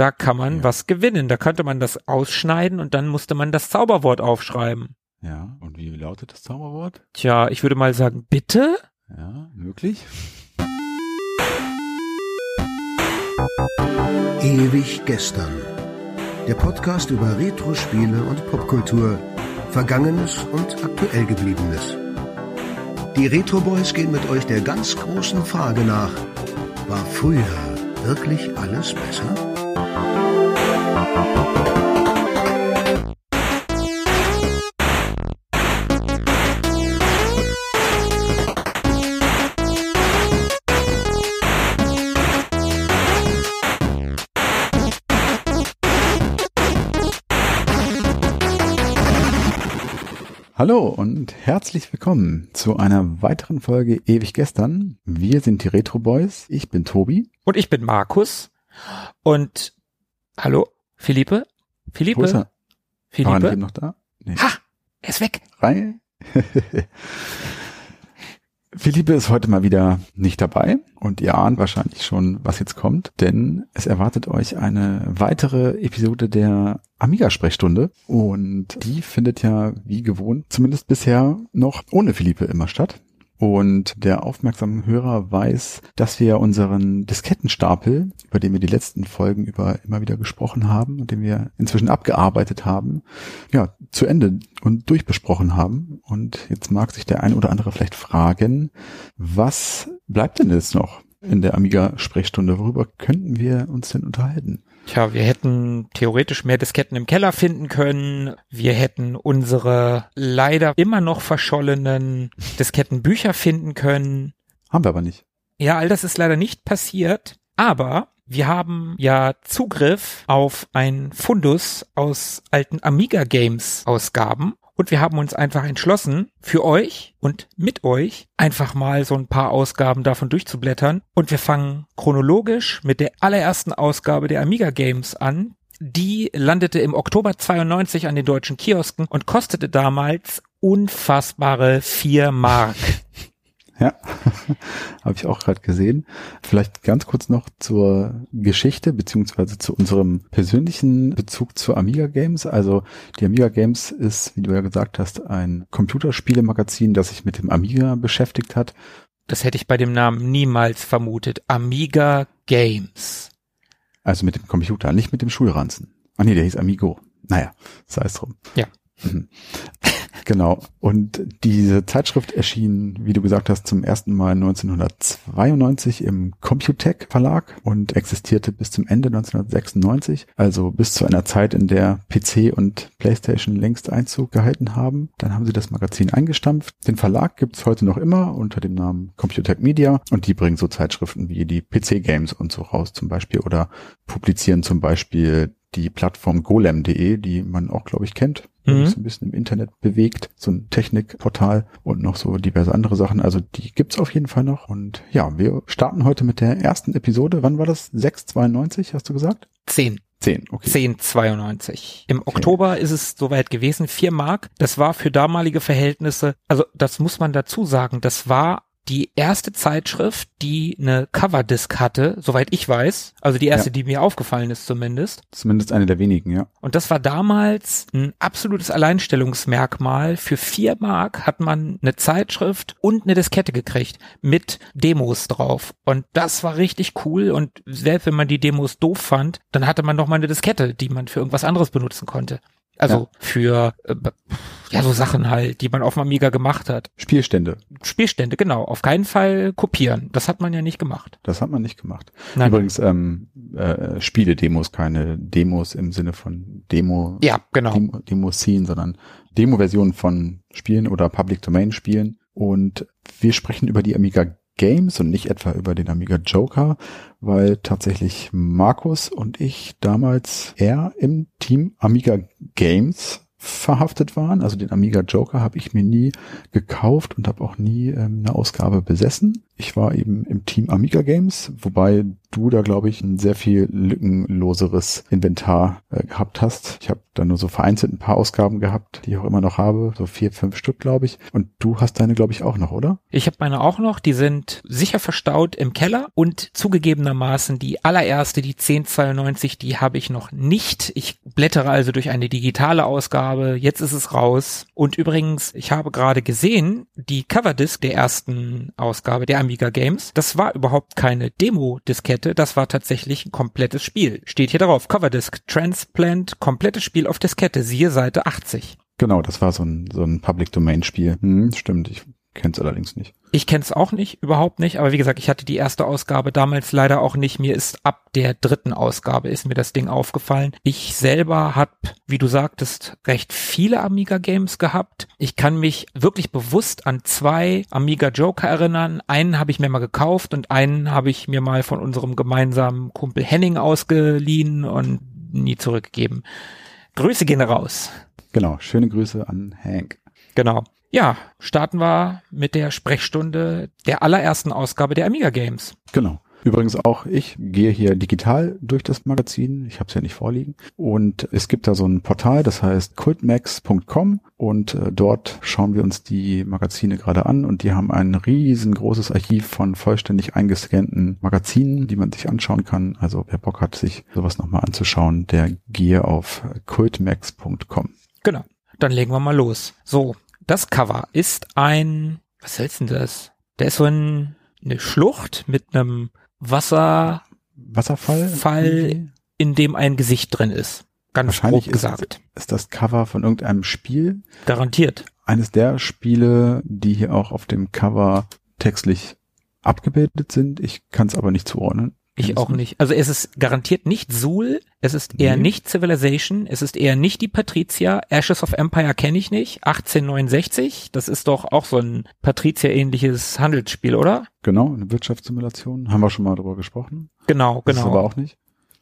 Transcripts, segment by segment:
da kann man Ja. was gewinnen. Da könnte man das ausschneiden und dann musste man das Zauberwort aufschreiben. Ja, und wie lautet das Zauberwort? Tja, ich würde mal sagen, bitte? Ja, möglich. Ewig gestern. Der Podcast über Retro-Spiele und Popkultur. Vergangenes und aktuell gebliebenes. Die Retro Boys gehen mit euch der ganz großen Frage nach. War früher wirklich alles besser? Hallo und herzlich willkommen zu einer weiteren Folge Ewig gestern. Wir sind die Retro Boys. Ich bin Tobi. Und ich bin Markus. Und hallo, Philippe? Wo ist Philippe? er? War er nicht Philippe? eben noch da? Nee. Ha! Er ist weg. Rein. Philippe ist heute mal wieder nicht dabei und ihr ahnt wahrscheinlich schon, was jetzt kommt, denn es erwartet euch eine weitere Episode der Amiga-Sprechstunde und die findet ja wie gewohnt, zumindest bisher noch ohne Philippe immer statt. Und der aufmerksame Hörer weiß, dass wir unseren Diskettenstapel, über den wir die letzten Folgen über immer wieder gesprochen haben und den wir inzwischen abgearbeitet haben, ja, zu Ende und durchbesprochen haben. Und jetzt mag sich der ein oder andere vielleicht fragen, was bleibt denn jetzt noch in der Amiga-Sprechstunde? Worüber könnten wir uns denn unterhalten? Tja, wir hätten theoretisch mehr Disketten im Keller finden können. Wir hätten unsere leider immer noch verschollenen Diskettenbücher finden können. Haben wir aber nicht. Ja, all das ist leider nicht passiert, aber wir haben ja Zugriff auf ein Fundus aus alten Amiga Games Ausgaben und wir haben uns einfach entschlossen, für euch und mit euch einfach mal so ein paar Ausgaben davon durchzublättern und wir fangen chronologisch mit der allerersten Ausgabe der Amiga Games an. Die landete im Oktober 92 an den deutschen Kiosken und kostete damals unfassbare vier Mark. Ja, habe ich auch gerade gesehen. Vielleicht ganz kurz noch zur Geschichte beziehungsweise zu unserem persönlichen Bezug zu Amiga Games. Also die Amiga Games ist, wie du ja gesagt hast, ein Computerspielemagazin, das sich mit dem Amiga beschäftigt hat. Das hätte ich bei dem Namen niemals vermutet. Amiga Games. Also mit dem Computer, nicht mit dem Schulranzen. Ah nee, der hieß Amigo. Naja, sei es drum. Ja. Mhm. Genau. Und diese Zeitschrift erschien, wie du gesagt hast, zum ersten Mal 1992 im Computec Verlag und existierte bis zum Ende 1996, also bis zu einer Zeit, in der PC und PlayStation längst Einzug gehalten haben. Dann haben sie das Magazin eingestampft. Den Verlag gibt's heute noch immer unter dem Namen Computec Media und die bringen so Zeitschriften wie die PC Games und so raus zum Beispiel oder publizieren zum Beispiel die Plattform golem.de, die man auch, glaube ich, kennt, Mhm. so ein bisschen im Internet bewegt, so ein Technikportal und noch so diverse andere Sachen. Also die gibt's auf jeden Fall noch. Und ja, wir starten heute mit der ersten Episode. Wann war das? 692, hast du gesagt? 10. 10, okay. 1092. Im Oktober ist es soweit gewesen, 4 Mark. Das war für damalige Verhältnisse, also das muss man dazu sagen, das war die erste Zeitschrift, die eine Coverdisc hatte, soweit ich weiß. Also die erste, Ja. die mir aufgefallen ist zumindest. Zumindest eine der wenigen, ja. Und das war damals ein absolutes Alleinstellungsmerkmal. Für vier Mark hat man eine Zeitschrift und eine Diskette gekriegt mit Demos drauf. Und das war richtig cool. Und selbst wenn man die Demos doof fand, dann hatte man noch mal eine Diskette, die man für irgendwas anderes benutzen konnte. Also Ja. für äh, ja so Sachen halt, die man auf dem Amiga gemacht hat. Spielstände, Spielstände, genau. Auf keinen Fall kopieren. Das hat man ja nicht gemacht. das hat man nicht gemacht. Nein. Übrigens, ähm, äh, Spiele-Demos, keine Demos im Sinne von Demo, Ja, genau. Demo, Demo-Scene, sondern Demo-Versionen von Spielen oder Public Domain Spielen. Und wir sprechen über die Amiga Games und nicht etwa über den Amiga Joker, weil tatsächlich Markus und ich damals eher im Team Amiga Games verhaftet waren. Also den Amiga Joker habe ich mir nie gekauft und habe auch nie ähm, eine Ausgabe besessen. Ich war eben im Team Amiga Games, wobei du da, glaube ich, ein sehr viel lückenloseres Inventar äh, gehabt hast. Ich habe da nur so vereinzelt ein paar Ausgaben gehabt, die ich auch immer noch habe, so vier, fünf Stück, glaube ich. Und du hast deine, glaube ich, auch noch, oder? Ich habe meine auch noch, die sind sicher verstaut im Keller und zugegebenermaßen die allererste, die 1092, die habe ich noch nicht. Ich blättere also durch eine digitale Ausgabe, jetzt ist es raus. Und übrigens, ich habe gerade gesehen, die Coverdisc der ersten Ausgabe der Amiga Games, das war überhaupt keine Demo-Diskette, das war tatsächlich ein komplettes Spiel. Steht hier drauf, Coverdisc Transplant, komplettes Spiel auf Diskette, siehe Seite 80. Genau, das war so ein, so ein Public Domain Spiel. Hm, stimmt, ich kenne es allerdings nicht. Ich kenne es auch nicht, überhaupt nicht, aber wie gesagt, ich hatte die erste Ausgabe damals leider auch nicht. Mir ist ab der dritten Ausgabe ist mir das Ding aufgefallen. Ich selber habe, wie du sagtest, recht viele Amiga Games gehabt. Ich kann mich wirklich bewusst an zwei Amiga Joker erinnern. Einen habe ich mir mal gekauft und einen habe ich mir mal von unserem gemeinsamen Kumpel Henning ausgeliehen und nie zurückgegeben. Grüße gehen raus. Genau, schöne Grüße an Hank. Genau. Ja, starten wir mit der Sprechstunde der allerersten Ausgabe der Amiga Games. Genau. Übrigens auch ich gehe hier digital durch das Magazin. Ich habe es ja nicht vorliegen. Und es gibt da so ein Portal, das heißt cultmax.com und äh, dort schauen wir uns die Magazine gerade an und die haben ein riesengroßes Archiv von vollständig eingescannten Magazinen, die man sich anschauen kann. Also wer Bock hat, sich sowas nochmal anzuschauen, der gehe auf cultmax.com. Genau. Dann legen wir mal los. So, das Cover ist ein, was hältst denn das? Der ist so ein, eine Schlucht mit einem Wasser, Wasserfall, Fall, in dem ein Gesicht drin ist. Ganz Wahrscheinlich grob gesagt. Ist, ist das Cover von irgendeinem Spiel. Garantiert. Eines der Spiele, die hier auch auf dem Cover textlich abgebildet sind. Ich kann es aber nicht zuordnen. Ich auch nicht. Also es ist garantiert nicht Suhl, es ist eher Nee. nicht Civilization, es ist eher nicht die Patricia, Ashes of Empire kenne ich nicht, 1869, das ist doch auch so ein Patricia-ähnliches Handelsspiel, oder? Genau, eine Wirtschaftssimulation. Haben wir schon mal drüber gesprochen. Genau, Das ist aber genau. auch nicht.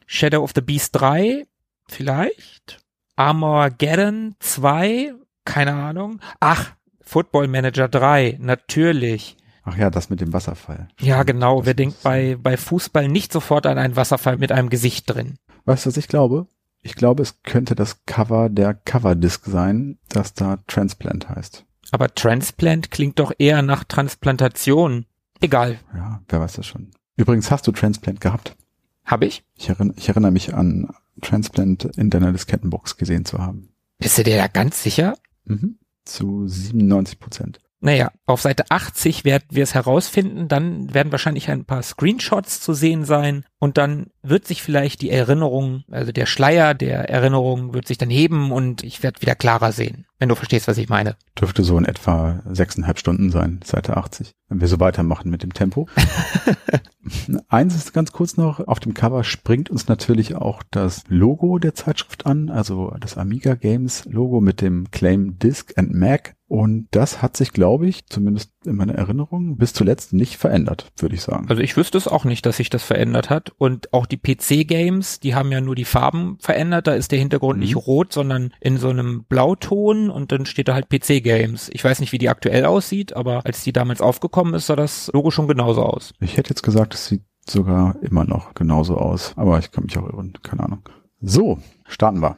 Shadow of the Beast 3, vielleicht. Armageddon 2, keine Ahnung. Ach, Football Manager 3, natürlich. Ach ja, das mit dem Wasserfall. Ja, genau. Wer denkt bei, bei Fußball nicht sofort an einen Wasserfall mit einem Gesicht drin? Weißt du, was ich glaube? Ich glaube, es könnte das Cover der Coverdisc sein, das da Transplant heißt. Aber Transplant klingt doch eher nach Transplantation. Egal. Ja, wer weiß das schon. Übrigens hast du Transplant gehabt. Hab ich? Ich erinnere, ich erinnere mich an Transplant in deiner Diskettenbox gesehen zu haben. Bist du dir da ganz sicher? Mhm. Zu 97 Prozent. Naja, auf Seite 80 werden wir es herausfinden, dann werden wahrscheinlich ein paar Screenshots zu sehen sein und dann wird sich vielleicht die Erinnerung, also der Schleier der Erinnerung wird sich dann heben und ich werde wieder klarer sehen, wenn du verstehst, was ich meine. Dürfte so in etwa sechseinhalb Stunden sein, Seite 80. Wenn wir so weitermachen mit dem Tempo. Eins ist ganz kurz noch, auf dem Cover springt uns natürlich auch das Logo der Zeitschrift an, also das Amiga Games Logo mit dem Claim Disk and Mac. Und das hat sich, glaube ich, zumindest in meiner Erinnerung, bis zuletzt nicht verändert, würde ich sagen. Also ich wüsste es auch nicht, dass sich das verändert hat und auch die PC-Games, die haben ja nur die Farben verändert, da ist der Hintergrund Mhm. nicht rot, sondern in so einem Blauton und dann steht da halt PC-Games. Ich weiß nicht, wie die aktuell aussieht, aber als die damals aufgekommen ist, sah das Logo schon genauso aus. Ich hätte jetzt gesagt, es sieht sogar immer noch genauso aus, aber ich kann mich auch irren, keine Ahnung. So, starten wir.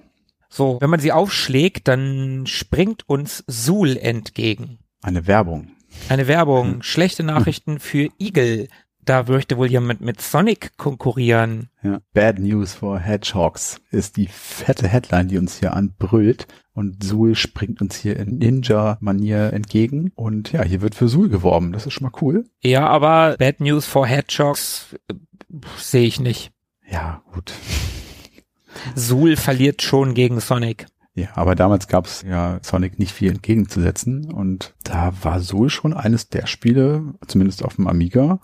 So, wenn man sie aufschlägt, dann springt uns Suhl entgegen. Eine Werbung. Eine Werbung, schlechte Nachrichten für Eagle. Da möchte wohl jemand mit Sonic konkurrieren. Ja. Bad News for Hedgehogs ist die fette Headline, die uns hier anbrüllt. Und Suhl springt uns hier in Ninja-Manier entgegen. Und ja, hier wird für Suhl geworben. Das ist schon mal cool. Ja, aber Bad News for Hedgehogs äh, sehe ich nicht. Ja, gut. Suhl verliert schon gegen Sonic. Ja, aber damals gab es ja Sonic nicht viel entgegenzusetzen. Und da war Suhl schon eines der Spiele, zumindest auf dem Amiga,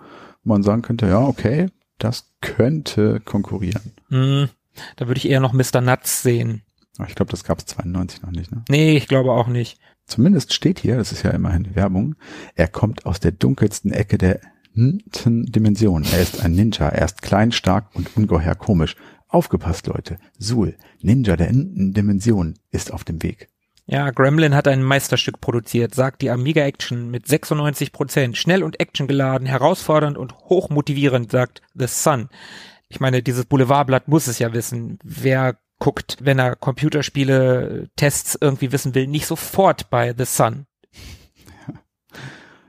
man sagen könnte, ja, okay, das könnte konkurrieren. Hm, da würde ich eher noch Mr. Nuts sehen. Ich glaube, das gab es 92 noch nicht, ne? Nee, ich glaube auch nicht. Zumindest steht hier, das ist ja immerhin Werbung, er kommt aus der dunkelsten Ecke der Dimension. Er ist ein Ninja, er ist klein, stark und ungeheuer komisch. Aufgepasst, Leute. Suhl, Ninja der Dimension, ist auf dem Weg. Ja, Gremlin hat ein Meisterstück produziert, sagt die Amiga Action mit 96 Prozent. Schnell und actiongeladen, herausfordernd und hochmotivierend, sagt The Sun. Ich meine, dieses Boulevardblatt muss es ja wissen. Wer guckt, wenn er Computerspiele Tests irgendwie wissen will, nicht sofort bei The Sun.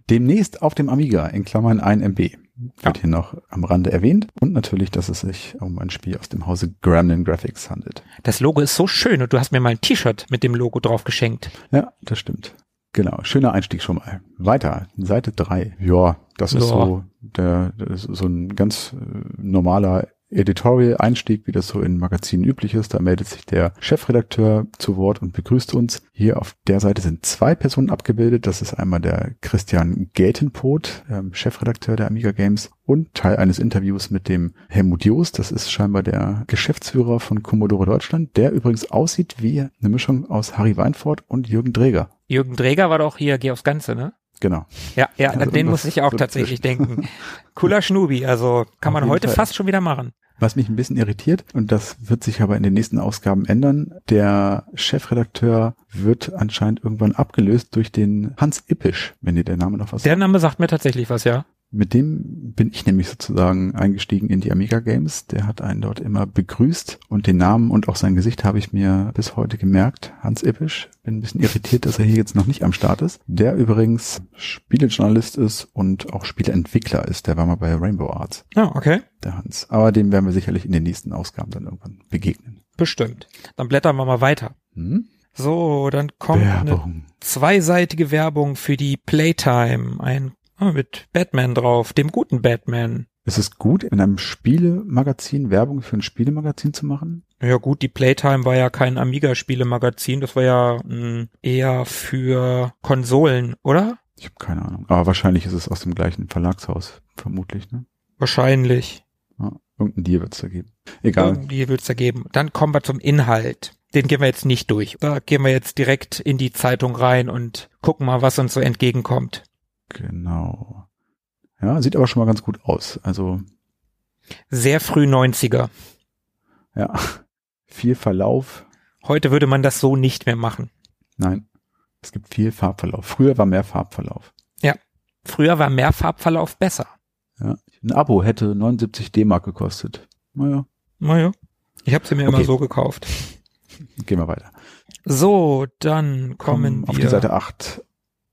Demnächst auf dem Amiga, in Klammern 1 MB. Wird Ja. hier noch am Rande erwähnt. Und natürlich, dass es sich um ein Spiel aus dem Hause Gremlin Graphics handelt. Das Logo ist so schön und du hast mir mal ein T-Shirt mit dem Logo drauf geschenkt. Ja, das stimmt. Genau, schöner Einstieg schon mal. Weiter, Seite drei. Ja, das ist Ja. so der, das ist so ein ganz äh, normaler Editorial-Einstieg, wie das so in Magazinen üblich ist. Da meldet sich der Chefredakteur zu Wort und begrüßt uns. Hier auf der Seite sind zwei Personen abgebildet. Das ist einmal der Christian Geltenpot, ähm, Chefredakteur der Amiga Games und Teil eines Interviews mit dem Helmut Joost. Das ist scheinbar der Geschäftsführer von Commodore Deutschland, der übrigens aussieht wie eine Mischung aus Harry Weinfurt und Jürgen Dreger. Jürgen Dreger war doch hier, geh aufs Ganze, ne? Genau. Ja, ja, Also an den muss ich auch tatsächlich denken. Cooler Schnubi, also kann Auf man heute Fall. fast schon wieder machen. Was mich ein bisschen irritiert, und das wird sich aber in den nächsten Ausgaben ändern, der Chefredakteur wird anscheinend irgendwann abgelöst durch den Hans Ippisch, wenn dir der Name noch was Der Name sagt mir tatsächlich was, ja. Mit dem bin ich nämlich sozusagen eingestiegen in die Amiga Games. Der hat einen dort immer begrüßt und den Namen und auch sein Gesicht habe ich mir bis heute gemerkt. Hans Ippisch. Bin ein bisschen irritiert, dass er hier jetzt noch nicht am Start ist. Der übrigens Spielejournalist ist und auch Spieleentwickler ist. Der war mal bei Rainbow Arts, Ah, okay. der Hans. Aber dem werden wir sicherlich in den nächsten Ausgaben dann irgendwann begegnen. Bestimmt. Dann blättern wir mal weiter. Hm? So, dann kommt eine Werbung. zweiseitige Werbung für die Playtime. Ein mit Batman drauf, dem guten Batman. Ist es gut, in einem Spielemagazin Werbung für ein Spielemagazin zu machen? Ja gut, die Playtime war ja kein Amiga-Spiele-Magazin, das war ja mh, eher für Konsolen, oder? Ich habe keine Ahnung. Aber wahrscheinlich ist es aus dem gleichen Verlagshaus, vermutlich, ne? Wahrscheinlich. Ja, irgendein Deal wird's da geben. Egal. Irgendwie wird's da geben. Dann kommen wir zum Inhalt. Den gehen wir jetzt nicht durch. Da gehen wir jetzt direkt in die Zeitung rein und gucken mal, was uns so entgegenkommt. Genau. Ja, sieht aber schon mal ganz gut aus. Also, Sehr früh 90er. ja, viel Verlauf. Heute würde man das so nicht mehr machen. Nein, es gibt viel Farbverlauf. Früher war mehr Farbverlauf. Früher war mehr Farbverlauf besser. Ja. Ein Abo hätte 79 D-Mark gekostet. Naja, Naja. Ich habe sie mir immer Okay. so gekauft. gehen wir weiter. So, dann kommen auf wir. die Seite 8.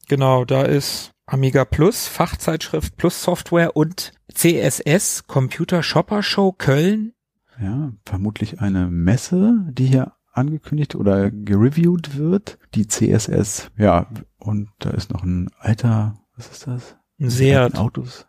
Genau, da ist Amiga Plus, Fachzeitschrift Plus Software und CSS, Computer Shopper Show Köln. Ja, vermutlich eine Messe, die hier angekündigt oder gereviewt wird. Die CSS. Ja, und da ist noch ein alter, was ist das? Ein Seat, Autos.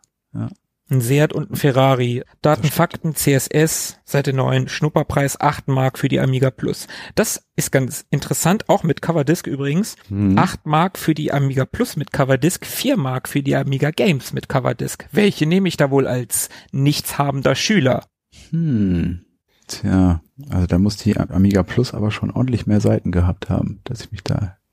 Ein Seat und ein Ferrari. Daten, Fakten, CSS, Seite 9, Schnupperpreis 8 Mark für die Amiga Plus. Das ist ganz interessant, auch mit Coverdisk übrigens. Hm. 8 Mark für die Amiga Plus mit Coverdisk, 4 Mark für die Amiga Games mit Coverdisk. Welche nehme ich da wohl als nichtshabender Schüler? Hm. Tja, also da muss die Amiga Plus aber schon ordentlich mehr Seiten gehabt haben, dass ich mich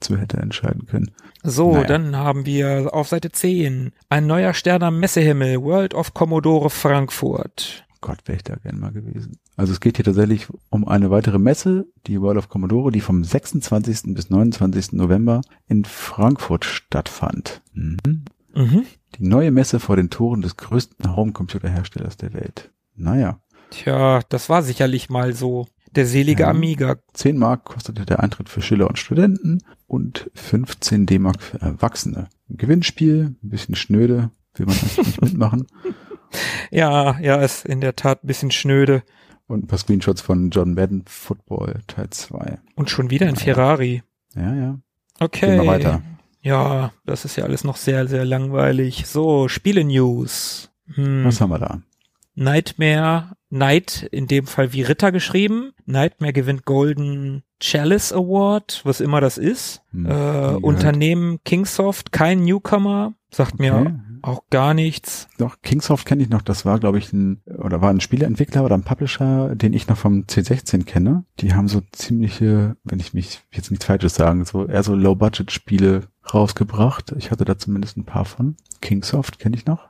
dazu hätte entscheiden können. So, Naja. dann haben wir auf Seite 10 ein neuer Stern am Messehimmel, World of Commodore Frankfurt. Gott, wäre ich da gern mal gewesen. Also es geht hier tatsächlich um eine weitere Messe, die World of Commodore, die vom 26. bis 29. November in Frankfurt stattfand. Mhm. Mhm. Die neue Messe vor den Toren des größten Homecomputerherstellers der Welt. Naja, Tja, das war sicherlich mal so. Der selige Ja. Amiga. 10 Mark kostete der Eintritt für Schüler und Studenten und 15 D-Mark für Erwachsene. Ein Gewinnspiel, ein bisschen schnöde, will man eigentlich nicht mitmachen. Ja, ja, ist in der Tat ein bisschen schnöde. Und ein paar Screenshots von John Madden Football Teil 2. Und schon wieder ein Ja. Ferrari. Ja, ja. Okay. Gehen wir weiter. Ja, das ist ja alles noch sehr, sehr langweilig. So, Spiele-News. Hm. Was haben wir da? Nightmare, Night, in dem Fall wie Ritter geschrieben. Nightmare gewinnt Golden Chalice Award, was immer das ist. Hm, äh. Unternehmen Kingsoft, kein Newcomer, sagt Okay. mir auch gar nichts. Doch, Kingsoft kenne ich noch, das war, glaube ich, ein, oder war ein Spieleentwickler oder ein Publisher, den ich noch vom C16 kenne. Die haben so ziemliche, wenn ich mich jetzt nichts Falsches sagen, so eher so Low-Budget-Spiele rausgebracht. Ich hatte da zumindest ein paar von. Kingsoft kenne ich noch.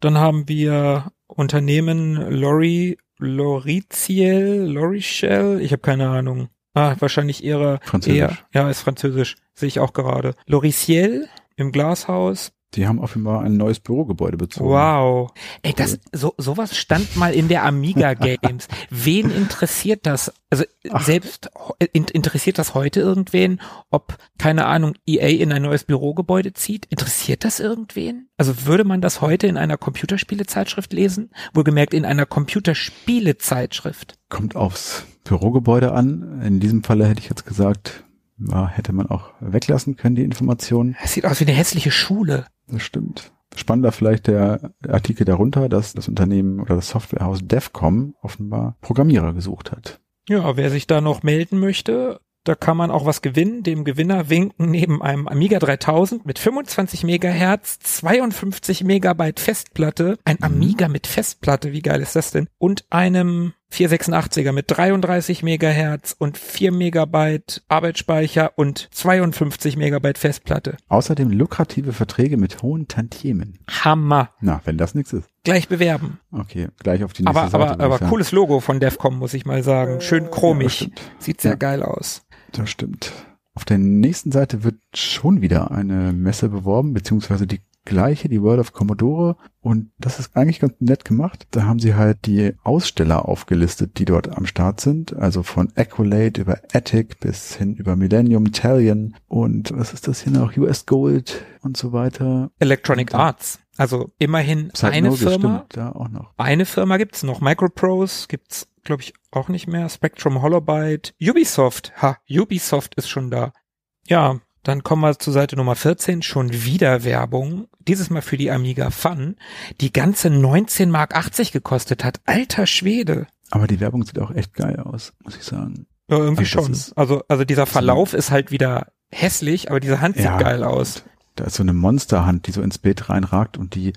Dann haben wir Unternehmen Lori, Loriciel, Lorichel, ich habe keine Ahnung. Ah, wahrscheinlich ihre Französisch. eher, ja, ist französisch, sehe ich auch gerade. Loriciel im Glashaus. Die haben offenbar ein neues Bürogebäude bezogen. Wow. Ey, das so sowas stand mal in der Amiga Games. Wen interessiert das? Also selbst in, interessiert das heute irgendwen, ob keine Ahnung EA in ein neues Bürogebäude zieht? Interessiert das irgendwen? Also würde man das heute in einer Computerspielezeitschrift lesen? Wohlgemerkt in einer Computerspielezeitschrift. Kommt aufs Bürogebäude an. In diesem Falle hätte ich jetzt gesagt, ja, hätte man auch weglassen können, die Informationen. Es sieht aus wie eine hässliche Schule. Das stimmt. Spannender vielleicht der Artikel darunter, dass das Unternehmen oder das Softwarehaus Devcom offenbar Programmierer gesucht hat. Ja, wer sich da noch melden möchte, da kann man auch was gewinnen. Dem Gewinner winken neben einem Amiga 3000 mit 25 Megahertz, 52 Megabyte Festplatte, ein Amiga mit Festplatte, wie geil ist das denn? Und einem 486er mit 33 Megahertz und 4 Megabyte Arbeitsspeicher und 52 Megabyte Festplatte. Außerdem lukrative Verträge mit hohen Tantiemen. Hammer. Na, wenn das nichts ist. Gleich bewerben. Okay, gleich auf die nächste Aber, Seite. aber, aber sagen. cooles Logo von Defcom, muss ich mal sagen. Schön Ja, chromig. stimmt. Sieht sehr Ja. geil aus. Das stimmt. Auf der nächsten Seite wird schon wieder eine Messe beworben, beziehungsweise die gleiche, die World of Commodore. Und das ist eigentlich ganz nett gemacht. Da haben sie halt die Aussteller aufgelistet, die dort am Start sind. Also von Accolade über Attic bis hin über Millennium, Talion und was ist das hier noch? US Gold und so weiter. Electronic Arts. Also immerhin eine Psychnosis Firma. stimmt, auch noch. Eine Firma gibt's noch. Microprose gibt's, glaube ich, auch nicht mehr. Spectrum Holobyte. Ubisoft. Ha, Ubisoft ist schon da. Ja, dann kommen wir zur Seite Nummer 14. Schon wieder Werbung. Dieses Mal für die Amiga Fun. Die ganze 19 Mark 80 gekostet hat. Alter Schwede. Aber die Werbung sieht auch echt geil aus, muss ich sagen. Ja, irgendwie Also schon. ist- Also, also dieser Verlauf ist halt wieder hässlich, aber diese Hand sieht Ja, geil aus. Da ist so eine Monsterhand, die so ins Bild reinragt und die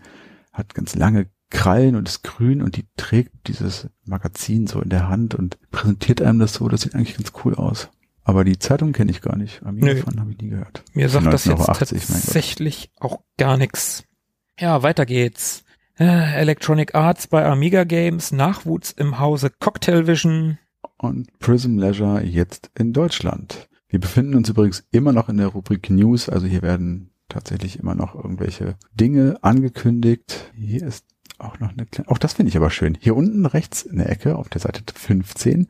hat ganz lange Krallen und ist grün und die trägt dieses Magazin so in der Hand und präsentiert einem das so. Das sieht eigentlich ganz cool aus. Aber die Zeitung kenne ich gar nicht. Amiga Nö. von habe ich nie gehört. Mir sagt das jetzt 1980, mein Gott. tatsächlich auch gar nichts. Ja, weiter geht's. Äh, Electronic Arts bei Amiga Games, Nachwuchs im Hause Cocktailvision. Und Prism Leisure jetzt in Deutschland. Wir befinden uns übrigens immer noch in der Rubrik News. Also hier werden tatsächlich immer noch irgendwelche Dinge angekündigt. Hier ist auch noch eine kleine, auch das finde ich aber schön. Hier unten rechts in der Ecke auf der Seite 15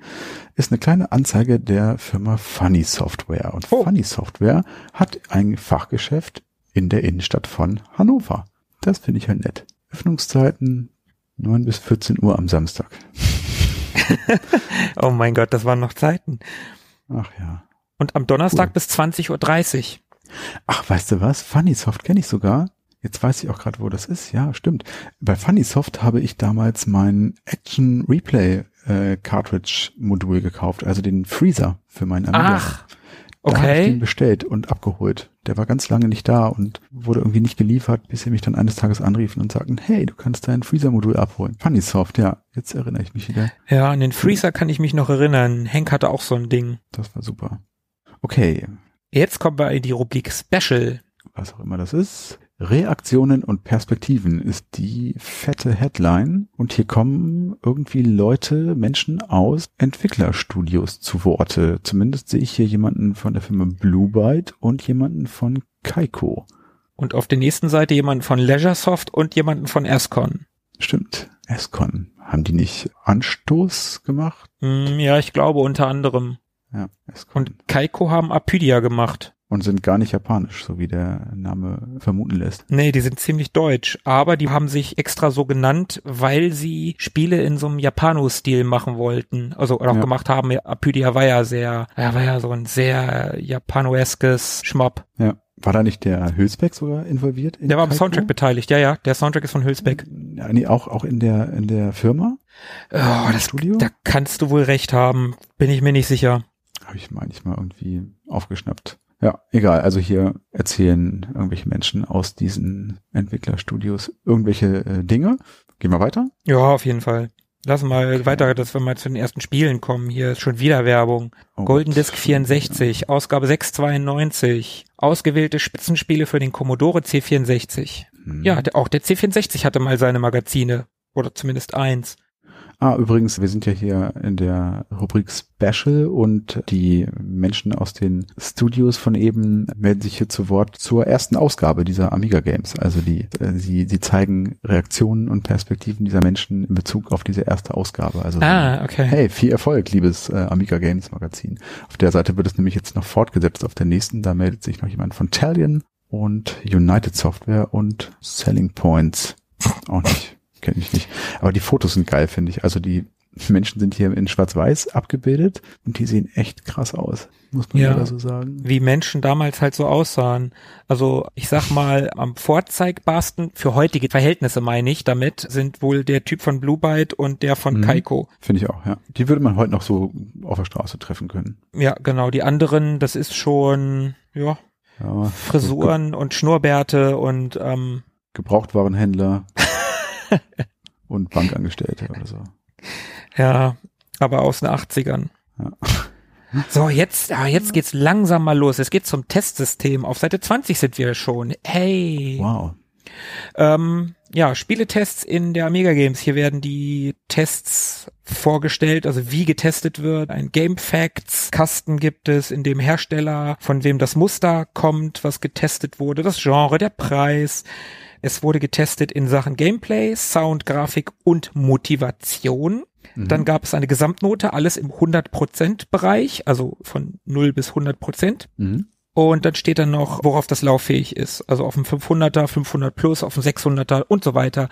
ist eine kleine Anzeige der Firma Funny Software. Und Oh. Funny Software hat ein Fachgeschäft in der Innenstadt von Hannover. Das finde ich halt nett. Öffnungszeiten 9 bis 14 Uhr am Samstag. Oh mein Gott, das waren noch Zeiten. Ach ja. Und am Donnerstag Cool. bis 20.30 Uhr. Ach, weißt du was? Funnysoft kenne ich sogar. Jetzt weiß ich auch gerade, wo das ist. Ja, stimmt. Bei Funnysoft habe ich damals mein Action Replay äh, Cartridge Modul gekauft, also den Freezer für meinen Amiga. Ach, Da habe ich den okay. bestellt und abgeholt. Der war ganz lange nicht da und wurde irgendwie nicht geliefert, bis sie mich dann eines Tages anriefen und sagten, hey, du kannst dein Freezer-Modul abholen. Funnysoft, ja, jetzt erinnere ich mich wieder. Ja, an den Freezer kann ich mich noch erinnern. Henk hatte auch so ein Ding. Das war super. Okay, Jetzt kommen wir in die Rubrik Special. was auch immer das ist. Reaktionen und Perspektiven ist die fette Headline. Und hier kommen irgendwie Leute, Menschen aus Entwicklerstudios zu Worte. Zumindest sehe ich hier jemanden von der Firma Blue Byte und jemanden von Kaiko. Und auf der nächsten Seite jemanden von Leisuresoft und jemanden von Escon. Stimmt, Escon. Haben die nicht Anstoß gemacht? Hm, ja, ich glaube unter anderem. Ja, Escon. Und Kaiko haben Apydia gemacht. Und sind gar nicht japanisch, so wie der Name vermuten lässt. Nee, die sind ziemlich deutsch, aber die haben sich extra so genannt, weil sie Spiele in so einem Japano-Stil machen wollten. Also oder auch Ja. gemacht haben. Apydia war ja sehr, ja, war ja so ein sehr japanoeskes Schmopp. Ja. War da nicht der Hülsbeck sogar involviert? in Der war am? Soundtrack beteiligt, ja, ja. Der Soundtrack ist von Hülsbeck. Ja, nee, auch, auch in der, in der Firma? Oh, das, Studio? da kannst du wohl recht haben. Bin ich mir nicht sicher. Habe ich manchmal irgendwie aufgeschnappt. Ja, egal. Also hier erzählen irgendwelche Menschen aus diesen Entwicklerstudios irgendwelche äh, Dinge. Gehen wir weiter. Ja, auf jeden Fall. Lass mal weiter, dass wir mal zu den ersten Spielen kommen. Hier ist schon wieder Werbung. Oh Golden. Disk 64, Ausgabe 692. Ausgewählte Spitzenspiele für den Commodore C64. Hm. Ja, auch der C64 hatte mal seine Magazine. Oder zumindest eins. Ah, übrigens, wir sind ja hier in der Rubrik Special und die Menschen aus den Studios von eben melden sich hier zu Wort zur ersten Ausgabe dieser Amiga Games. Also die, äh, sie, sie zeigen Reaktionen und Perspektiven dieser Menschen in Bezug auf diese erste Ausgabe. Also Ah, okay. Hey, viel Erfolg, liebes äh, Amiga Games Magazin. Auf der Seite wird es nämlich jetzt noch fortgesetzt. Auf der nächsten, da meldet sich noch jemand von Talion und United Software und Selling Points. Auch nicht, kenne ich nicht. Aber die Fotos sind geil, finde ich. Also die Menschen sind hier in Schwarz-Weiß abgebildet und die sehen echt krass aus, muss man Ja. so sagen. Wie Menschen damals halt so aussahen. Also ich sag mal, am vorzeigbarsten für heutige Verhältnisse meine ich damit, sind wohl der Typ von Blue Byte und der von Mhm. Kaiko. Finde ich auch, ja. Die würde man heute noch so auf der Straße treffen können. Ja, genau. Die anderen, das ist schon, ja, Ja, Frisuren und Schnurrbärte und ähm, Gebrauchtwarenhändler und Bankangestellte oder so. ja, aber aus den 80ern. Ja. So, jetzt, ah, jetzt geht's langsam mal los. Es geht zum Testsystem. Auf Seite 20 sind wir schon. Hey. Wow. Ähm, ja, Spieletests in der Amiga Games. Hier werden die Tests vorgestellt, also wie getestet wird. Ein Game Facts Kasten gibt es, in dem Hersteller, von wem das Muster kommt, was getestet wurde, das Genre, der Preis. Es wurde getestet in Sachen Gameplay, Sound, Grafik und Motivation. Dann gab es eine Gesamtnote, alles im 100% Bereich, also von 0 bis 100%. Mhm. Und dann steht dann noch, worauf das lauffähig ist. Also auf dem 500er, 500 plus, auf dem 600er und so weiter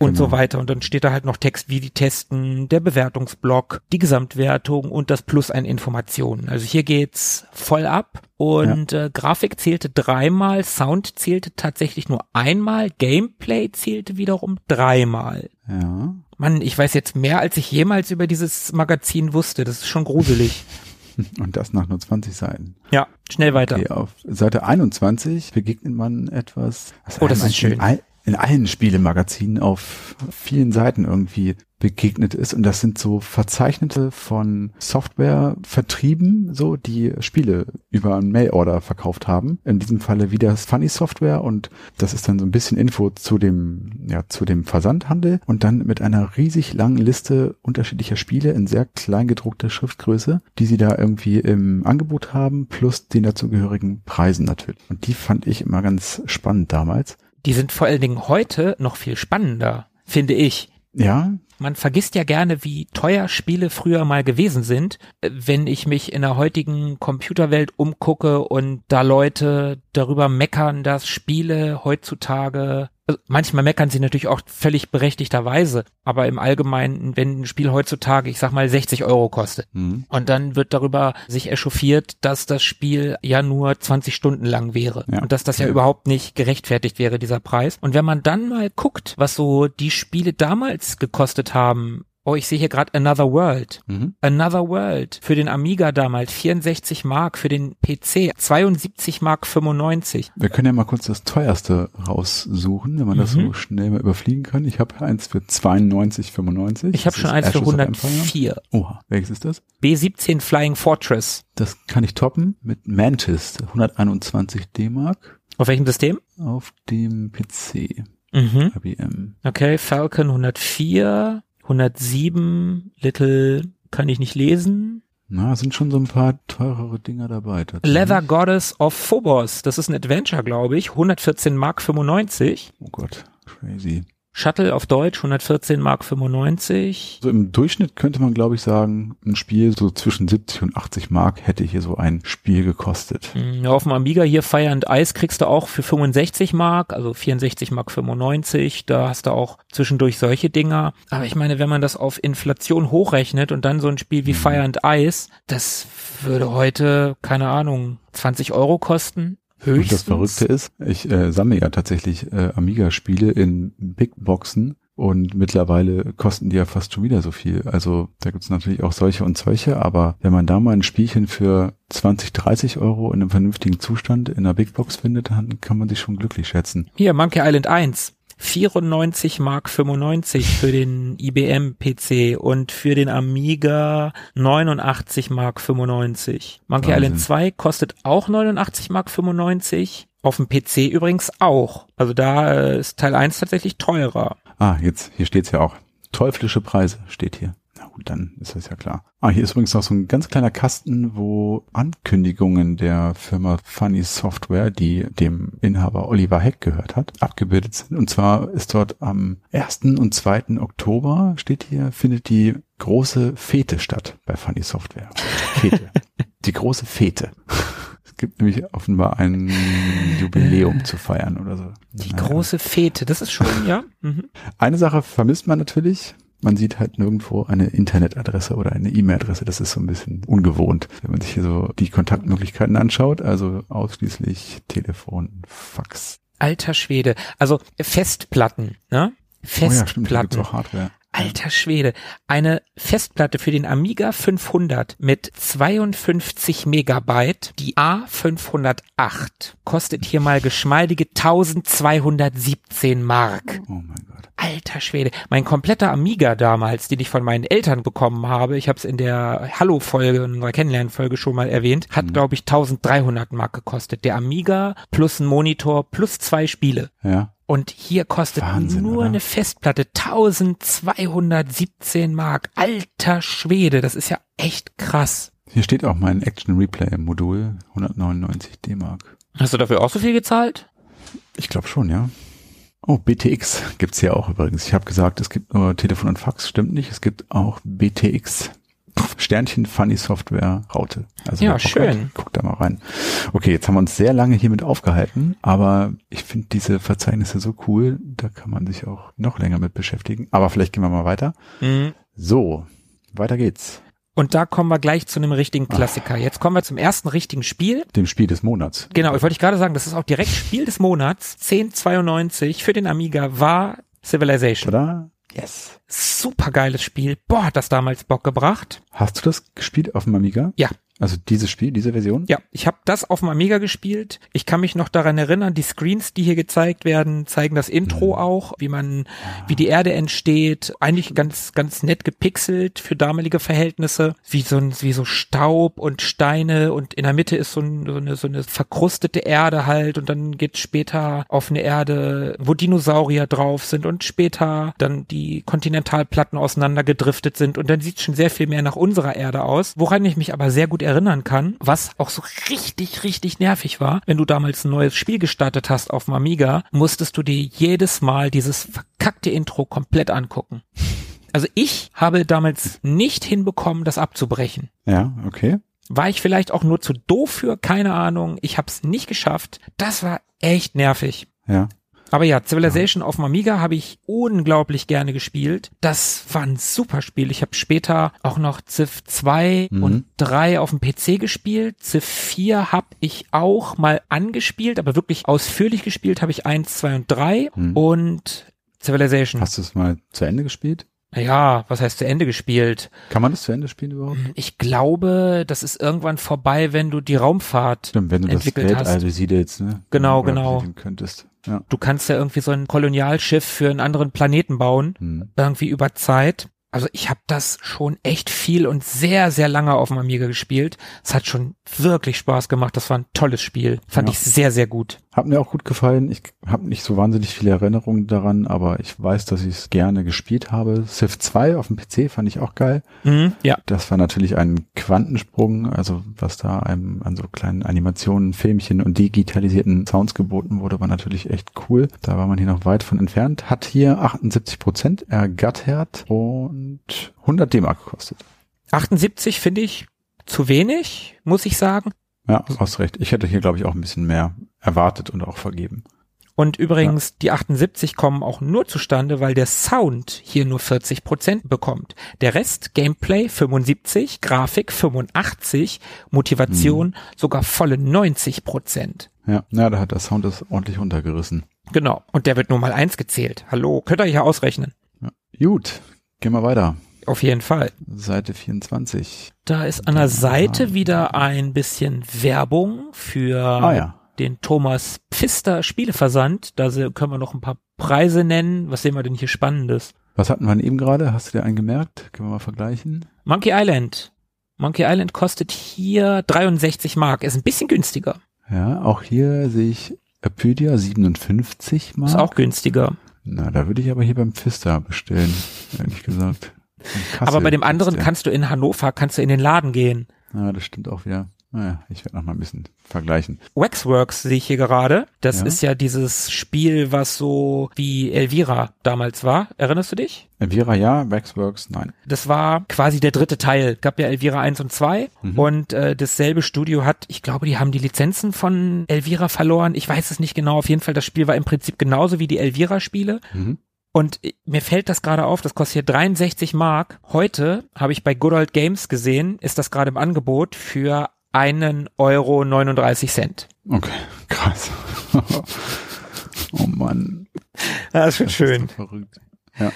und Genau. so weiter. Und dann steht da halt noch Text, wie die testen, der Bewertungsblock, die Gesamtwertung und das plus an Informationen. Also hier geht's voll ab. Und äh, Grafik zählte dreimal, Sound zählte tatsächlich nur einmal, Gameplay zählte wiederum dreimal. Ja. Mann, ich weiß jetzt mehr, als ich jemals über dieses Magazin wusste. Das ist schon gruselig. Und das nach nur 20 Seiten. Ja, schnell weiter. Okay, auf Seite 21 begegnet man etwas, was Oh, das ist schön. In, all, in allen Spielemagazinen auf vielen Seiten irgendwie begegnet ist. Und das sind so Verzeichnete von Softwarevertrieben, so die Spiele über einen Mailorder verkauft haben. In diesem Falle wieder Funny Software und das ist dann so ein bisschen Info zu dem, ja, zu dem Versandhandel und dann mit einer riesig langen Liste unterschiedlicher Spiele in sehr klein gedruckter Schriftgröße, die sie da irgendwie im Angebot haben, plus den dazugehörigen Preisen natürlich. Und die fand ich immer ganz spannend damals. Die sind vor allen Dingen heute noch viel spannender, finde ich. Ja, Man vergisst ja gerne, wie teuer Spiele früher mal gewesen sind. Wenn ich mich in der heutigen Computerwelt umgucke und da Leute darüber meckern, dass Spiele heutzutage, also manchmal meckern sie natürlich auch völlig berechtigterweise, aber im Allgemeinen, wenn ein Spiel heutzutage, ich sag mal, 60 Euro kostet, Mhm. und dann wird darüber sich echauffiert, dass das Spiel ja nur 20 Stunden lang wäre. Ja. Und dass das ja Ja. überhaupt nicht gerechtfertigt wäre, dieser Preis. Und wenn man dann mal guckt, was so die Spiele damals gekostet haben, oh, ich sehe hier gerade Another World. Mhm. Another World für den Amiga damals 64 Mark, für den PC 72 Mark 95. Wir können ja mal kurz das teuerste raussuchen, wenn man das Mhm. so schnell mal überfliegen kann. Ich habe eins für 92,95. Ich habe Das schon eins für Ashes Empire. 104. Oha, welches ist das? B17 Flying Fortress. Das kann ich toppen mit Mantis, 121 D-Mark Auf welchem System? auf dem PC, Mhm. IBM. Okay, Falcon 104, 107, Little kann ich nicht lesen. Na, sind schon so ein paar teurere Dinger dabei. Leather Goddess of Phobos, das ist ein Adventure, glaube ich, 114 Mark 95. Oh Gott, crazy. Shuttle auf Deutsch 114 Mark 95. So im Durchschnitt könnte man, glaube ich, sagen, ein Spiel so zwischen 70 und 80 Mark hätte hier so ein Spiel gekostet. Hm, Ja, auf dem Amiga hier Fire and Ice kriegst du auch für 65 Mark, also 64 Mark 95. Da hast du auch zwischendurch solche Dinger. Aber ich meine, wenn man das auf Inflation hochrechnet und dann so ein Spiel wie Fire and Ice, das würde heute, keine Ahnung, 20 Euro kosten. Und Höchstens. das Verrückte ist, ich äh, sammle ja tatsächlich äh, Amiga-Spiele in Big Boxen und mittlerweile kosten die ja fast schon wieder so viel. Also da gibt's natürlich auch solche und solche, aber wenn man da mal ein Spielchen für 20, 30 Euro in einem vernünftigen Zustand in einer Big Box findet, dann kann man sich schon glücklich schätzen. Hier, Monkey Island 1. 94 Mark 95 für den IBM PC und für den Amiga 89 Mark 95. Monkey Wahnsinn. Island 2 kostet auch 89 Mark 95. Auf dem PC übrigens auch. Also da äh, ist Teil 1 tatsächlich teurer. Ah, jetzt, hier steht's ja auch. Teuflische Preise steht hier. Na gut, dann ist das ja klar. Ah, hier ist übrigens noch so ein ganz kleiner Kasten, wo Ankündigungen der Firma Funny Software, die dem Inhaber Oliver Heck gehört hat, abgebildet sind. Und zwar ist dort am 1. und 2. Oktober, steht hier, findet die große Fete statt bei Funny Software. Fete. die große Fete. Es gibt nämlich offenbar ein Jubiläum zu feiern oder so. Die Naja. große Fete, das ist schon, ja. Mhm. Eine Sache vermisst man natürlich. Man sieht halt nirgendwo eine Internetadresse oder eine E-Mail-Adresse. Das ist so ein bisschen ungewohnt, wenn man sich hier so die Kontaktmöglichkeiten anschaut. Also ausschließlich Telefon, Fax. Alter Schwede. Also Festplatten, ne? Oh ja, stimmt, da gibt's Festplatten. auch Hardware. Alter Schwede. Eine Festplatte für den Amiga 500 mit 52 Megabyte, die A508, kostet hier mal geschmeidige 1217 Mark. Oh mein Gott. Alter Schwede. Mein kompletter Amiga damals, den ich von meinen Eltern bekommen habe, ich habe es in der Hallo-Folge, in unserer Kennenlernfolge schon mal erwähnt, hat, glaube ich, 1300 Mark gekostet. Der Amiga plus ein Monitor plus zwei Spiele. Ja. Und hier kostet Wahnsinn, nur oder? eine Festplatte 1217 Mark. Alter Schwede, das ist ja echt krass. Hier steht auch mein Action Replay Modul, 199 D-Mark. Hast du dafür auch so viel gezahlt? Ich glaube schon, ja. Oh, BTX gibt's hier auch übrigens. Ich habe gesagt, es gibt nur Telefon und Fax, stimmt nicht. Es gibt auch BTX. Sternchen Funny Software Raute. Also Ja, schön. Hat, guckt da mal rein. Okay, jetzt haben wir uns sehr lange hiermit aufgehalten, aber ich finde diese Verzeichnisse so cool, da kann man sich auch noch länger mit beschäftigen. Aber vielleicht gehen wir mal weiter. Mhm. So, weiter geht's. Und da kommen wir gleich zu einem richtigen Klassiker. Jetzt kommen wir zum ersten richtigen Spiel. Dem Spiel des Monats. Genau, ich wollte ich gerade sagen, das ist auch direkt Spiel des Monats. 1092 für den Amiga war Civilization. Oder? Yes. Super geiles Spiel. Boah, hat das damals Bock gebracht. Hast du das gespielt auf dem Amiga? Ja. Also dieses Spiel, diese Version? Ja, ich habe das auf dem Amiga gespielt. Ich kann mich noch daran erinnern, die Screens, die hier gezeigt werden, zeigen das Intro auch, wie man, wie die Erde entsteht. Eigentlich ganz, ganz nett gepixelt für damalige Verhältnisse. Wie so ein, wie so Staub und Steine und in der Mitte ist so, ein, so eine, so eine verkrustete Erde halt und dann geht später auf eine Erde, wo Dinosaurier drauf sind und später dann die Kontinentalplatten auseinandergedriftet sind und dann sieht schon sehr viel mehr nach unserer Erde aus. Woran ich mich aber sehr gut erinnern kann, was auch so richtig, richtig nervig war, wenn du damals ein neues Spiel gestartet hast auf dem Amiga, musstest du dir jedes Mal dieses verkackte Intro komplett angucken. Also ich habe damals nicht hinbekommen, das abzubrechen. Ja, okay. War ich vielleicht auch nur zu doof für? Keine Ahnung. Ich habe es nicht geschafft. Das war echt nervig. Ja. Aber ja, Civilization auf dem Amiga habe ich unglaublich gerne gespielt. Das war ein super Spiel. Ich habe später auch noch Civ 2 Mhm. und 3 auf dem PC gespielt. Civ 4 habe ich auch mal angespielt, aber wirklich ausführlich gespielt habe ich 1, 2 und 3 Mhm. und Civilization. Hast du es mal zu Ende gespielt? Ja, was heißt zu Ende gespielt? Kann man das zu Ende spielen überhaupt? Ich glaube, das ist irgendwann vorbei, wenn du die Raumfahrt Stimmt, wenn du das entwickelt Weltall hast. besiedelst, ne? Genau, Oder genau. könntest. Ja. Du kannst ja irgendwie so ein Kolonialschiff für einen anderen Planeten bauen. Hm. irgendwie über Zeit. Also ich habe das schon echt viel und sehr, sehr lange auf dem Amiga gespielt. Es hat schon wirklich Spaß gemacht. Das war ein tolles Spiel. Fand Ja. ich sehr, sehr gut. Hat mir auch gut gefallen. Ich habe nicht so wahnsinnig viele Erinnerungen daran, aber ich weiß, dass ich es gerne gespielt habe. Civ 2 auf dem PC fand ich auch geil. Mhm, ja. Das war natürlich ein Quantensprung, also was da einem an so kleinen Animationen, Filmchen und digitalisierten Sounds geboten wurde, war natürlich echt cool. Da war man hier noch weit von entfernt. Hat hier 78 Prozent ergattert und 100 D-Mark gekostet. 78 finde ich zu wenig, muss ich sagen. Ja, hast recht. Ich hätte hier, glaube ich, auch ein bisschen mehr erwartet und auch vergeben. Und übrigens, die 78 kommen auch nur zustande, weil der Sound hier nur 40 Prozent bekommt. Der Rest, Gameplay 75, Grafik 85, Motivation sogar volle 90 Prozent. Ja, ja, da hat der Sound das ordentlich runtergerissen. Genau. Und der wird nur mal eins gezählt. Hallo, könnt ihr hier ausrechnen? Gut, gehen wir weiter. Auf jeden Fall. Seite 24. Da ist an der Seite wieder ein bisschen Werbung für Ah ja. den Thomas Pfister Spieleversand. Da können wir noch ein paar Preise nennen. Was sehen wir denn hier Spannendes? Was hatten wir denn eben gerade? Hast du dir einen gemerkt? Können wir mal vergleichen? Monkey Island. Monkey Island kostet hier 63 Mark. Ist ein bisschen günstiger. Ja, auch hier sehe ich Apydia 57 Mark. Ist auch günstiger. Na, da würde ich aber hier beim Pfister bestellen, ehrlich gesagt. Aber bei dem anderen kannst du in Hannover, kannst du in den Laden gehen. Ja, das stimmt auch wieder. Naja, ich werde noch mal ein bisschen vergleichen. Waxworks sehe ich hier gerade. Das ja. ist ja dieses Spiel, was so wie Elvira damals war. Erinnerst du dich? Elvira ja, Waxworks nein. Das war quasi der dritte Teil. Gab ja Elvira 1 und 2 mhm. und äh, dasselbe Studio hat, ich glaube, die haben die Lizenzen von Elvira verloren. Ich weiß es nicht genau. Auf jeden Fall, das Spiel war im Prinzip genauso wie die Elvira-Spiele. Mhm. Und mir fällt das gerade auf, das kostet hier 63 Mark. Heute habe ich bei Good Old Games gesehen, ist das gerade im Angebot für einen Euro 39 Cent. Okay, krass. oh Mann. Das ist schön. verrückt. Ja.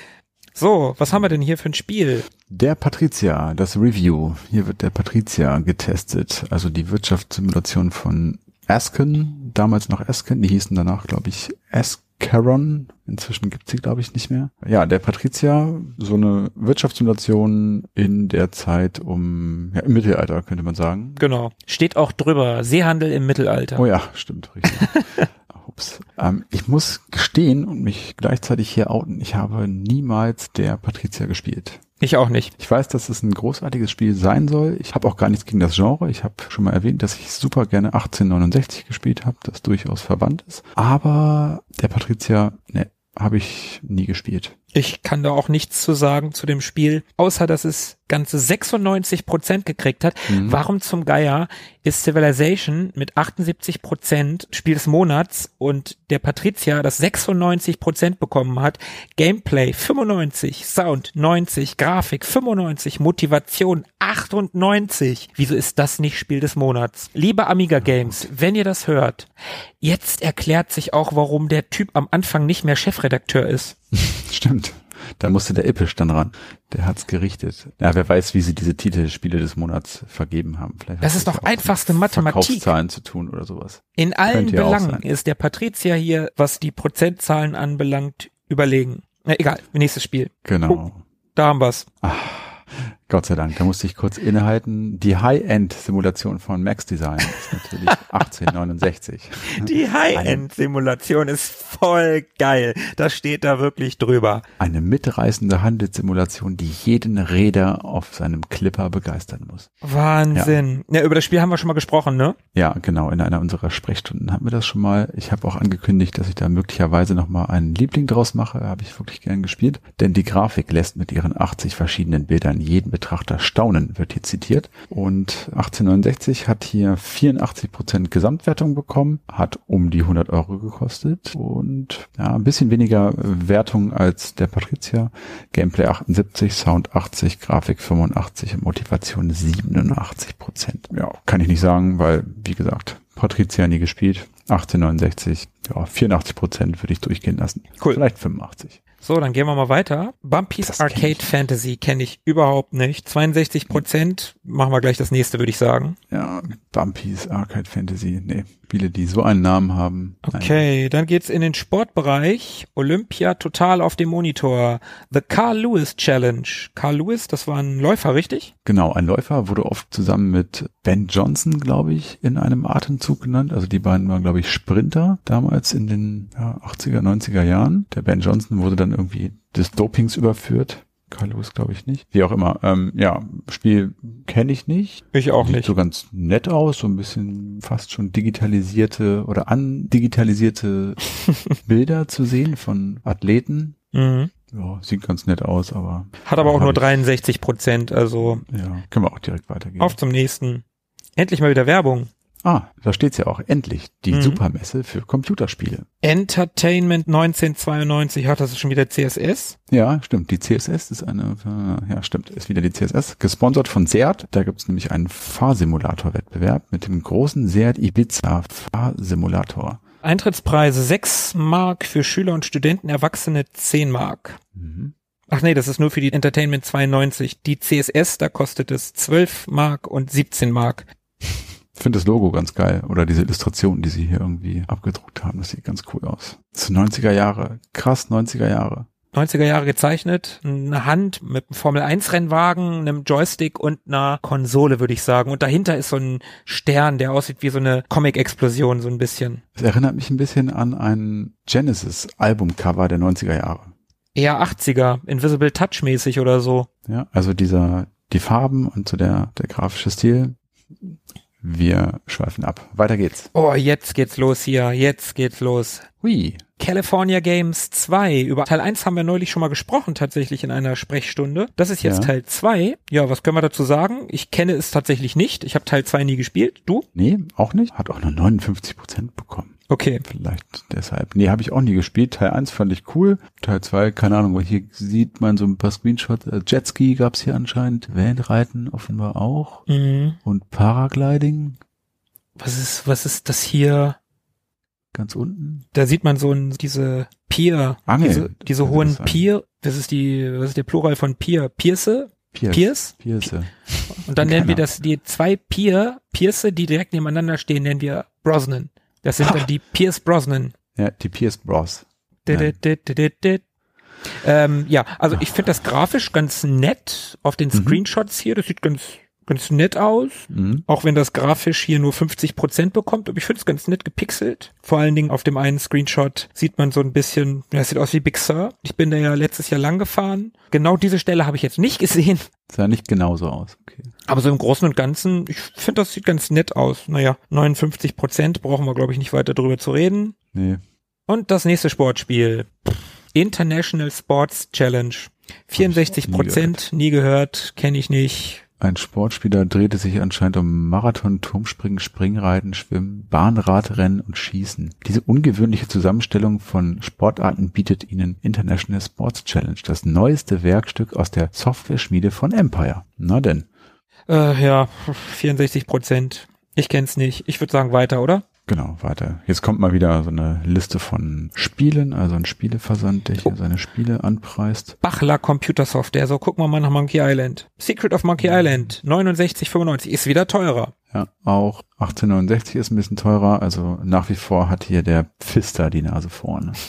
So, was haben wir denn hier für ein Spiel? Der Patricia, das Review. Hier wird der Patricia getestet. Also die Wirtschaftssimulation von Asken, damals noch Asken, die hießen danach, glaube ich, Asken Caron. Inzwischen gibt's sie, glaube ich, nicht mehr. Ja, der Patricia, so eine Wirtschaftssimulation in der Zeit um, ja, im Mittelalter, könnte man sagen. Genau. Steht auch drüber. Seehandel im Mittelalter. Oh ja, stimmt, richtig. Ups. Ähm, ich muss gestehen und mich gleichzeitig hier outen, ich habe niemals der Patricia gespielt. Ich auch nicht. Ich weiß, dass es ein großartiges Spiel sein soll. Ich habe auch gar nichts gegen das Genre. Ich habe schon mal erwähnt, dass ich super gerne 1869 gespielt habe, das durchaus verwandt ist. Aber der Patricia, ne, habe ich nie gespielt. Ich kann da auch nichts zu sagen zu dem Spiel, außer dass es ganze 96 Prozent gekriegt hat. Mhm. Warum zum Geier ist Civilization mit 78 Prozent Spiel des Monats und der Patricia das 96 Prozent bekommen hat? Gameplay 95, Sound 90, Grafik 95, Motivation 98. Wieso ist das nicht Spiel des Monats? Liebe Amiga Games, wenn ihr das hört, jetzt erklärt sich auch, warum der Typ am Anfang nicht mehr Chefredakteur ist. Stimmt. Da musste der Ippisch dann ran. Der hat's gerichtet. Ja, wer weiß, wie sie diese Titelspiele des Monats vergeben haben. Vielleicht das ist doch einfachste Mathematik. Verkaufszahlen zu tun oder sowas. In allen Belangen ist der Patrizier hier, was die Prozentzahlen anbelangt, überlegen. Na, egal, nächstes Spiel. Genau. Oh, da haben wir's. Ach. Gott sei Dank, da musste ich kurz innehalten. Die High-End-Simulation von Max Design ist natürlich 1869. Die High-End-Simulation ist voll geil. Das steht da wirklich drüber. Eine mitreißende Handelssimulation, die jeden Räder auf seinem Clipper begeistern muss. Wahnsinn. Ja. ja, über das Spiel haben wir schon mal gesprochen, ne? Ja, genau. In einer unserer Sprechstunden hatten wir das schon mal. Ich habe auch angekündigt, dass ich da möglicherweise noch mal einen Liebling draus mache. Habe ich wirklich gern gespielt. Denn die Grafik lässt mit ihren 80 verschiedenen Bildern jeden Betrachter staunen, wird hier zitiert. Und 1869 hat hier 84 Prozent Gesamtwertung bekommen, hat um die 100 Euro gekostet und ja, ein bisschen weniger Wertung als der Patricia. Gameplay 78, Sound 80, Grafik 85 Motivation 87 Prozent. Ja, kann ich nicht sagen, weil, wie gesagt, Patricia nie gespielt. 1869, ja, 84 Prozent würde ich durchgehen lassen. Cool. Vielleicht 85. So, dann gehen wir mal weiter. Bumpy's Arcade kenn Fantasy kenne ich überhaupt nicht. 62 Prozent. Machen wir gleich das nächste, würde ich sagen. Ja, Bumpy's Arcade Fantasy. Nee, Spiele, die so einen Namen haben. Okay, Nein. dann geht's in den Sportbereich. Olympia total auf dem Monitor. The Carl Lewis Challenge. Carl Lewis, das war ein Läufer, richtig? Genau, ein Läufer wurde oft zusammen mit Ben Johnson, glaube ich, in einem Atemzug genannt. Also die beiden waren, glaube ich, Sprinter damals in den ja, 80er, 90er Jahren. Der Ben Johnson wurde dann irgendwie des Dopings überführt. Carlos glaube ich nicht. Wie auch immer. Ähm, ja, Spiel kenne ich nicht. Ich auch Sieht nicht. so ganz nett aus, so ein bisschen fast schon digitalisierte oder andigitalisierte Bilder zu sehen von Athleten. Mhm. Ja, sieht ganz nett aus, aber. Hat aber auch nur 63 Prozent, also. Ja, können wir auch direkt weitergehen. Auf zum nächsten. Endlich mal wieder Werbung. Ah, da steht's ja auch. Endlich. Die mhm. Supermesse für Computerspiele. Entertainment 1992 hat das schon wieder CSS? Ja, stimmt. Die CSS ist eine, äh, ja, stimmt, ist wieder die CSS. Gesponsert von Seat. Da gibt's nämlich einen Fahrsimulator-Wettbewerb mit dem großen Seat Ibiza Fahrsimulator. Eintrittspreise 6 Mark für Schüler und Studenten, Erwachsene 10 Mark. Mhm. Ach nee, das ist nur für die Entertainment 92. Die CSS, da kostet es 12 Mark und 17 Mark finde das Logo ganz geil oder diese Illustration, die sie hier irgendwie abgedruckt haben. Das sieht ganz cool aus. Zu 90er Jahre. Krass 90er Jahre. 90er Jahre gezeichnet. Eine Hand mit einem Formel-1-Rennwagen, einem Joystick und einer Konsole, würde ich sagen. Und dahinter ist so ein Stern, der aussieht wie so eine Comic-Explosion, so ein bisschen. Es erinnert mich ein bisschen an ein Genesis-Albumcover der 90er Jahre. Eher 80er, Invisible Touch mäßig oder so. Ja, also dieser, die Farben und so der, der grafische Stil. Wir schweifen ab. Weiter geht's. Oh, jetzt geht's los hier. Jetzt geht's los. Hui. California Games 2. Über Teil 1 haben wir neulich schon mal gesprochen, tatsächlich in einer Sprechstunde. Das ist jetzt Ja. Teil 2. Ja, was können wir dazu sagen? Ich kenne es tatsächlich nicht. Ich habe Teil 2 nie gespielt. Du? Nee, auch nicht. Hat auch nur 59 Prozent bekommen. Okay. Vielleicht deshalb. Nee, habe ich auch nie gespielt. Teil 1 fand ich cool. Teil 2, keine Ahnung, weil hier sieht man so ein paar Screenshots. Äh, Jetski gab's hier anscheinend. Wellenreiten offenbar auch. Mhm. Und Paragliding Was ist, was ist das hier? ganz unten. Da sieht man so ein, diese Pier, Angel. diese, diese hohen das ein- Pier. Das ist die, was ist der Plural von Pier? Pierce? Pierce. Pierce? Pierce. Und dann nennen wir das die zwei Pier, Pierce, die direkt nebeneinander stehen, nennen wir Brosnan. Das sind dann die Pierce Brosnan. Ja, die Pierce Bros. Ähm, ja, also ich finde das grafisch ganz nett auf den Mhm. Screenshots hier. Das sieht ganz, ganz nett aus. Mhm. Auch wenn das grafisch hier nur 50 Prozent bekommt. Aber ich finde es ganz nett gepixelt. Vor allen Dingen auf dem einen Screenshot sieht man so ein bisschen, ja, es sieht aus wie Big Sur. Ich bin da ja letztes Jahr lang gefahren. Genau diese Stelle habe ich jetzt nicht gesehen. Sah nicht genauso aus. Okay. Aber so im Großen und Ganzen, ich finde, das sieht ganz nett aus. Naja, 59 Prozent brauchen wir, glaube ich, nicht weiter drüber zu reden. Nee. Und das nächste Sportspiel. International Sports Challenge. 64 Prozent, nie gehört, kenne ich nicht. Ein Sportspieler drehte sich anscheinend um Marathon, Turmspringen, Springreiten, Schwimmen, Bahnradrennen und Schießen. Diese ungewöhnliche Zusammenstellung von Sportarten bietet Ihnen International Sports Challenge, das neueste Werkstück aus der Software-Schmiede von Empire. Na denn. Äh, ja, 64 Prozent. Ich kenn's nicht. Ich würde sagen weiter, oder? Genau, weiter. Jetzt kommt mal wieder so eine Liste von Spielen, also ein Spieleversand, der hier seine Spiele anpreist. Bachler Computer Software. So, gucken wir mal nach Monkey Island. Secret of Monkey Island. 69,95. Ist wieder teurer. Ja, auch 1869 ist ein bisschen teurer, also nach wie vor hat hier der Pfister die Nase vorne.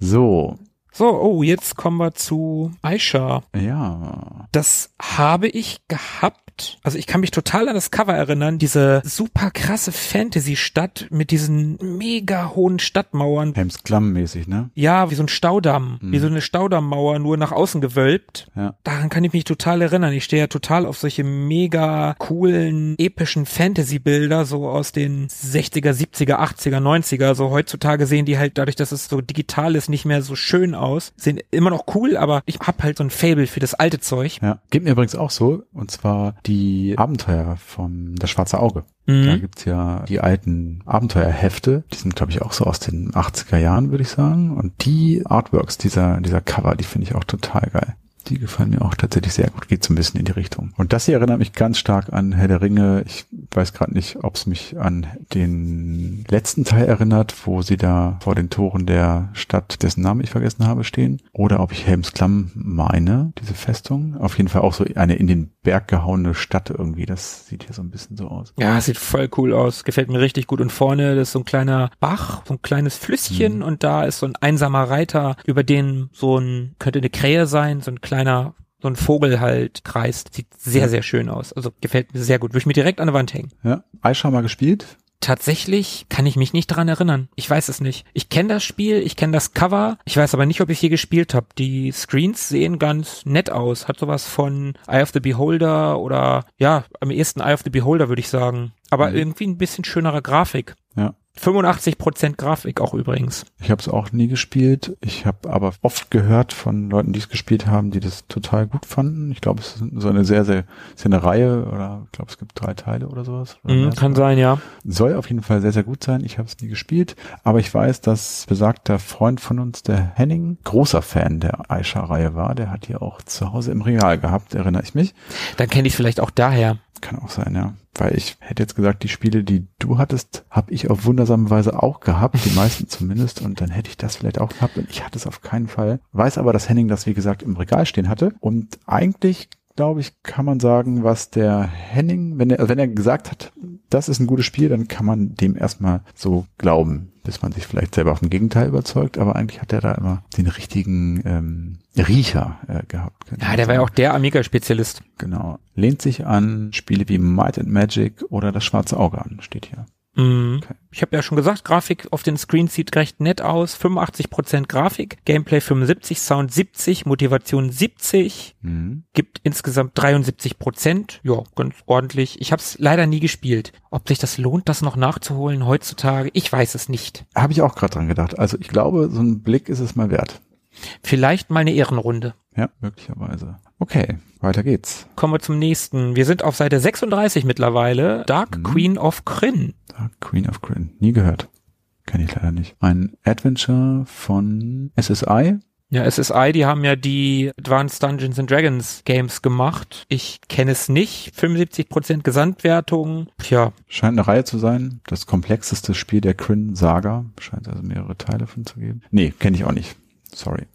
So, So, oh, jetzt kommen wir zu Aisha. ja. Das habe ich gehabt. Also ich kann mich total an das Cover erinnern. Diese super krasse Fantasy-Stadt mit diesen mega hohen Stadtmauern. Helms Klamm-mäßig, ne? Ja, wie so ein Staudamm. Mhm. Wie so eine Staudammmauer, nur nach außen gewölbt. Ja. Daran kann ich mich total erinnern. Ich stehe ja total auf solche mega coolen, epischen Fantasy-Bilder, so aus den 60er, 70er, 80er, 90er. So heutzutage sehen die halt dadurch, dass es so digital ist, nicht mehr so schön aus. Sehen immer noch cool, aber ich hab halt so ein Fable für das alte Zeug. Ja, geht mir übrigens auch so, und zwar die Abenteuer vom Das Schwarze Auge. Da Mhm. gibt's ja die alten Abenteuerhefte, die sind glaube ich auch so aus den 80er Jahren, würde ich sagen. Und die Artworks dieser, dieser Cover, die finde ich auch total geil. Die gefallen mir auch tatsächlich sehr gut, geht so ein bisschen in die Richtung. Und das hier erinnert mich ganz stark an Herr der Ringe. Ich weiß gerade nicht, ob es mich an den letzten Teil erinnert, wo sie da vor den Toren der Stadt, dessen Namen ich vergessen habe, stehen. Oder ob ich Helms Klamm meine, diese Festung. Auf jeden Fall auch so eine in den Berg gehauene Stadt irgendwie. Das sieht hier so ein bisschen so aus. Ja, sieht voll cool aus. Gefällt mir richtig gut. Und vorne das ist so ein kleiner Bach, so ein kleines Flüsschen Mhm. und da ist so ein einsamer Reiter, über den so ein, könnte eine Krähe sein, so ein kleiner, so ein Vogel halt kreist. Sieht sehr, sehr schön aus. Also gefällt mir sehr gut. Würde ich mir direkt an der Wand hängen. Ja, mal gespielt. Tatsächlich kann ich mich nicht dran erinnern. Ich weiß es nicht. Ich kenne das Spiel, ich kenne das Cover. Ich weiß aber nicht, ob ich hier gespielt habe. Die Screens sehen ganz nett aus. Hat sowas von Eye of the Beholder oder ja, am ehesten Eye of the Beholder würde ich sagen. Aber Mhm. irgendwie ein bisschen schönere Grafik. Ja. 85% Grafik auch übrigens. Ich habe es auch nie gespielt. Ich habe aber oft gehört von Leuten, die es gespielt haben, die das total gut fanden. Ich glaube, es ist so eine sehr, sehr, ist ja eine Reihe oder ich glaube, es gibt drei Teile oder sowas. Oder mehr kann sogar. sein, ja. Soll auf jeden Fall sehr, sehr gut sein. Ich habe es nie gespielt, aber ich weiß, dass besagter Freund von uns, der Henning, großer Fan der Aisha-Reihe war. Der hat die auch zu Hause im Regal gehabt, erinnere ich mich. Dann kenne ich vielleicht auch daher. Kann auch sein, ja. Weil ich hätte jetzt gesagt, die Spiele, die du hattest, habe ich auf wundersame Weise auch gehabt, die meisten zumindest. Und dann hätte ich das vielleicht auch gehabt und ich hatte es auf keinen Fall. Weiß aber, dass Henning das, wie gesagt, im Regal stehen hatte. Und eigentlich, glaube ich, kann man sagen, was der Henning, wenn er, wenn er gesagt hat, das ist ein gutes Spiel, dann kann man dem erstmal so glauben, bis man sich vielleicht selber auf dem Gegenteil überzeugt. Aber eigentlich hat er da immer den richtigen ähm, Riecher äh, gehabt. Ja, der war ja auch der Amiga-Spezialist. Genau. Lehnt sich an Spiele wie Might and Magic oder das Schwarze Auge an, steht hier. Mhm. Okay. Ich habe ja schon gesagt, Grafik auf den Screen sieht recht nett aus. 85% Grafik, Gameplay 75, Sound 70, Motivation 70, mhm. gibt insgesamt 73%. Ja, ganz ordentlich. Ich habe es leider nie gespielt. Ob sich das lohnt, das noch nachzuholen heutzutage, ich weiß es nicht. Habe ich auch gerade dran gedacht. Also ich glaube, so ein Blick ist es mal wert. Vielleicht mal eine Ehrenrunde. Ja, möglicherweise. Okay, weiter geht's. Kommen wir zum nächsten. Wir sind auf Seite 36 mittlerweile. Dark mhm. Queen of Kryn. Dark Queen of Kryn. Nie gehört. Kenne ich leider nicht. Ein Adventure von SSI. Ja, SSI, die haben ja die Advanced Dungeons and Dragons Games gemacht. Ich kenne es nicht. 75% Gesamtwertung. Tja. Scheint eine Reihe zu sein. Das komplexeste Spiel der Kryn Saga. Scheint also mehrere Teile von zu geben. Nee, kenne ich auch nicht. Sorry.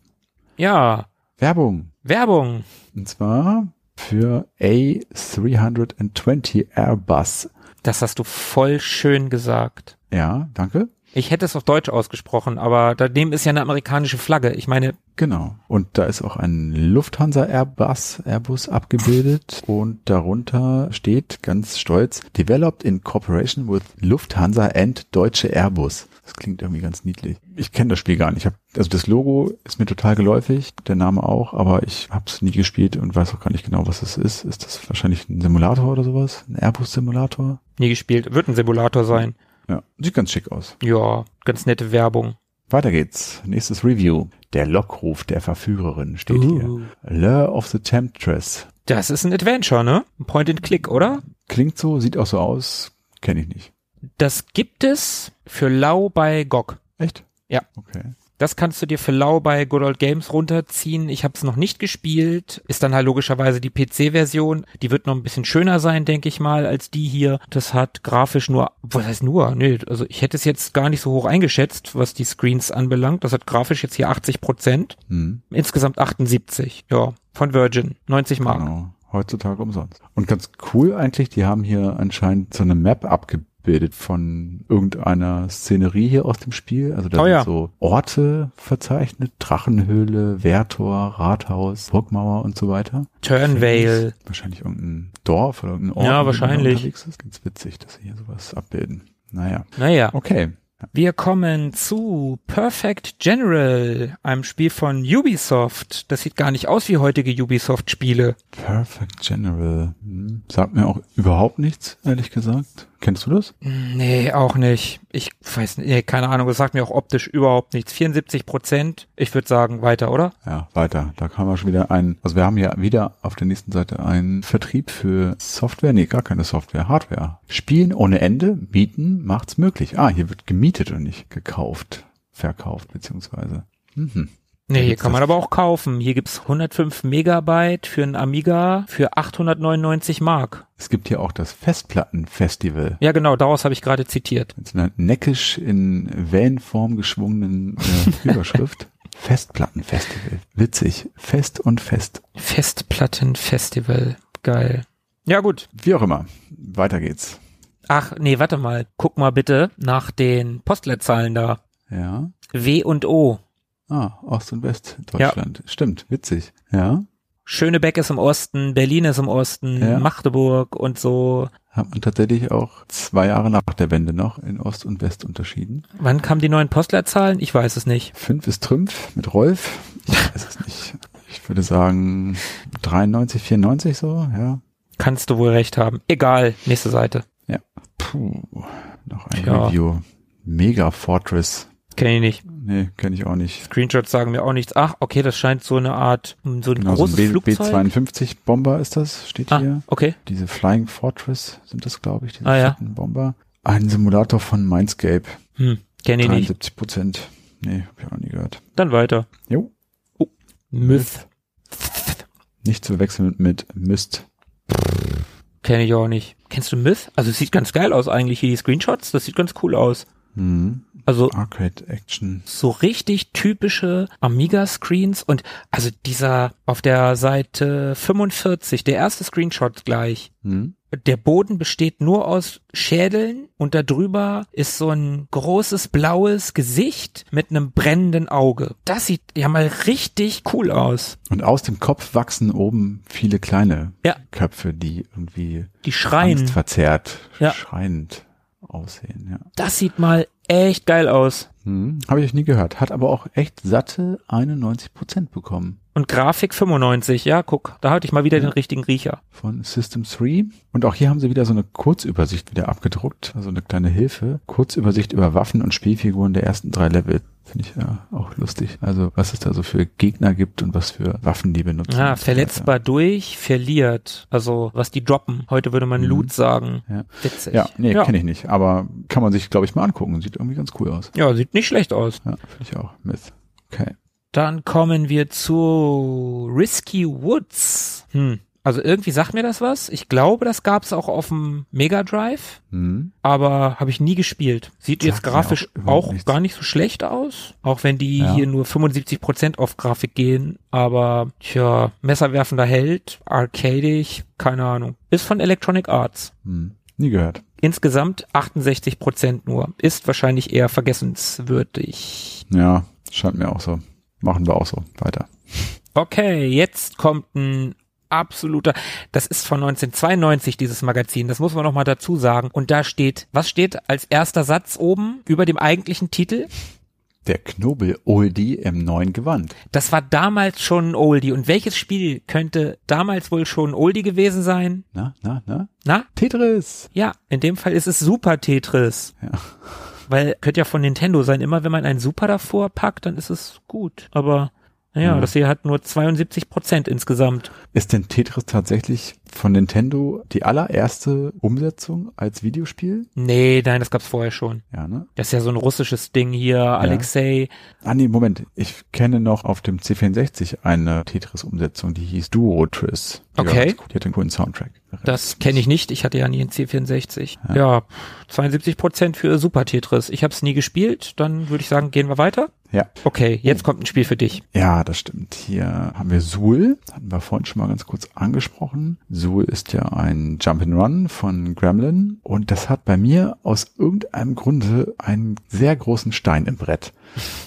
Ja. Werbung. Werbung. Und zwar für A320 Airbus. Das hast du voll schön gesagt. Ja, danke. Ich hätte es auf Deutsch ausgesprochen, aber daneben ist ja eine amerikanische Flagge. Ich meine. Genau. Und da ist auch ein Lufthansa Airbus, Airbus abgebildet und darunter steht ganz stolz, developed in cooperation with Lufthansa and Deutsche Airbus. Das klingt irgendwie ganz niedlich. Ich kenne das Spiel gar nicht. Ich hab, also das Logo ist mir total geläufig, der Name auch, aber ich habe es nie gespielt und weiß auch gar nicht genau, was es ist. Ist das wahrscheinlich ein Simulator oder sowas? Ein Airbus-Simulator? Nie gespielt. Wird ein Simulator sein. Ja, sieht ganz schick aus. Ja, ganz nette Werbung. Weiter geht's. Nächstes Review. Der Lockruf der Verführerin steht uh. hier. Lure of the Temptress. Das ist ein Adventure, ne? Point and Click, oder? Klingt so, sieht auch so aus. Kenne ich nicht. Das gibt es für lau bei GOG. Echt? Ja. Okay. Das kannst du dir für lau bei Good Old Games runterziehen. Ich habe es noch nicht gespielt. Ist dann halt logischerweise die PC-Version. Die wird noch ein bisschen schöner sein, denke ich mal, als die hier. Das hat grafisch nur, was heißt nur? Nee, also ich hätte es jetzt gar nicht so hoch eingeschätzt, was die Screens anbelangt. Das hat grafisch jetzt hier 80 Prozent. Hm. Insgesamt 78. Ja, von Virgin. 90 Mark. Genau heutzutage umsonst. Und ganz cool eigentlich, die haben hier anscheinend so eine Map abgebildet abgebildet von irgendeiner Szenerie hier aus dem Spiel. Also da oh, sind ja. so Orte verzeichnet, Drachenhöhle, Wehrtor, Rathaus, Burgmauer und so weiter. Turnvale. Wahrscheinlich irgendein Dorf oder irgendein Ort. Ja, wahrscheinlich. Ist. Ganz witzig, dass sie hier sowas abbilden. Naja. Naja. Okay. Wir kommen zu Perfect General, einem Spiel von Ubisoft. Das sieht gar nicht aus wie heutige Ubisoft-Spiele. Perfect General. Hm. Sagt mir auch überhaupt nichts, ehrlich gesagt. Kennst du das? Nee, auch nicht. Ich weiß nicht, nee, keine Ahnung, das sagt mir auch optisch überhaupt nichts. 74 Prozent, ich würde sagen weiter, oder? Ja, weiter. Da kann man schon wieder ein, also wir haben ja wieder auf der nächsten Seite einen Vertrieb für Software, nee, gar keine Software, Hardware. Spielen ohne Ende, mieten macht's möglich. Ah, hier wird gemietet und nicht gekauft, verkauft, beziehungsweise. Mhm. Nee, hier kann man aber auch kaufen. Hier gibt's 105 Megabyte für einen Amiga für 899 Mark. Es gibt hier auch das Festplattenfestival. Ja, genau, daraus habe ich gerade zitiert. Mit so einer neckisch in Wellenform geschwungenen äh, Überschrift. Festplattenfestival. Witzig. Fest und fest. Festplattenfestival. Geil. Ja, gut. Wie auch immer. Weiter geht's. Ach, nee, warte mal. Guck mal bitte nach den Postleitzahlen da. Ja. W und O. Ah, Ost- und Westdeutschland. Ja. Stimmt, witzig. Ja. Schönebeck ist im Osten, Berlin ist im Osten, ja. Magdeburg und so. Hat man tatsächlich auch zwei Jahre nach der Wende noch in Ost und West unterschieden. Wann kamen die neuen Postleitzahlen? Ich weiß es nicht. Fünf ist Trümpf mit Rolf. Ich weiß es nicht. Ich würde sagen 93, 94 so, ja. Kannst du wohl recht haben. Egal, nächste Seite. Ja. Puh, noch ein ja. Review. Mega Fortress. Kenn ich nicht. Nee, kenne ich auch nicht. Screenshots sagen mir auch nichts. Ach, okay, das scheint so eine Art, so ein genau, großes so ein B Flugzeug. B-52 Bomber ist das, steht ah, hier. okay. Diese Flying Fortress sind das, glaube ich, diese ah, ja. Bomber. Ein Simulator von Mindscape. Hm, kenne ich 73 Prozent. Nee, hab ich auch noch nie gehört. Dann weiter. Jo. Oh, Myth. Nicht zu wechseln mit Myst. Kenne ich auch nicht. Kennst du Myth? Also es sieht ganz geil aus eigentlich hier, die Screenshots. Das sieht ganz cool aus. Mhm. Also Arcade Action. so richtig typische Amiga-Screens und also dieser auf der Seite 45, der erste Screenshot gleich. Hm? Der Boden besteht nur aus Schädeln und da drüber ist so ein großes blaues Gesicht mit einem brennenden Auge. Das sieht ja mal richtig cool aus. Und aus dem Kopf wachsen oben viele kleine Ja. Köpfe, die irgendwie Die schreien. angstverzerrt, Ja. schreiend aussehen. Ja. Das sieht mal echt geil aus. Hm. Habe ich nie gehört. Hat aber auch echt satte 91 Prozent bekommen Und Grafik 95, ja, guck, da hatte ich mal wieder den richtigen Riecher. von System 3. Und auch hier haben sie wieder so eine Kurzübersicht wieder abgedruckt, also eine kleine Hilfe. Kurzübersicht über Waffen und Spielfiguren der ersten drei Level. Finde ich ja auch lustig. Also was es da so für Gegner gibt und was für Waffen die benutzen. Ja, so verletzbar durch, verliert. Also, was die droppen. Heute würde man Mhm. Loot sagen. Ja. Witzig. Ja, nee, ja. kenne ich nicht. Aber kann man sich, glaube ich, mal angucken. Sieht irgendwie ganz cool aus. Ja, sieht nicht schlecht aus. Ja, finde ich auch. Myth. Okay. Dann kommen wir zu Risky Woods. Hm. Also irgendwie sagt mir das was. Ich glaube, das gab's auch auf dem Mega Drive, Hm. aber habe ich nie gespielt. Sieht jetzt Sagt grafisch auch auch, gar nicht so schlecht aus, auch wenn die Ja. hier nur 75% auf Grafik gehen. Aber tja, messerwerfender Held, arcadisch, keine Ahnung. Ist von Electronic Arts. Hm. Nie gehört. Insgesamt 68% nur. Ist wahrscheinlich eher vergessenswürdig. Ja, scheint mir auch so. Machen wir auch so. Weiter. Okay, jetzt kommt ein absoluter, das ist von 1992, dieses Magazin, das muss man noch mal dazu sagen. Und da steht, was steht als erster Satz oben über dem eigentlichen Titel? Der Knobel Oldie im neuen Gewand. Das war damals schon ein Oldie. Und welches Spiel könnte damals wohl schon ein Oldie gewesen sein? Na, na, na? Na? Tetris. Ja, in dem Fall ist es Super Tetris. Ja. Weil, könnte ja von Nintendo sein, immer wenn man ein Super davor packt, dann ist es gut. Aber, naja, Ja. das hier hat nur 72 Prozent insgesamt. Ist denn Tetris tatsächlich von Nintendo die allererste Umsetzung als Videospiel? Nee, nein, das gab's vorher schon. Ja, ne? Das ist ja so ein russisches Ding hier, Alexei. Ah, nee, Moment. Ich kenne noch auf dem C64 eine Tetris-Umsetzung, die hieß Duo-Tris. Die war Okay. Die hat einen coolen Soundtrack. Das kenne ich nicht, ich hatte ja nie einen C64. Ja, 72 Prozent für Super Tetris. Ich habe es nie gespielt, dann würde ich sagen, gehen wir weiter. Ja. Okay, jetzt kommt ein Spiel für dich. Ja, das stimmt. Hier haben wir Zool. Hatten wir vorhin schon mal ganz kurz angesprochen. Zool ist ja ein Jump'n'Run von Gremlin. Und das hat bei mir aus irgendeinem Grunde einen sehr großen Stein im Brett.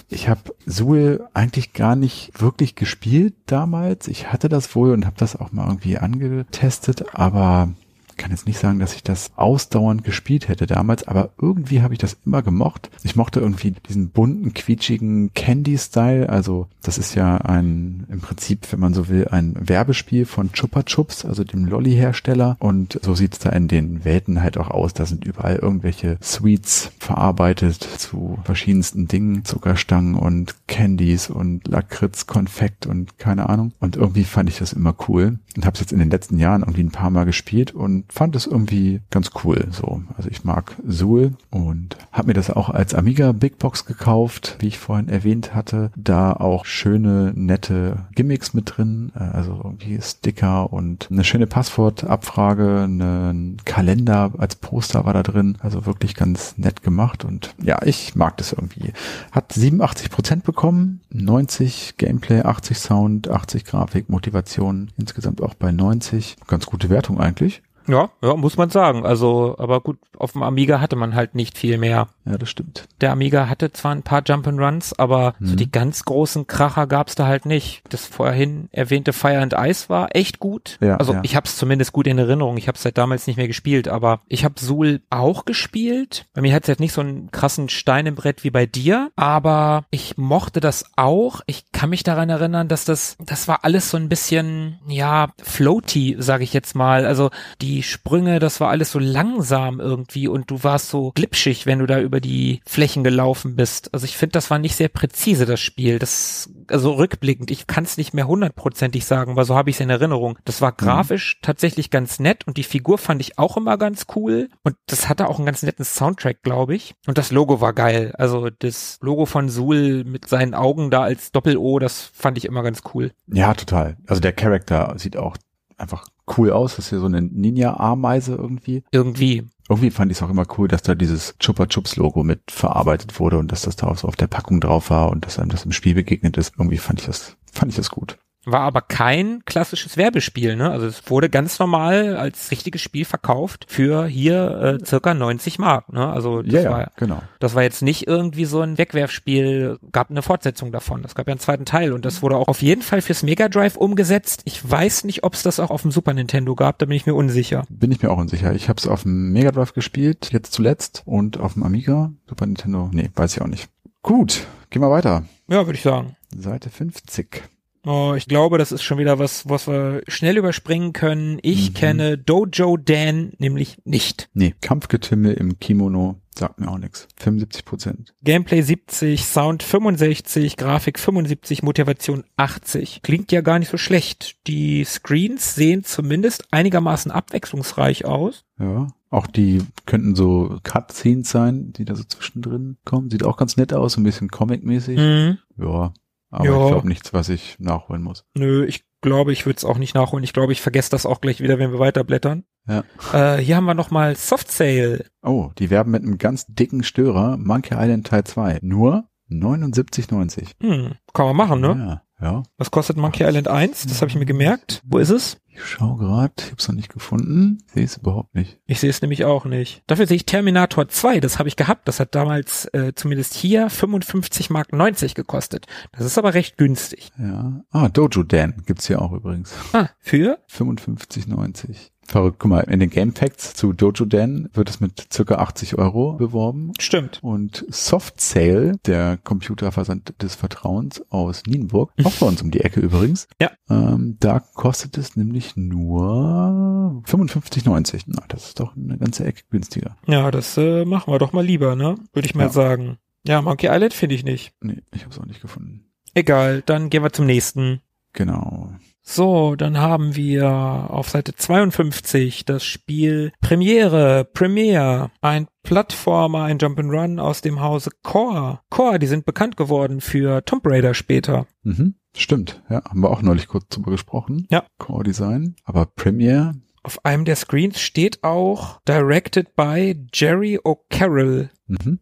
Ich habe Zool eigentlich gar nicht wirklich gespielt damals. Ich hatte das wohl und habe das auch mal irgendwie angetestet, aber kann jetzt nicht sagen, dass ich das ausdauernd gespielt hätte damals, aber irgendwie habe ich das immer gemocht. Ich mochte irgendwie diesen bunten, quietschigen Candy-Style. Also das ist ja ein, im Prinzip, wenn man so will, ein Werbespiel von Chupa Chups, also dem Lolli-Hersteller. Und so sieht's da in den Welten halt auch aus. Da sind überall irgendwelche Sweets verarbeitet zu verschiedensten Dingen, Zuckerstangen und Candies und Lakritz, Konfekt und keine Ahnung. Und irgendwie fand ich das immer cool und habe es jetzt in den letzten Jahren irgendwie ein paar Mal gespielt und fand es irgendwie ganz cool. So, also ich mag Zool und habe mir das auch als Amiga Big Box gekauft, wie ich vorhin erwähnt hatte. Da auch schöne, nette Gimmicks mit drin, äh, also irgendwie Sticker und eine schöne Passwortabfrage, einen Kalender als Poster war da drin. Also wirklich ganz nett gemacht und ja, ich mag das irgendwie. Hat 87 Prozent bekommen, 90 Gameplay, 80 Sound, 80 Grafik, Motivation, insgesamt auch bei 90. Ganz gute Wertung eigentlich. Ja, ja, muss man sagen. Also, aber gut, auf dem Amiga hatte man halt nicht viel mehr. Ja, das stimmt. Der Amiga hatte zwar ein paar Jump'n'Runs, aber so Mhm. die ganz großen Kracher gab's da halt nicht. Das vorhin erwähnte Fire and Ice war echt gut. Ja, also ja. ich hab's zumindest gut in Erinnerung. Ich hab's seit damals nicht mehr gespielt, aber ich hab Suhl auch gespielt. Bei mir hat's jetzt nicht so einen krassen Stein im Brett wie bei dir, aber ich mochte das auch. Ich kann mich daran erinnern, dass das, das war alles so ein bisschen, ja, floaty, sage ich jetzt mal. Also die Sprünge, das war alles so langsam irgendwie und du warst so glitschig, wenn du da über die Flächen gelaufen bist. Also ich finde, das war nicht sehr präzise, das Spiel. Das, also rückblickend, ich kann es nicht mehr hundertprozentig sagen, aber so habe ich es in Erinnerung. Das war grafisch tatsächlich ganz nett und die Figur fand ich auch immer ganz cool und das hatte auch einen ganz netten Soundtrack, glaube ich. Und das Logo war geil. Also das Logo von Sul mit seinen Augen da als Doppel-O, das fand ich immer ganz cool. Ja, total. Also der Charakter sieht auch einfach cool aus. Das ist hier so eine Ninja-Ameise irgendwie. Irgendwie. Irgendwie fand ich es auch immer cool, dass da dieses Chupa Chups Logo mit verarbeitet wurde und dass das da auch so auf der Packung drauf war und dass einem das im Spiel begegnet ist. Irgendwie fand ich das, fand ich das gut. War aber kein klassisches Werbespiel, ne? Also es wurde ganz normal als richtiges Spiel verkauft für hier äh, circa 90 Mark, ne? Also das Ja, ja, war genau. das war jetzt nicht irgendwie so ein Wegwerfspiel, gab eine Fortsetzung davon. Es gab ja einen zweiten Teil und das wurde auch auf jeden Fall fürs Mega Drive umgesetzt. Ich weiß nicht, ob es das auch auf dem Super Nintendo gab, da bin ich mir unsicher. Bin ich mir auch unsicher. Ich habe es auf dem Mega Drive gespielt, jetzt zuletzt, und auf dem Amiga, Super Nintendo, nee, weiß ich auch nicht. Gut, gehen wir weiter. Ja, würde ich sagen. Seite 50. Oh, ich glaube, das ist schon wieder was, was wir schnell überspringen können. Ich Mhm. kenne Dojo Dan nämlich nicht. Nee, Kampfgetümmel im Kimono sagt mir auch nichts. 75 Prozent. Gameplay 70, Sound 65, Grafik 75, Motivation 80. Klingt ja gar nicht so schlecht. Die Screens sehen zumindest einigermaßen abwechslungsreich aus. Ja. Auch die könnten so Cutscenes sein, die da so zwischendrin kommen. Sieht auch ganz nett aus, so ein bisschen comic-mäßig. Mhm. Ja. Aber Ja. ich glaube nichts, was ich nachholen muss. Nö, ich glaube, ich würde es auch nicht nachholen. Ich glaube, ich vergesse das auch gleich wieder, wenn wir weiterblättern. Ja. Äh, hier haben wir nochmal Soft Sale. Oh, die werben mit einem ganz dicken Störer Monkey Island Teil 2. Nur 79,90. Hm, kann man machen, ne? Ja, ja. Was kostet Monkey Island 1? Das habe ich mir gemerkt. Wo ist es? Ich schau grad, ich hab's noch nicht gefunden. Sehe es überhaupt nicht. Ich sehe es nämlich auch nicht. Dafür sehe ich Terminator 2, das habe ich gehabt. Das hat damals äh, zumindest hier 55 Mark 90 gekostet. Das ist aber recht günstig. Ja. Ah, Dojo Dan gibt's hier auch übrigens. Ah, für? 55,90. Verrückt, guck mal, in den Game Facts zu Dojo Dan wird es mit circa 80 Euro beworben. Stimmt. Und Soft Sale, der Computerversand des Vertrauens aus Nienburg, auch bei uns um die Ecke übrigens. Ja. Ähm, da kostet es nämlich nur 55,90. Na, das ist doch eine ganze Ecke günstiger. Ja, das äh, machen wir doch mal lieber, ne? Würde ich mal Ja. sagen. Ja, Monkey Island finde ich nicht. Nee, ich habe es auch nicht gefunden. Egal, dann gehen wir zum nächsten. Genau. So, dann haben wir auf Seite 52 das Spiel Premiere, Premiere, ein Plattformer, ein Jump'n'Run aus dem Hause Core. Core, die sind bekannt geworden für Tomb Raider später. Mhm. Stimmt, ja, haben wir auch neulich kurz drüber gesprochen. Ja. Core Design. Aber Premiere, Auf einem der Screens steht auch Directed by Jerry O'Carroll. mhm.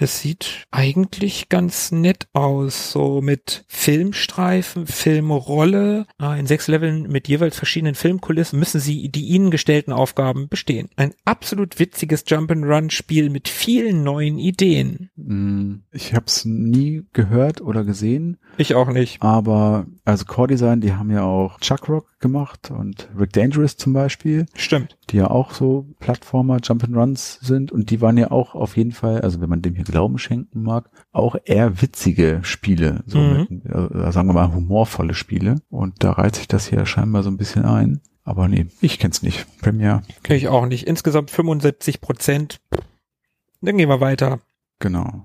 Das sieht eigentlich ganz nett aus, so mit Filmstreifen, Filmrolle. Ah, In sechs Leveln mit jeweils verschiedenen Filmkulissen müssen sie die ihnen gestellten Aufgaben bestehen. Ein absolut witziges Jump'n'Run-Spiel mit vielen neuen Ideen. Mm, Ich habe es nie gehört oder gesehen, Ich auch nicht. aber also Core Design, die haben ja auch Chuck Rock gemacht und Rick Dangerous zum Beispiel, Stimmt. die ja auch so Plattformer, Jump'n'Runs sind und die waren ja auch auf jeden Fall, also wenn man dem hier Glauben schenken mag, auch eher witzige Spiele, so Mhm. mit, äh, sagen wir mal humorvolle Spiele und da reiht sich das hier scheinbar so ein bisschen ein. Aber nee, ich kenn's nicht. Premiere, Kenn ich auch nicht. Insgesamt 75 Prozent. Dann gehen wir weiter. Genau.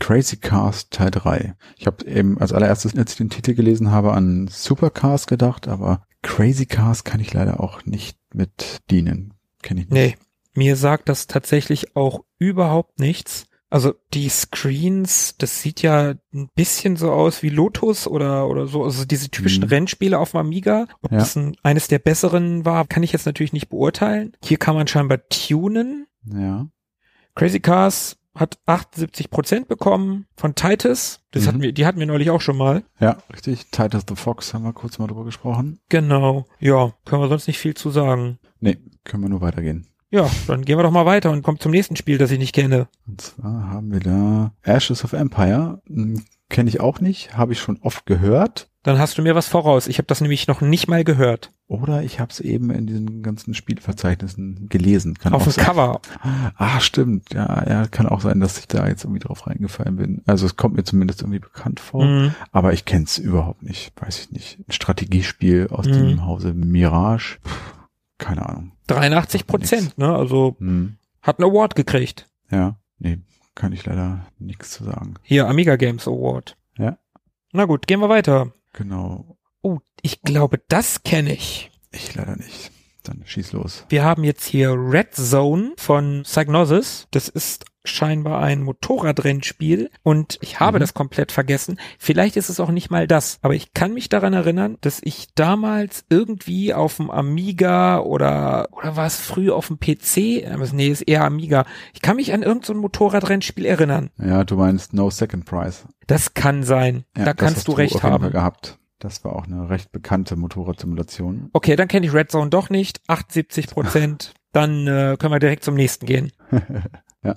Crazy Cars Teil 3. Ich habe eben als allererstes, als ich den Titel gelesen habe, an Supercars gedacht, aber Crazy Cars kann ich leider auch nicht mit dienen. Kenne ich nicht. Nee, mir sagt das tatsächlich auch überhaupt nichts. Also die Screens, das sieht ja ein bisschen so aus wie Lotus oder oder so, also diese typischen Mhm. Rennspiele auf dem Amiga. Ob Ja. das ein, eines der besseren war, kann ich jetzt natürlich nicht beurteilen. Hier kann man scheinbar tunen. Ja. Crazy Cars hat 78 Prozent bekommen von Titus. Das Mhm. hatten wir, die hatten wir neulich auch schon mal. Ja, richtig. Titus the Fox haben wir kurz mal drüber gesprochen. Genau. Ja, können wir sonst nicht viel zu sagen. Nee, können wir nur weitergehen. Ja, dann gehen wir doch mal weiter und kommen zum nächsten Spiel, das ich nicht kenne. Und zwar haben wir da Ashes of Empire. Hm, Kenne ich auch nicht, habe ich schon oft gehört. Dann hast du mir was voraus. Ich habe das nämlich noch nicht mal gehört. Oder ich habe es eben in diesen ganzen Spielverzeichnissen gelesen. Kann Auf dem. Cover. Ah, stimmt. Ja, ja, kann auch sein, dass ich da jetzt irgendwie drauf reingefallen bin. Also es kommt mir zumindest irgendwie bekannt vor, Mhm. aber ich kenne es überhaupt nicht. Weiß ich nicht. Ein Strategiespiel aus Mhm. dem Hause Mirage. Puh, keine Ahnung. 83 Prozent, ne? Also Hm. hat einen Award gekriegt. Ja, nee, kann ich leider nichts zu sagen. Hier, Amiga Games Award. Ja. Na gut, gehen wir weiter. Genau. Oh, ich glaube, das kenne ich. Ich leider nicht. Dann schieß los. Wir haben jetzt hier Red Zone von Psygnosis. Das ist scheinbar ein Motorradrennspiel und ich habe Mhm. das komplett vergessen. Vielleicht ist es auch nicht mal das, aber ich kann mich daran erinnern, dass ich damals irgendwie auf dem Amiga oder oder war es früh auf dem PC? Aber Nee, ist eher Amiga. Ich kann mich an irgendein so ein Motorradrennspiel erinnern. Ja, du meinst No Second Prize. Das kann sein. Ja, da kannst du recht Fall haben. gehabt. Das war auch eine recht bekannte Motorradsimulation. Okay, dann kenne ich Red Zone doch nicht. 78 Prozent. dann äh, können wir direkt zum nächsten gehen. Ja.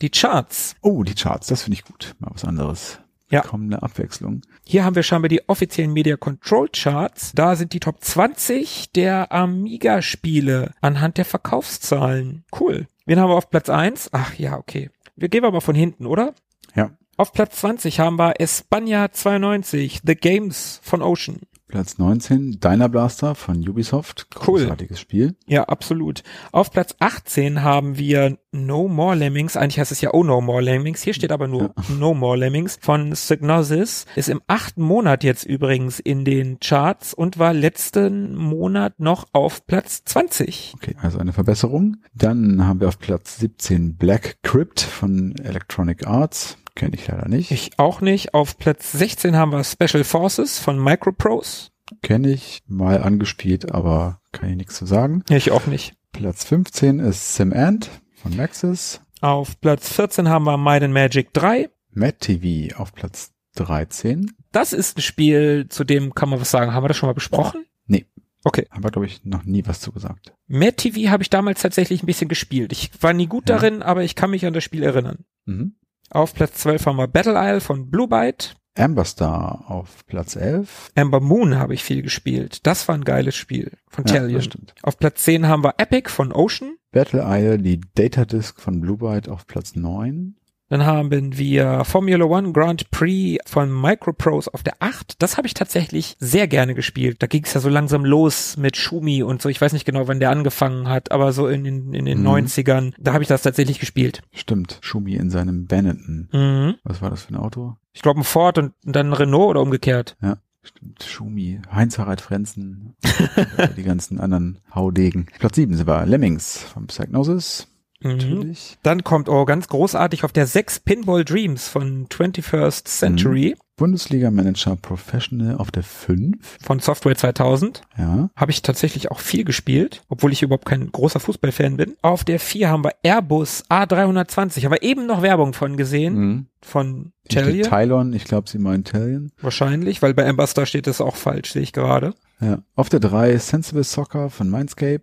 Die Charts. Oh, die Charts, das finde ich gut. Mal was anderes. Ja. Kommende Abwechslung. Hier haben wir scheinbar die offiziellen Media Control Charts. Da sind die Top 20 der Amiga-Spiele anhand der Verkaufszahlen. Cool. Wen haben wir auf Platz 1? Ach ja, okay. Wir gehen aber von hinten, oder? Ja. Auf Platz 20 haben wir Espana 92, The Games von Ocean. Platz 19, Dyna Blaster von Ubisoft. Cool. Großartiges Spiel. Ja, absolut. Auf Platz 18 haben wir No More Lemmings. Eigentlich heißt es ja Oh No More Lemmings. Hier steht aber nur No More Lemmings von Psygnosis. Ist im achten Monat jetzt übrigens in den Charts und war letzten Monat noch auf Platz 20. Okay, also eine Verbesserung. Dann haben wir auf Platz 17 Black Crypt von Electronic Arts. Kenne ich leider nicht. Ich auch nicht. Auf Platz 16 haben wir Special Forces von Microprose. Kenne ich, mal angespielt, aber kann ich nichts zu sagen. Ich auch nicht. Platz 15 ist Sim Ant von Maxis. Auf Platz 14 haben wir Might and Magic 3. Mad TV auf Platz 13. Das ist ein Spiel, zu dem kann man was sagen. Haben wir das schon mal besprochen? Nee. Okay. Haben wir, glaube ich, noch nie was zu gesagt. Mad TV habe ich damals tatsächlich ein bisschen gespielt. Ich war nie gut Ja. darin, aber ich kann mich an das Spiel erinnern. Mhm. Auf Platz 12 haben wir Battle Isle von Blue Byte. Amber Star auf Platz 11. Amber Moon habe ich viel gespielt. Das war ein geiles Spiel von Ja, stimmt. Auf Platz 10 haben wir Epic von Ocean. Battle Isle, die Data Disc von Blue Byte auf Platz 9. Dann haben wir Formula One Grand Prix von Microprose auf der 8. Das habe ich tatsächlich sehr gerne gespielt. Da ging es ja so langsam los mit Schumi und so. Ich weiß nicht genau, wann der angefangen hat, aber so in, den- in den Mhm. 90ern, da habe ich das tatsächlich gespielt. Stimmt, Schumi in seinem Benetton. Mhm. Was war das für ein Auto? Ich glaube ein Ford und dann ein Renault oder umgekehrt. Stimmt, Schumi, Heinz-Harald Frenzen, die ganzen anderen Haudegen. Platz 7 sind wir Lemmings von Mhm. Natürlich. Dann kommt oh ganz großartig auf der 6 Pinball Dreams von 21st Century Bundesliga Manager Professional auf der 5. von Software 2000. Ja. Habe ich tatsächlich auch viel gespielt, obwohl ich überhaupt kein großer Fußballfan bin. Auf der 4 haben wir Airbus A320. Aber eben noch Werbung von gesehen, Mhm. von Talion. Tylon, ich glaube, sie meinen Talion. Wahrscheinlich, weil bei Ambassador steht das auch falsch, sehe ich gerade. Ja. Auf der 3 Sensible Soccer von Mindscape.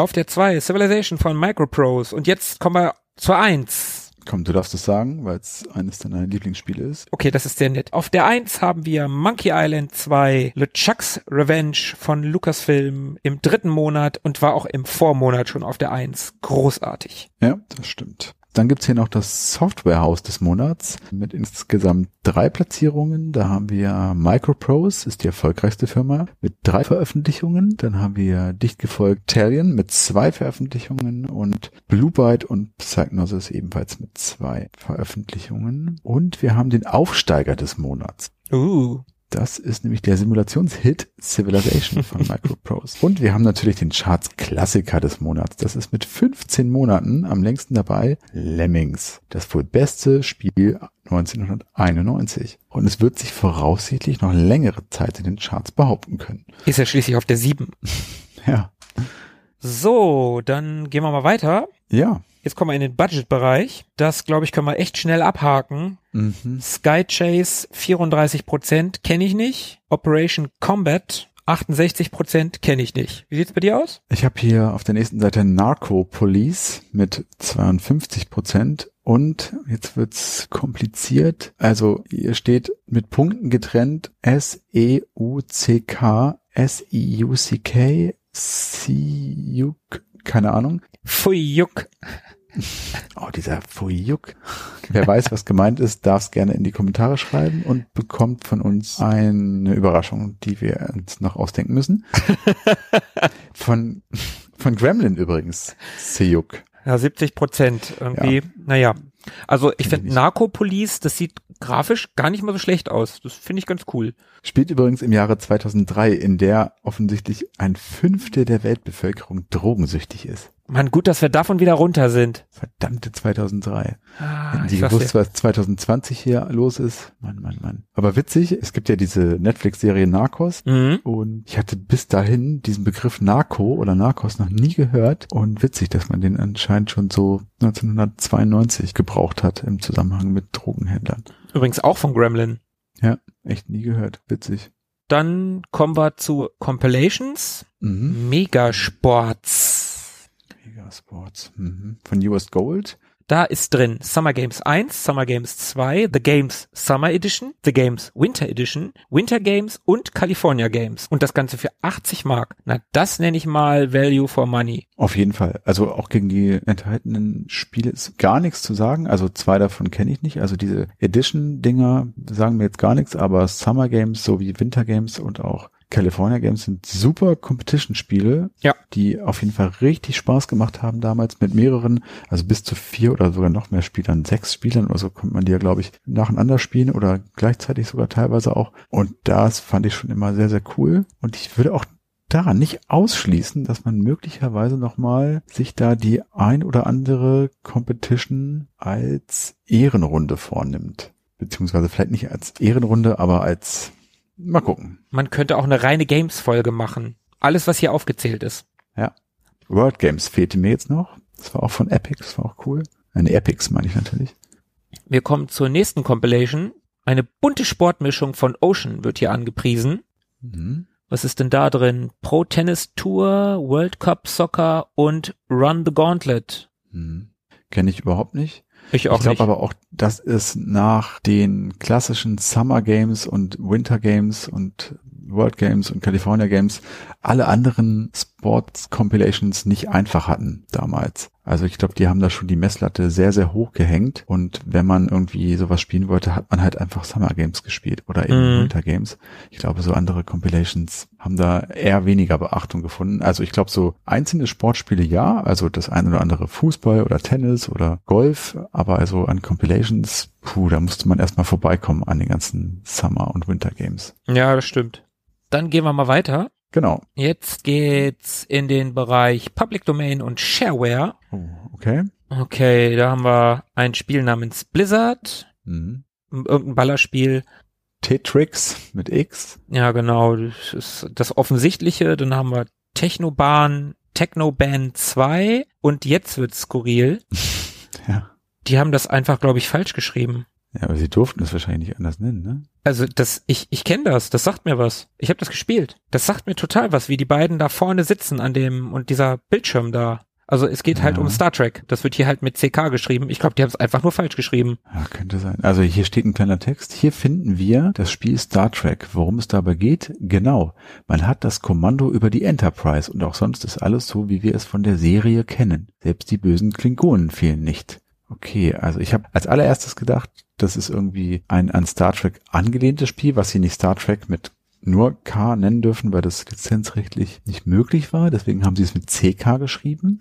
Auf der 2 Civilization von Microprose. Und jetzt kommen wir zur 1. Komm, du darfst es sagen, weil es eines deiner Lieblingsspiele ist. Okay, das ist sehr nett. Auf der 1 haben wir Monkey Island 2, LeChuck's Revenge von Lucasfilm im dritten Monat und war auch im Vormonat schon auf der 1. Großartig. Ja, das stimmt. Dann gibt's hier noch das Softwarehaus des Monats mit insgesamt drei Platzierungen. Da haben wir Microprose, ist die erfolgreichste Firma, mit drei Veröffentlichungen. Dann haben wir dicht gefolgt Talion mit zwei Veröffentlichungen und Blue Byte und Psygnosis ebenfalls mit zwei Veröffentlichungen. Und wir haben den Aufsteiger des Monats. Uh, Das ist nämlich der Simulationshit Civilization von Microprose. Und wir haben natürlich den Charts Klassiker des Monats. Das ist mit 15 Monaten am längsten dabei Lemmings. Das wohl beste Spiel 1991. Und es wird sich voraussichtlich noch längere Zeit in den Charts behaupten können. ist ja schließlich auf der 7. Ja. So, dann gehen wir mal weiter. Ja. Jetzt kommen wir in den Budgetbereich. Das, glaube ich, können wir echt schnell abhaken. Mhm. Sky Chase 34 Prozent kenne ich nicht. Operation Combat 68 Prozent kenne ich nicht. Wie sieht's bei dir aus? Ich habe hier auf der nächsten Seite Narco Police mit 52 Prozent und jetzt wird's kompliziert. Also hier steht mit Punkten getrennt S E U C K S I U C K C U K keine Ahnung. Pfui Juck. Oh, dieser Fujuk. Wer weiß, was gemeint ist, darf es gerne in die Kommentare schreiben und bekommt von uns eine Überraschung, die wir uns noch ausdenken müssen. Von, von Gremlin übrigens. Seyuk. Ja, 70 Prozent irgendwie. Naja. Also ich finde nicht. Narcopolice, das sieht grafisch gar nicht mal so schlecht aus. Das finde ich ganz cool. Spielt übrigens im Jahre 2003, in der offensichtlich ein Fünftel der Weltbevölkerung drogensüchtig ist. Man, gut, dass wir davon wieder runter sind. Verdammte 2003. Ah, Hätten Sie gewusst, was 2020 hier los ist? Mann, Mann, Mann. Aber witzig, es gibt ja diese Netflix-Serie Narcos. Mhm. Und ich hatte bis dahin diesen Begriff Narco oder Narcos noch nie gehört. Und witzig, dass man den anscheinend schon so 1992 gebraucht hat im Zusammenhang mit Drogenhändlern. Übrigens auch von Gremlin. Ja, echt nie gehört. Witzig. Dann kommen wir zu Compilations. Mhm. Megasports. Megasports. Mhm. Von US Gold. Da ist drin Summer Games 1, Summer Games 2, The Games Summer Edition, The Games Winter Edition, Winter Games und California Games. Und das Ganze für 80 Mark. Na, das nenne ich mal Value for Money. Auf jeden Fall. Also auch gegen die enthaltenen Spiele ist gar nichts zu sagen. Also zwei davon kenne ich nicht. Also diese Edition-Dinger sagen mir jetzt gar nichts, aber Summer Games sowie Winter Games und auch California Games sind super Competition-Spiele, Ja. die auf jeden Fall richtig Spaß gemacht haben damals mit mehreren, also bis zu vier oder sogar noch mehr Spielern, sechs Spielern oder so konnte man die ja, glaube ich, nacheinander spielen oder gleichzeitig sogar teilweise auch. Und das fand ich schon immer sehr, sehr cool. Und ich würde auch daran nicht ausschließen, dass man möglicherweise nochmal sich da die ein oder andere Competition als Ehrenrunde vornimmt. Beziehungsweise vielleicht nicht als Ehrenrunde, aber als, mal gucken. Man könnte auch eine reine Games-Folge machen. Alles, was hier aufgezählt ist. World Games fehlte mir jetzt noch. Das war auch von Epic, das war auch cool. Eine Epics meine ich natürlich. Wir kommen zur nächsten Compilation. Eine bunte Sportmischung von Ocean wird hier angepriesen. Mhm. Was ist denn da drin? Pro Tennis Tour, World Cup Soccer und Run the Gauntlet. Mhm. Kenne ich überhaupt nicht. Ich auch ich glaube aber auch, dass es nach den klassischen Summer Games und Winter Games und World Games und California Games alle anderen Sports Compilations nicht einfach hatten damals. Also ich glaube, die haben da schon die Messlatte sehr, sehr hoch gehängt und wenn man irgendwie sowas spielen wollte, hat man halt einfach Summer Games gespielt oder eben Mhm. Winter Games. Ich glaube, so andere Compilations haben da eher weniger Beachtung gefunden. Also ich glaube, so einzelne Sportspiele ja, also das eine oder andere Fußball oder Tennis oder Golf, aber also an Compilations, puh, da musste man erstmal vorbeikommen an den ganzen Summer und Winter Games. Ja, das stimmt. Dann gehen wir mal weiter. Genau. Jetzt geht's in den Bereich Public Domain und Shareware. Oh, okay. Okay, da haben wir ein Spiel namens Blizzard, Mhm. irgendein Ballerspiel. Tetrix mit X. Ja, genau, das ist das Offensichtliche. Dann haben wir Technobahn, Technoban 2 und jetzt wird's skurril. Ja. Die haben das einfach, glaube ich, falsch geschrieben. Ja, aber sie durften es wahrscheinlich nicht anders nennen, ne? Also das, ich, ich kenne das, das sagt mir was. Ich habe das gespielt. Das sagt mir total was, wie die beiden da vorne sitzen an dem und dieser Bildschirm da. Also es geht halt Ja. um Star Trek. Das wird hier halt mit CK geschrieben. Ich glaube, die haben es einfach nur falsch geschrieben. Ja, könnte sein. Also hier steht ein kleiner Text. Hier finden wir das Spiel Star Trek. Worum es dabei geht? Genau. Man hat das Kommando über die Enterprise und auch sonst ist alles so, wie wir es von der Serie kennen. Selbst die bösen Klingonen fehlen nicht. Okay, also ich habe als allererstes gedacht, das ist irgendwie ein an Star Trek angelehntes Spiel, was sie nicht Star Trek mit nur K nennen dürfen, weil das lizenzrechtlich nicht möglich war. Deswegen haben sie es mit CK geschrieben.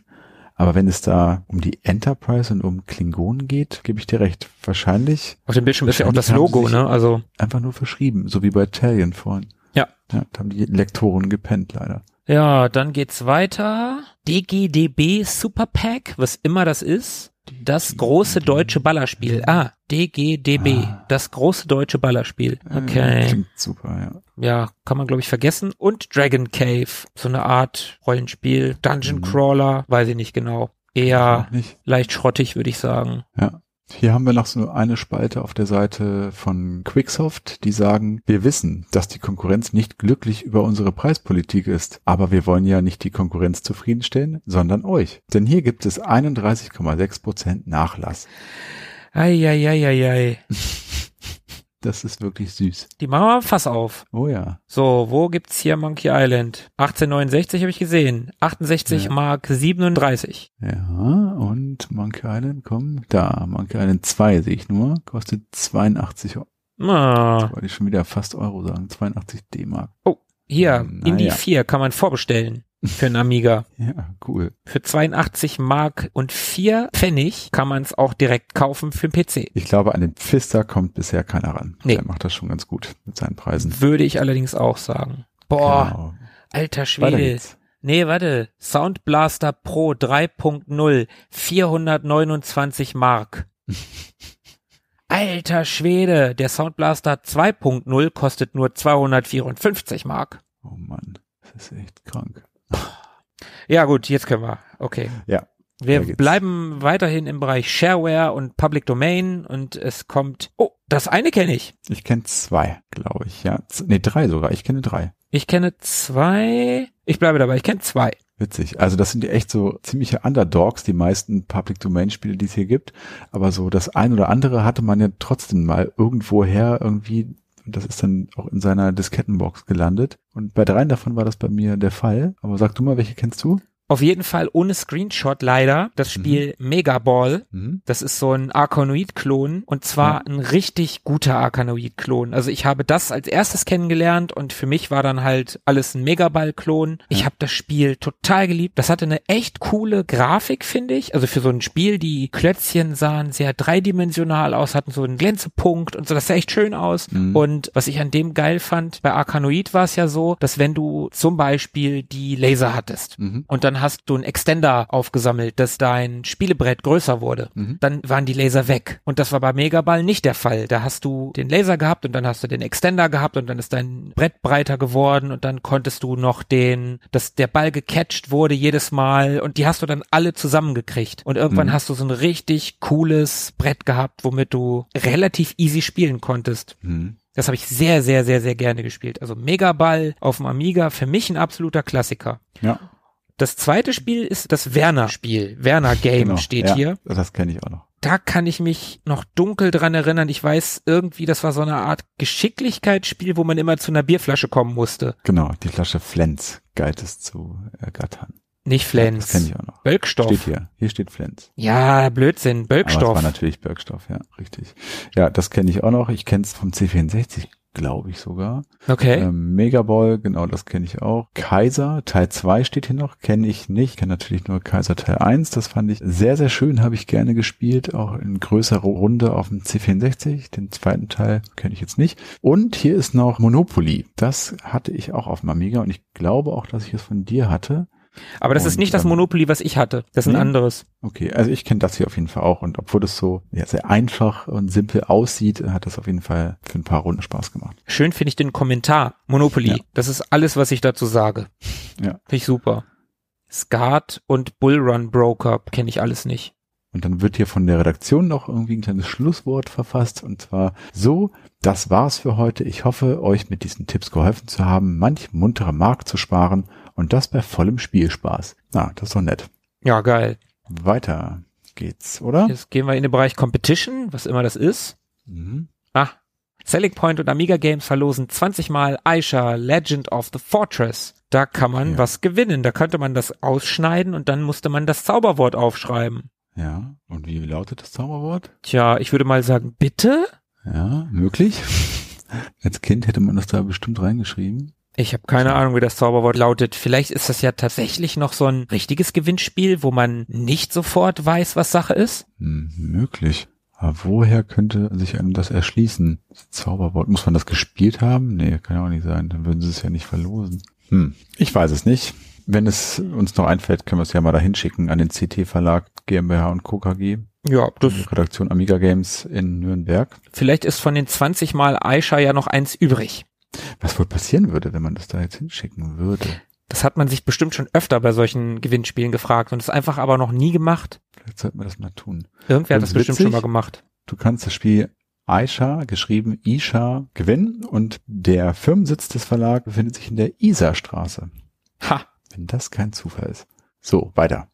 Aber wenn es da um die Enterprise und um Klingonen geht, gebe ich dir recht. Wahrscheinlich Auf dem Bildschirm ist ja auch das Logo, ne? Also einfach nur verschrieben, so wie bei Talion vorhin. Ja. Ja, da haben die Lektoren gepennt, leider. ja, dann geht's weiter. DGDB Super Pack, was immer das ist. Das große deutsche Ballerspiel. Ah, DGDB, Ah. das große deutsche Ballerspiel. Äh, Okay. Klingt super, ja. ja, kann man glaube ich vergessen. Und Dragon Cave, so eine Art Rollenspiel, Dungeon Mhm. Crawler, weiß ich nicht genau. Eher nicht. leicht schrottig, würde ich sagen. Ja. Hier haben wir noch so eine Spalte auf der Seite von Quicksoft, die sagen, wir wissen, dass die Konkurrenz nicht glücklich über unsere Preispolitik ist, aber wir wollen ja nicht die Konkurrenz zufriedenstellen, sondern euch. Denn hier gibt es 31,6 Prozent Nachlass. Eieieiei. Das ist wirklich süß. Die machen wir Fass auf. Oh ja. So, wo gibt's hier Monkey Island? 1869 habe ich gesehen. 68 Ja. Mark 37. Ja, und Monkey Island, komm, da, Monkey Island 2 sehe ich nur, kostet 82 Euro. Ah, Wollte ich schon wieder fast Euro sagen, 82 D-Mark. hier, Na Indie ja. 4 kann man vorbestellen. für einen Amiga. Ja, cool. Für 82 Mark und 4 Pfennig kann man es auch direkt kaufen für den PC. Ich glaube, an den Pfister kommt bisher keiner ran. Nee. Der macht das schon ganz gut mit seinen Preisen. Würde ich allerdings auch sagen. Boah, Genau. alter Schwede. Nee, warte. Sound Blaster Pro 3.0, 429 Mark. Alter Schwede, der Sound Blaster 2.0 kostet nur 254 Mark. Oh Mann, das ist echt krank. Ja gut, jetzt können wir. Okay. Ja. Wir bleiben weiterhin im Bereich Shareware und Public Domain und es kommt. Oh, das eine kenne ich. Ich kenne zwei, glaube ich. Ja, nee, drei sogar. Ich kenne drei. Ich kenne zwei. Ich bleibe dabei, ich kenne zwei. Witzig. Also das sind ja echt so ziemliche Underdogs, die meisten Public Domain Spiele, die es hier gibt. Aber so das ein oder andere hatte man ja trotzdem mal irgendwoher irgendwie. Das ist dann auch in seiner Diskettenbox gelandet. Und bei dreien davon war das bei mir der Fall. Aber sag du mal, welche kennst du? Auf jeden Fall ohne Screenshot leider das Spiel Megaball. Mhm. Das ist so ein Arkanoid-Klon und zwar ein richtig guter Arkanoid-Klon. Also ich habe das als erstes kennengelernt und für mich war dann halt alles ein Megaball-Klon. Ich Ja. habe das Spiel total geliebt. Das hatte eine echt coole Grafik, finde ich. Also für so ein Spiel, die Klötzchen sahen sehr dreidimensional aus, hatten so einen Glänzepunkt und so. Das sah echt schön aus. Mhm. Und was ich an dem geil fand, bei Arkanoid war es ja so, dass wenn du zum Beispiel die Laser hattest, Mhm. und dann hast du einen Extender aufgesammelt, dass dein Spielebrett größer wurde. Mhm. Dann waren die Laser weg. Und das war bei Megaball nicht der Fall. Da hast du den Laser gehabt und dann hast du den Extender gehabt und dann ist dein Brett breiter geworden und dann konntest du noch den, dass der Ball gecatcht wurde jedes Mal und die hast du dann alle zusammengekriegt. Und irgendwann Mhm. hast du so ein richtig cooles Brett gehabt, womit du relativ easy spielen konntest. Mhm. Das habe ich sehr, sehr, sehr, sehr gerne gespielt. Also Megaball auf dem Amiga, für mich ein absoluter Klassiker. Ja, Das zweite Spiel ist das Werner-Spiel. Werner-Game genau. steht ja, hier. Das kenne ich auch noch. Da kann ich mich noch dunkel dran erinnern. Ich weiß irgendwie, das war so eine Art Geschicklichkeitsspiel, wo man immer zu einer Bierflasche kommen musste. Genau, die Flasche Flens galt es zu ergattern. Nicht Das Flens. kenne ich auch noch. Bölkstoff. Steht hier. Hier steht Flens. Ja, Blödsinn. Aber es Bölkstoff. war natürlich Bergstoff, ja, richtig. Ja, das kenne ich auch noch. Ich kenne es vom C64, glaube ich sogar. Okay. Ähm, Megaball, genau, das kenne ich auch. Kaiser, Teil 2 steht hier noch, kenne ich nicht. Kenne natürlich nur Kaiser Teil 1. Das fand ich sehr, sehr schön, habe ich gerne gespielt. Auch in größerer Runde auf dem C64. Den zweiten Teil kenne ich jetzt nicht. Und hier ist noch Monopoly. Das hatte ich auch auf dem Amiga und ich glaube auch, dass ich es von dir hatte. Aber das ist und, nicht das ähm, Monopoly, was ich hatte. Das ist ein anderes. Okay, also ich kenne das hier auf jeden Fall auch und obwohl das so ja, sehr einfach und simpel aussieht, hat das auf jeden Fall für ein paar Runden Spaß gemacht. Schön finde ich den Kommentar. Monopoly. Ja. Das ist alles, was ich dazu sage. Ja. Finde ich super. Skat und Bullrun Broker kenne ich alles nicht. Und dann wird hier von der Redaktion noch irgendwie ein kleines Schlusswort verfasst und zwar so, das war's für heute. Ich hoffe, euch mit diesen Tipps geholfen zu haben, manch muntere Mark zu sparen und das bei vollem Spielspaß. Na, das ist doch nett. Ja, geil. Weiter geht's, oder? Jetzt gehen wir in den Bereich Competition, was immer das ist. Mhm. Ah. Selling Point und Amiga Games verlosen 20 Mal Aisha Legend of the Fortress. Da kann man Ja. was gewinnen. Da könnte man das ausschneiden und dann musste man das Zauberwort aufschreiben. Ja, und wie lautet das Zauberwort? Tja, ich würde mal sagen, bitte? Ja, möglich. Als Kind hätte man das da bestimmt reingeschrieben. Ich habe keine Ahnung, wie das Zauberwort lautet. Vielleicht ist das ja tatsächlich noch so ein richtiges Gewinnspiel, wo man nicht sofort weiß, was Sache ist. Hm, möglich. Aber woher könnte sich einem das erschließen? Das Zauberwort. Muss man das gespielt haben? Nee, kann ja auch nicht sein. Dann würden sie es ja nicht verlosen. Hm, ich weiß es nicht. Wenn es uns noch einfällt, können wir es ja mal dahin schicken an den CT Verlag GmbH und Co. KG, Ja, das, Redaktion Amiga Games in Nürnberg. vielleicht ist von den 20 Mal Aisha ja noch eins übrig. Was wohl passieren würde, wenn man das da jetzt hinschicken würde? Das hat man sich bestimmt schon öfter bei solchen Gewinnspielen gefragt und ist einfach aber noch nie gemacht. Vielleicht sollten wir das mal tun. Irgendwer hat Das ist bestimmt witzig. schon mal gemacht. Du kannst das Spiel Aisha, geschrieben Isha, gewinnen und der Firmensitz des Verlags befindet sich in der Isarstraße. Ha. Wenn das kein Zufall ist. So, weiter.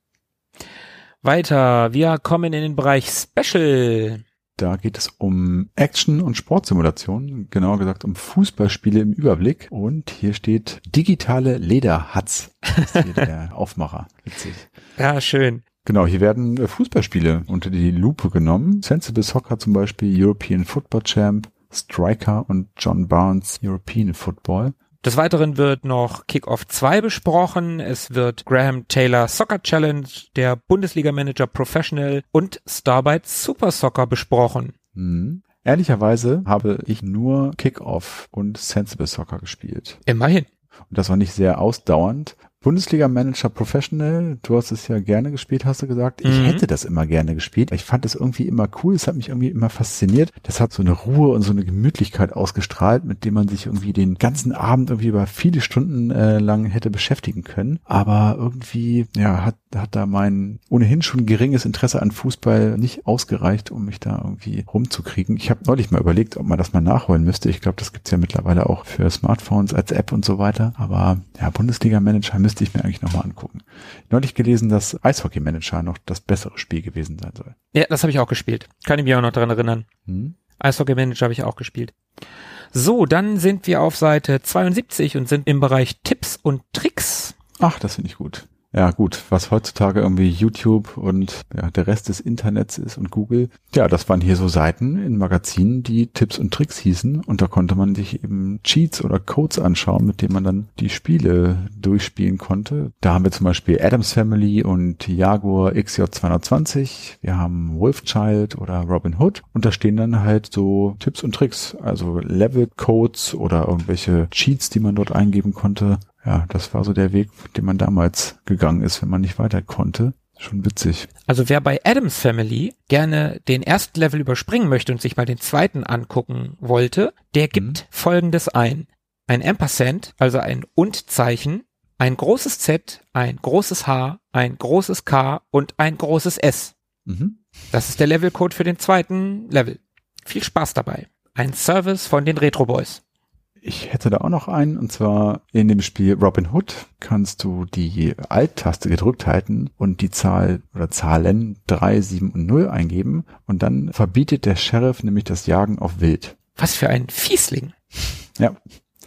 Weiter. Wir kommen in den Bereich Special. Da geht es um Action- und Sportsimulationen, genauer gesagt um Fußballspiele im Überblick. Und hier steht digitale Lederhatz. Das ist hier der Aufmacher. Witzig. Ja, schön. Genau, hier werden äh, Fußballspiele unter die Lupe genommen. Sensible Soccer zum Beispiel, European Football Champ, Striker und John Barnes European Football. Des Weiteren wird noch Kickoff 2 besprochen. Es wird Graham Taylor Soccer Challenge, der Bundesliga Manager Professional und Starbite Super Soccer besprochen. Mhm. Ehrlicherweise habe ich nur Kickoff und Sensible Soccer gespielt. Immerhin. Und das war nicht sehr ausdauernd. Bundesliga Manager Professional, du hast es ja gerne gespielt, hast du gesagt. Ich Mhm. hätte das immer gerne gespielt. Ich fand es irgendwie immer cool. Es hat mich irgendwie immer fasziniert. Das hat so eine Ruhe und so eine Gemütlichkeit ausgestrahlt, mit dem man sich irgendwie den ganzen Abend irgendwie über viele Stunden äh, lang hätte beschäftigen können. Aber irgendwie, ja, hat, hat da mein ohnehin schon geringes Interesse an Fußball nicht ausgereicht, um mich da irgendwie rumzukriegen. Ich habe neulich mal überlegt, ob man das mal nachholen müsste. Ich glaube, das gibt's ja mittlerweile auch für Smartphones als App und so weiter. Aber ja, Bundesliga Manager müsste ich mir eigentlich nochmal angucken. Neulich gelesen, dass Eishockey Manager noch das bessere Spiel gewesen sein soll. Ja, das habe ich auch gespielt. Kann ich mich auch noch dran erinnern. Hm? Eishockey Manager habe ich auch gespielt. So, dann sind wir auf Seite 72 und sind im Bereich Tipps und Tricks. Ach, das finde ich gut. Ja, gut, was heutzutage irgendwie YouTube und ja, der Rest des Internets ist und Google. Ja, das waren hier so Seiten in Magazinen, die Tipps und Tricks hießen und da konnte man sich eben Cheats oder Codes anschauen, mit denen man dann die Spiele durchspielen konnte. Da haben wir zum Beispiel Adams Family und Jaguar XJ220. Wir haben Wolfchild oder Robin Hood und da stehen dann halt so Tipps und Tricks, also Level-Codes oder irgendwelche Cheats, die man dort eingeben konnte ja, das war so der Weg, den man damals gegangen ist, wenn man nicht weiter konnte. Schon witzig. Also wer bei Adams Family gerne den ersten Level überspringen möchte und sich mal den zweiten angucken wollte, der gibt folgendes ein. Ein Ampersand, also ein Und-Zeichen, ein großes Z, ein großes H, ein großes K und ein großes S. Mhm. Das ist der Levelcode für den zweiten Level. Viel Spaß dabei. Ein Service von den Retro Boys. Ich hätte da auch noch einen, und zwar in dem Spiel Robin Hood kannst du die Alt-Taste gedrückt halten und die Zahl oder Zahlen 3, 7 und 0 eingeben und dann verbietet der Sheriff nämlich das Jagen auf Wild. Was für ein Fiesling. Ja.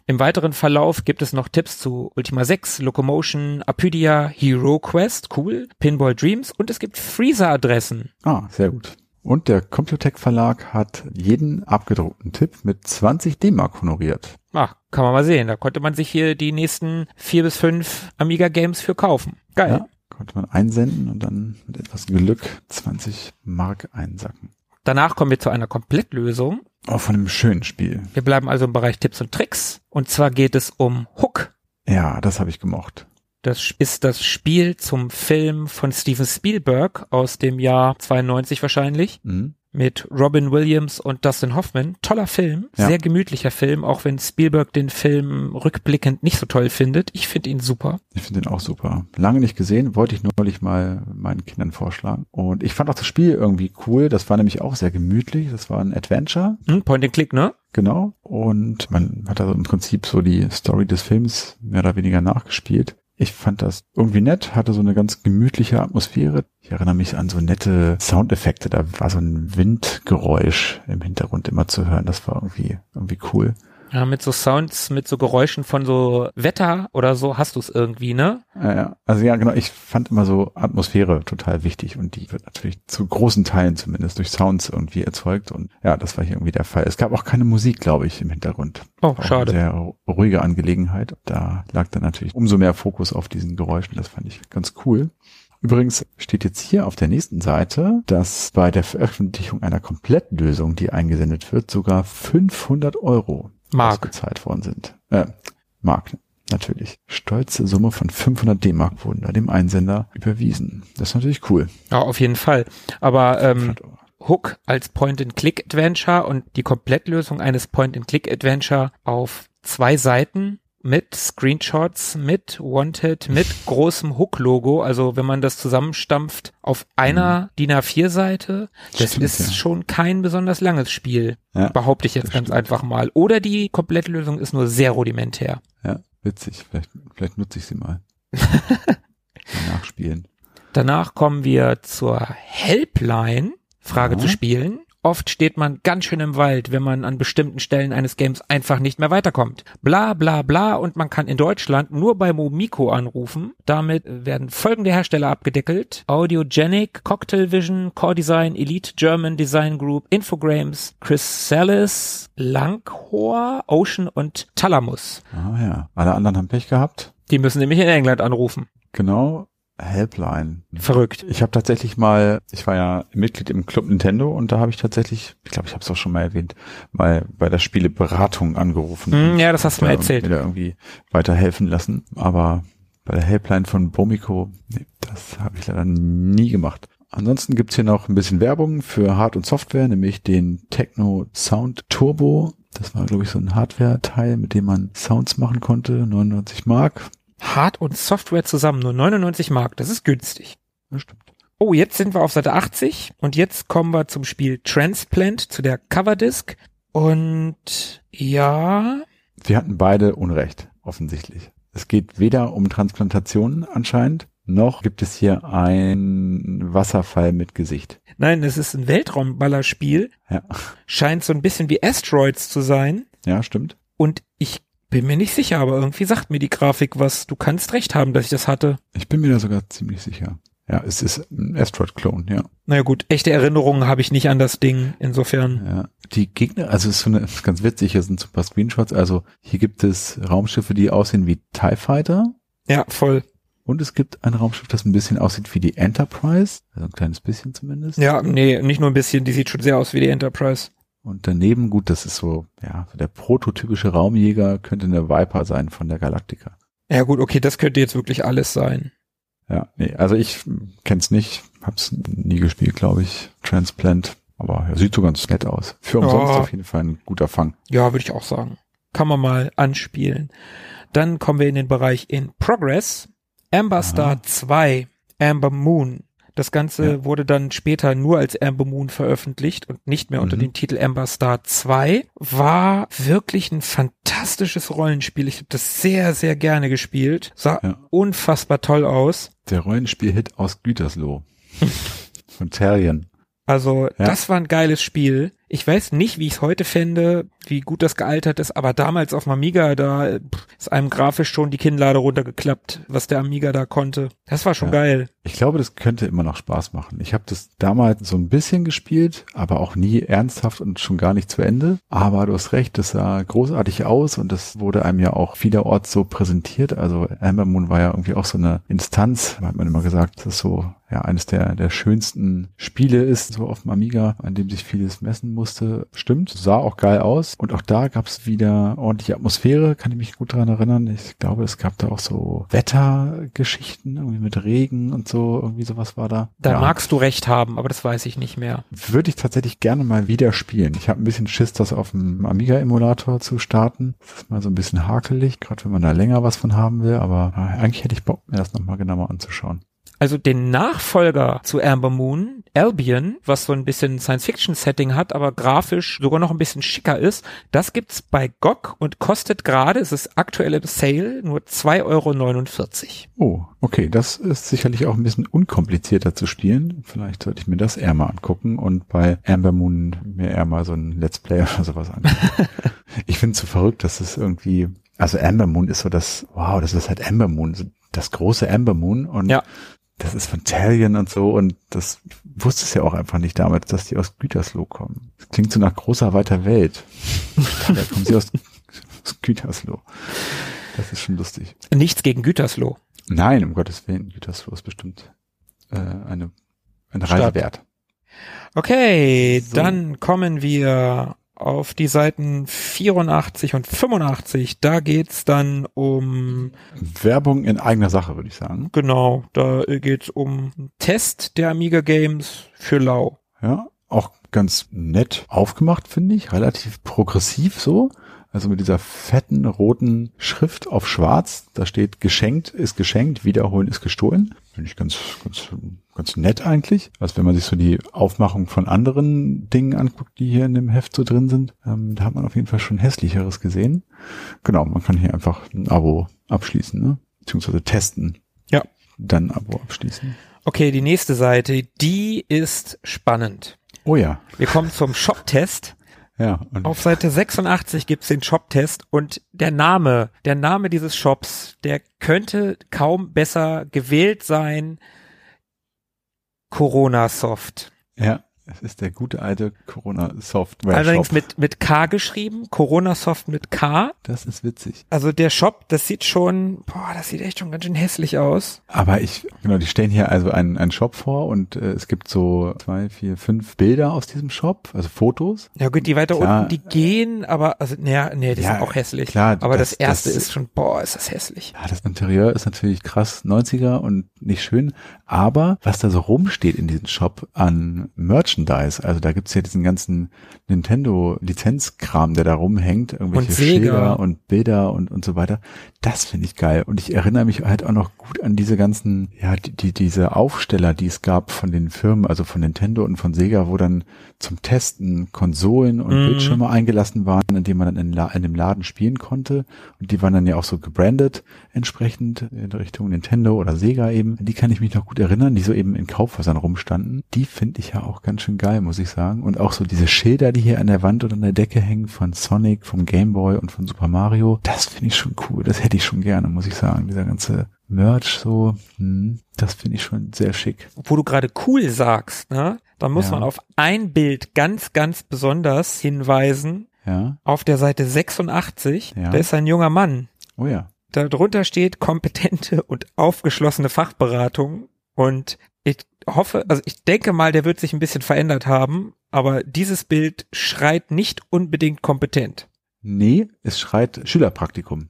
Im weiteren Verlauf gibt es noch Tipps zu Ultima 6, Locomotion, Apydia, Hero Quest, cool, Pinball Dreams und es gibt Freezer-Adressen. Ah, sehr gut. Und der Computec Verlag hat jeden abgedruckten Tipp mit 20 D-Mark honoriert. Ach, kann man mal sehen. Da konnte man sich hier die nächsten vier bis fünf Amiga Games für kaufen. Geil. Ja, konnte man einsenden und dann mit etwas Glück 20 Mark einsacken. Danach kommen wir zu einer Komplettlösung. Auch von einem schönen Spiel. Wir bleiben also im Bereich Tipps und Tricks. Und zwar geht es um Hook. Ja, das habe ich gemocht. Das ist das Spiel zum Film von Steven Spielberg aus dem Jahr 92 wahrscheinlich. Mhm. Mit Robin Williams und Dustin Hoffman. Toller Film, Ja. sehr gemütlicher Film, auch wenn Spielberg den Film rückblickend nicht so toll findet. Ich finde ihn super. Ich finde den auch super. Lange nicht gesehen, wollte ich neulich mal meinen Kindern vorschlagen. Und ich fand auch das Spiel irgendwie cool. Das war nämlich auch sehr gemütlich. Das war ein Adventure, Hm, Point and Click, ne? genau. Und man hat also im Prinzip so die Story des Films mehr oder weniger nachgespielt. Ich fand das irgendwie nett, hatte so eine ganz gemütliche Atmosphäre. Ich erinnere mich an so nette Soundeffekte. Da war so ein Windgeräusch im Hintergrund immer zu hören. Das war irgendwie, irgendwie cool. Ja, mit so Sounds, mit so Geräuschen von so Wetter oder so hast du es irgendwie, ne? Ja, ja. Also ja, genau. Ich fand immer so Atmosphäre total wichtig und die wird natürlich zu großen Teilen zumindest durch Sounds irgendwie erzeugt und ja, das war hier irgendwie der Fall. Es gab auch keine Musik, glaube ich, im Hintergrund. Oh, schade. Sehr ruhige Angelegenheit. Da lag dann natürlich umso mehr Fokus auf diesen Geräuschen. Das fand ich ganz cool. Übrigens steht jetzt hier auf der nächsten Seite, dass bei der Veröffentlichung einer Komplettlösung, die eingesendet wird, sogar 500 Euro Mark. ausgezahlt worden sind. Äh, Mark, natürlich. Stolze Summe von 500 D-Mark wurden da dem Einsender überwiesen. Das ist natürlich cool. Ja, auf jeden Fall. Aber ähm, 500 Euro. Hook als Point-and-Click-Adventure und die Komplettlösung eines Point-and-Click-Adventure auf zwei Seiten mit Screenshots, mit Wanted, mit großem Hook-Logo. Also wenn man das zusammenstampft auf einer DIN A4-Seite, das Stimmt, ist ja. schon kein besonders langes Spiel, Ja, behaupte ich jetzt ganz stimmt. einfach mal. Oder die Komplettlösung ist nur sehr rudimentär. ja, witzig. Vielleicht, vielleicht nutze ich sie mal. mal nachspielen. Danach kommen wir zur Helpline, Frage Ja. zu spielen. Oft steht man ganz schön im Wald, wenn man an bestimmten Stellen eines Games einfach nicht mehr weiterkommt. Bla bla bla und man kann in Deutschland nur bei Momiko anrufen. Damit werden folgende Hersteller abgedeckelt. Audiogenic, Cocktail Vision, Core Design, Elite German Design Group, Infogrames, Chrysalis, Langhor, Ocean und Talamus. Ah ja, alle anderen haben Pech gehabt. Die müssen nämlich in England anrufen. Genau, Helpline. Verrückt. Ich habe tatsächlich mal, ich war ja Mitglied im Club Nintendo und da habe ich tatsächlich, ich glaube, ich habe es auch schon mal erwähnt, mal bei der Spieleberatung angerufen. Hm, ja, das hast du mir erzählt. Mir da irgendwie weiterhelfen lassen. Aber bei der Helpline von Bomiko, nee, das habe ich leider nie gemacht. Ansonsten gibt's hier noch ein bisschen Werbung für Hard- und Software, nämlich den Techno Sound Turbo. Das war, glaube ich, so ein Hardware-Teil, mit dem man Sounds machen konnte. 99 Mark. Hard- und Software zusammen nur 99 Mark. Das ist günstig. Das stimmt. Oh, jetzt sind wir auf Seite 80 und jetzt kommen wir zum Spiel Transplant, zu der Coverdisc. Und ja, Wir hatten beide Unrecht, offensichtlich. Es geht weder um Transplantationen anscheinend, noch gibt es hier ein Wasserfall mit Gesicht. nein, es ist ein Weltraumballerspiel. Ja, Scheint so ein bisschen wie Asteroids zu sein. ja, stimmt. Und bin mir nicht sicher, aber irgendwie sagt mir die Grafik was. Du kannst recht haben, dass ich das hatte. Ich bin mir da sogar ziemlich sicher. Ja, es ist ein Asteroid-Klon, ja. Naja gut, echte Erinnerungen habe ich nicht an das Ding. Insofern. ja. Die Gegner, also es ist so eine, ganz witzig, hier sind so ein paar Screenshots. Also hier gibt es Raumschiffe, die aussehen wie TIE Fighter. Ja, voll. Und es gibt ein Raumschiff, das ein bisschen aussieht wie die Enterprise. Also ein kleines bisschen zumindest. Ja, nee, nicht nur ein bisschen. Die sieht schon sehr aus wie die Enterprise. Und daneben, gut, das ist so, ja, so der prototypische Raumjäger könnte eine Viper sein von der Galactica. Ja gut, okay, das könnte jetzt wirklich alles sein. Ja, nee, also ich kenn's nicht, hab's nie gespielt, glaube ich. Transplant, aber ja, sieht so ganz nett aus. Für umsonst Ja. auf jeden Fall ein guter Fang. Ja, würde ich auch sagen. Kann man mal anspielen. Dann kommen wir in den Bereich in Progress. Amber Star Aha. 2, Amber Moon. Das Ganze Ja. wurde dann später nur als Amber Moon veröffentlicht und nicht mehr unter Mhm. dem Titel Amber Star 2. War wirklich ein fantastisches Rollenspiel. Ich habe das sehr, sehr gerne gespielt. Sah Ja. unfassbar toll aus. Der Rollenspiel-Hit aus Gütersloh. Von Terrien. Also, Ja. das war ein geiles Spiel. Ich weiß nicht, wie ich es heute fände, wie gut das gealtert ist, aber damals auf dem Amiga, da pff, ist einem grafisch schon die Kinnlade runtergeklappt, was der Amiga da konnte. Das war schon Ja. geil. Ich glaube, das könnte immer noch Spaß machen. Ich habe das damals so ein bisschen gespielt, aber auch nie ernsthaft und schon gar nicht zu Ende. Aber du hast recht, das sah großartig aus und das wurde einem ja auch vielerorts so präsentiert. Also Amber Moon war ja irgendwie auch so eine Instanz, hat man immer gesagt, dass es so ja eines der, der schönsten Spiele ist, so auf dem Amiga, an dem sich vieles messen musste. Stimmt, sah auch geil aus. Und auch da gab es wieder ordentliche Atmosphäre, kann ich mich gut dran erinnern. Ich glaube, es gab da auch so Wettergeschichten, irgendwie mit Regen und so, irgendwie sowas war da. Da ja, magst du recht haben, aber das weiß ich nicht mehr. würde ich tatsächlich gerne mal wieder spielen. Ich habe ein bisschen Schiss, das auf dem Amiga-Emulator zu starten. Das ist mal so ein bisschen hakelig, gerade wenn man da länger was von haben will, aber äh, eigentlich hätte ich Bock, mir das nochmal genauer anzuschauen. Also den Nachfolger zu Amber Moon, Albion, was so ein bisschen Science-Fiction-Setting hat, aber grafisch sogar noch ein bisschen schicker ist, das gibt's bei GOG und kostet gerade, es ist aktuell im Sale, nur 2,49 Euro. Oh, okay, das ist sicherlich auch ein bisschen unkomplizierter zu spielen. Vielleicht sollte ich mir das eher mal angucken und bei Amber Moon mir eher mal so ein Let's Play oder sowas angucken. ich finde es so verrückt, dass es irgendwie, also Amber Moon ist so das, wow, das ist halt Amber Moon, das große Amber Moon und Ja. Das ist von Talion und so und das wusste es ja auch einfach nicht damals, dass die aus Gütersloh kommen. Das klingt so nach großer weiter Welt. da kommen sie aus, aus Gütersloh. Das ist schon lustig. Nichts gegen Gütersloh. Nein, um Gottes Willen, Gütersloh ist bestimmt äh, eine, eine Stadt. Reise wert. Okay, So. dann kommen wir auf die Seiten 84 und 85. Da geht's dann um, Werbung in eigener Sache, würde ich sagen. genau, da geht's um einen Test der Amiga Games für Lau. Ja, auch ganz nett aufgemacht, finde ich. Relativ progressiv so. Also mit dieser fetten roten Schrift auf schwarz. Da steht geschenkt ist geschenkt, wiederholen ist gestohlen. Finde ich ganz, ganz, ganz nett eigentlich. Also wenn man sich so die Aufmachung von anderen Dingen anguckt, die hier in dem Heft so drin sind, ähm, da hat man auf jeden Fall schon hässlicheres gesehen. Genau, man kann hier einfach ein Abo abschließen, ne? Beziehungsweise testen. Ja. Dann ein Abo abschließen. Okay, die nächste Seite, die ist spannend. Oh ja. Wir kommen zum Shop-Test. Ja. Auf Seite 86 gibt's den Shop-Test und der Name, der Name dieses Shops, der könnte kaum besser gewählt sein. Corona Soft. ja, es ist der gute alte Corona-Software. Allerdings mit, mit K geschrieben, Corona Soft mit K. Das ist witzig. Also der Shop, das sieht schon, boah, das sieht echt schon ganz schön hässlich aus. Aber ich, genau, die stellen hier also einen, einen Shop vor und äh, es gibt so zwei, vier, fünf Bilder aus diesem Shop, also Fotos. Ja gut, die weiter Klar. unten, die gehen, aber, also, naja, nee, die Ja, sind auch hässlich. klar, aber das, das- erste das- ist schon, boah, ist das hässlich. Ja, das Interieur ist natürlich krass 90er und nicht schön, aber was da so rumsteht in diesem Shop an Merchandise, also da gibt's ja diesen ganzen Nintendo-Lizenzkram, der da rumhängt, irgendwelche. Schilder und Bilder und, und so weiter. Das finde ich geil. Und ich erinnere mich halt auch noch gut an diese ganzen, ja, die, die, diese Aufsteller, die es gab von den Firmen, also von Nintendo und von Sega, wo dann zum Testen Konsolen und Mhm. Bildschirme eingelassen waren, in denen man dann in, La in dem Laden spielen konnte. Und die waren dann ja auch so gebrandet entsprechend in Richtung Nintendo oder Sega eben. Die kann ich mich noch gut erinnern, die so eben in Kaufhäusern rumstanden. Die finde ich ja auch ganz schön geil, muss ich sagen. Und auch so diese Schilder, die hier an der Wand oder an der Decke hängen von Sonic, vom Game Boy und von Super Mario. Das finde ich schon cool. Das hätte ich schon gerne, muss ich sagen. Dieser ganze Merch so, hm, das finde ich schon sehr schick. Wo du gerade cool sagst, ne? Da muss Ja. man auf ein Bild ganz, ganz besonders hinweisen. Ja. Auf der Seite 86, Ja. da ist ein junger Mann. Oh ja. Darunter steht kompetente und aufgeschlossene Fachberatung. Und ich hoffe, also ich denke mal, der wird sich ein bisschen verändert haben, aber dieses Bild schreit nicht unbedingt kompetent. Nee, es schreit Schülerpraktikum.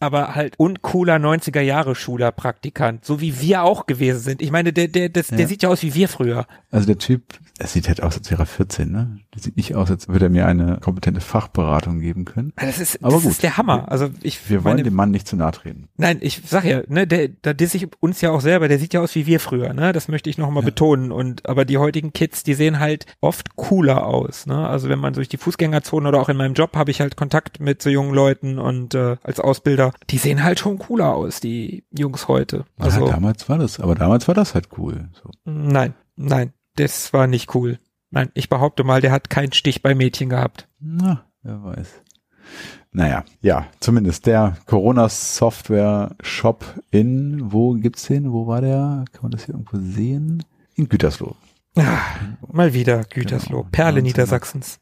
aber halt uncooler 90er Jahre Schulerpraktikant, so wie wir auch gewesen sind. Ich meine, der, der, das, der Ja. sieht ja aus wie wir früher. Also der Typ, es sieht halt aus, als wäre er 14, ne? Das sieht nicht aus, als würde er mir eine kompetente Fachberatung geben können. Das ist, Aber das gut. ist der Hammer. Also ich Wir wollen meine, dem Mann nicht zu nahe treten. nein, ich sag ja, ne, der, da diss ich uns ja auch selber, der sieht ja aus wie wir früher, ne? Das möchte ich noch mal Ja. betonen. Und aber die heutigen Kids, die sehen halt oft cooler aus, ne? Also wenn man durch die Fußgängerzone oder auch in meinem Job habe ich halt Kontakt mit so jungen Leuten und äh, als Ausbilder, die sehen halt schon cooler aus, die Jungs heute. Also ja, damals war das, aber damals war das halt cool. So. nein, nein, das war nicht cool. Nein, ich behaupte mal, der hat keinen Stich bei Mädchen gehabt. Na, wer weiß. Naja, ja, zumindest der Corona-Software-Shop in, wo gibt's den? Wo war der? Kann man das hier irgendwo sehen? In Gütersloh. Ah, mal wieder Gütersloh, Genau. Perle 19. Niedersachsens.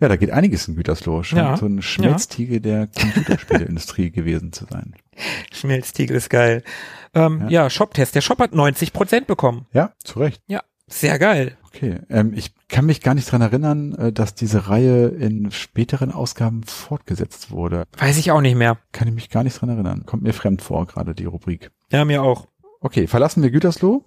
Ja, da geht einiges in Gütersloh. Scheint Ja, so eine Schmelztiegel der Computerspieleindustrie gewesen zu sein. Schmelztiegel ist geil. Ähm, ja, Ja. Shop-Test. Der Shop hat 90 Prozent bekommen. Ja, zu Recht. Ja, sehr geil. Okay, ähm, ich kann mich gar nicht dran erinnern, äh, dass diese Reihe in späteren Ausgaben fortgesetzt wurde. Weiß ich auch nicht mehr. Kann ich mich gar nicht dran erinnern. Kommt mir fremd vor, gerade die Rubrik. Ja, mir auch. Okay, verlassen wir Gütersloh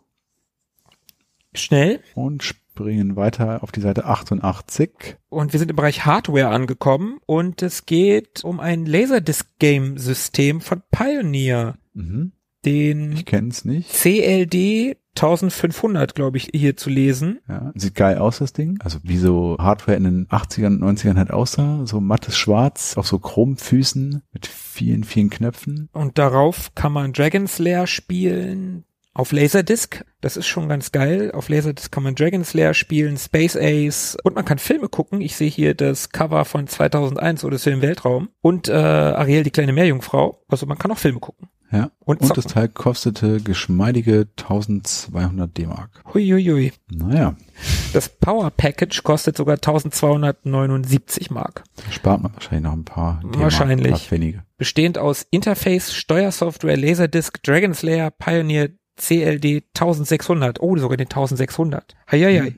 Schnell. und springen weiter auf die Seite 88. Und wir sind im Bereich Hardware angekommen und es geht um ein Laserdisc-Game-System von Pioneer. Mhm. Den Ich kenne es nicht. CLD 1500, glaube ich, hier zu lesen. Ja, sieht geil aus, das Ding. Also wie so Hardware in den 80ern, 90ern halt aussah. So mattes Schwarz, auf so Chromfüßen mit vielen, vielen Knöpfen. Und darauf kann man Dragon's Lair spielen. Auf Laserdisc, das ist schon ganz geil. Auf Laserdisc kann man Dragon's Lair spielen, Space Ace und man kann Filme gucken. Ich sehe hier das Cover von 2001 oder im Weltraum und äh, Ariel, die kleine Meerjungfrau. Also man kann auch Filme gucken. Ja. Und, Und das Teil kostete geschmeidige 1200 D-Mark. Huiuiui. Naja, Das Power Package kostet sogar 1279 Mark. da spart man wahrscheinlich noch ein paar D-Mark, Wahrscheinlich. Wenige. Bestehend aus Interface, Steuersoftware, Laserdisc, Dragon's Lair, Pioneer CLD 1600. Oh, sogar den 1600. Heieiei.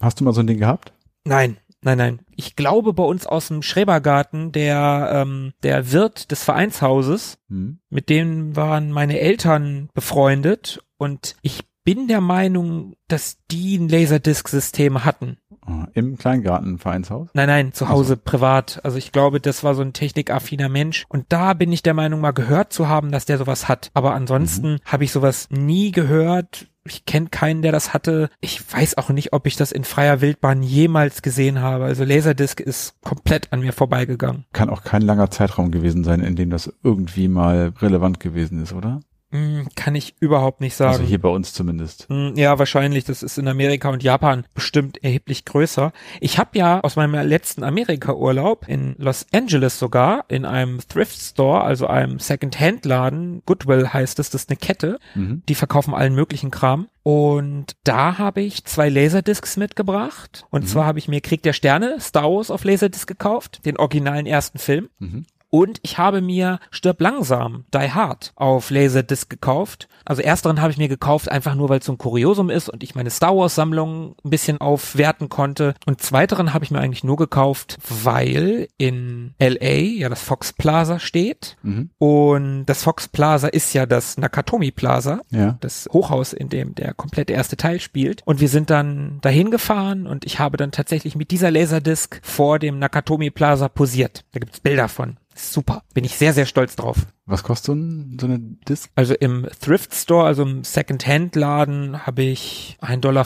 Hast du mal so ein Ding gehabt? Nein, nein, nein. Ich glaube bei uns aus dem Schrebergarten, der, ähm, der Wirt des Vereinshauses, Hm. mit dem waren meine Eltern befreundet und ich bin der Meinung, dass die ein Laserdisc-System hatten. Ah, Im Kleingartenvereinshaus? Nein, nein, zu Hause privat. Also ich glaube, das war so ein technikaffiner Mensch. Und da bin ich der Meinung, mal gehört zu haben, dass der sowas hat. Aber ansonsten habe ich sowas nie gehört. Ich kenne keinen, der das hatte. Ich weiß auch nicht, ob ich das in freier Wildbahn jemals gesehen habe. Also Laserdisc ist komplett an mir vorbeigegangen. Kann auch kein langer Zeitraum gewesen sein, in dem das irgendwie mal relevant gewesen ist, oder? Hm, kann ich überhaupt nicht sagen. Also hier bei uns zumindest. Hm, Ja, wahrscheinlich. Das ist in Amerika und Japan bestimmt erheblich größer. Ich habe ja aus meinem letzten Amerika-Urlaub in Los Angeles sogar in einem Thrift Store, also einem Second-Hand-Laden, Goodwill heißt es, das ist eine Kette, Mhm. die verkaufen allen möglichen Kram. Und da habe ich zwei Laserdiscs mitgebracht. Und zwar habe ich mir Krieg der Sterne, Star Wars auf Laserdisc gekauft, den originalen ersten Film. Mhm. Und ich habe mir Stirb langsam, Die Hard auf Laserdisc gekauft. Also ersteren habe ich mir gekauft, einfach nur, weil es so ein Kuriosum ist und ich meine Star Wars Sammlung ein bisschen aufwerten konnte. Und zweiteren habe ich mir eigentlich nur gekauft, weil in LA ja das Fox Plaza steht. Mhm. Und das Fox Plaza ist ja das Nakatomi Plaza Ja. das Hochhaus, in dem der komplette erste Teil spielt. Und wir sind dann dahin gefahren und ich habe dann tatsächlich mit dieser Laserdisc vor dem Nakatomi Plaza posiert. Da gibt's Bilder von. Super. Bin ich sehr, sehr stolz drauf. Was kostet so, ein, so eine Disc? Also im Thrift Store, also im Second-Hand-Laden, habe ich 1,50 Dollar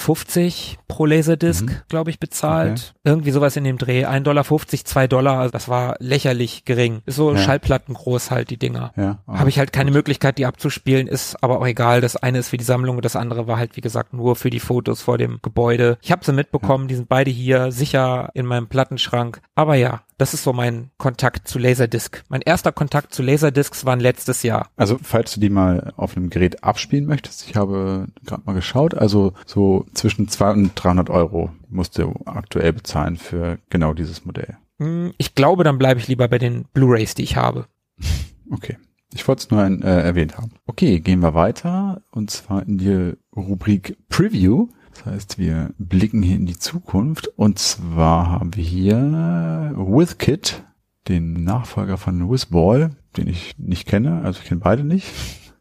pro Laserdisc, Mhm. glaube ich, bezahlt. Irgendwie sowas in dem Dreh. 1,50 Dollar, 2 Dollar. Also das war lächerlich gering. Ist so Ja. Schallplatten groß halt, die Dinger. Ja. ah, Habe ich halt keine Möglichkeit, die abzuspielen, ist aber auch egal. Das eine ist für die Sammlung und das andere war halt, wie gesagt, nur für die Fotos vor dem Gebäude. Ich habe sie mitbekommen, die sind beide hier sicher in meinem Plattenschrank. Aber ja, das ist so mein Kontakt zu Laserdisc. Mein erster Kontakt zu Laserdiscs war letztes Jahr. Also, falls du die mal auf einem Gerät abspielen möchtest, ich habe gerade mal geschaut, also so zwischen 200 und 300 Euro musst du aktuell bezahlen für genau dieses Modell. Hm, Ich glaube, dann bleibe ich lieber bei den Blu-rays, die ich habe. Okay. Ich wollte es nur ein, äh, erwähnt haben. Okay, gehen wir weiter und zwar in die Rubrik Preview. Das heißt, wir blicken hier in die Zukunft und zwar haben wir hier WithKit, den Nachfolger von WithBall, den ich nicht kenne, also ich kenne beide nicht.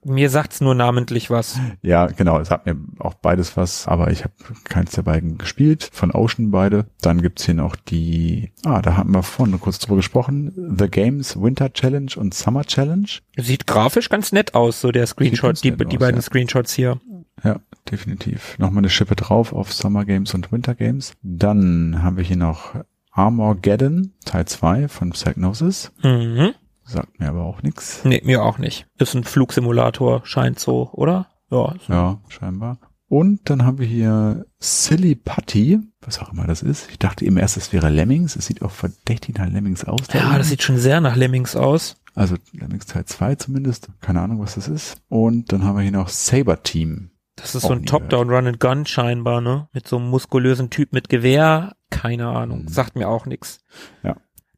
Mir sagt's nur namentlich was. Ja, genau, es hat mir auch beides was, aber ich habe keins der beiden gespielt, von Ocean beide. Dann gibt's hier noch die, ah, da hatten wir vorhin kurz drüber gesprochen, The Games Winter Challenge und Summer Challenge. Sieht grafisch ganz nett aus, so der Screenshot, die, die aus, beiden ja. Screenshots hier. Ja, definitiv. Nochmal eine Schippe drauf auf Summer Games und Winter Games. Dann haben wir hier noch Armageddon, Teil 2 von Psygnosis. Mhm. Sagt mir aber auch nichts. Nee, mir auch nicht. Ist ein Flugsimulator, scheint so, oder? Ja. ist- Ja, scheinbar. Und dann haben wir hier Silly Putty, was auch immer das ist. Ich dachte eben erst, es wäre Lemmings. Es sieht auch verdächtig nach Lemmings aus. da Ja, oben. das sieht schon sehr nach Lemmings aus. also Lemmings Teil 2 zumindest. Keine Ahnung, was das ist. Und dann haben wir hier noch Saber Team. Das ist Auch so ein nie Top-Down Run and Gun scheinbar, ne? Mit so einem muskulösen Typ mit Gewehr. Keine Ahnung. Mhm. Sagt mir auch nix. Ja.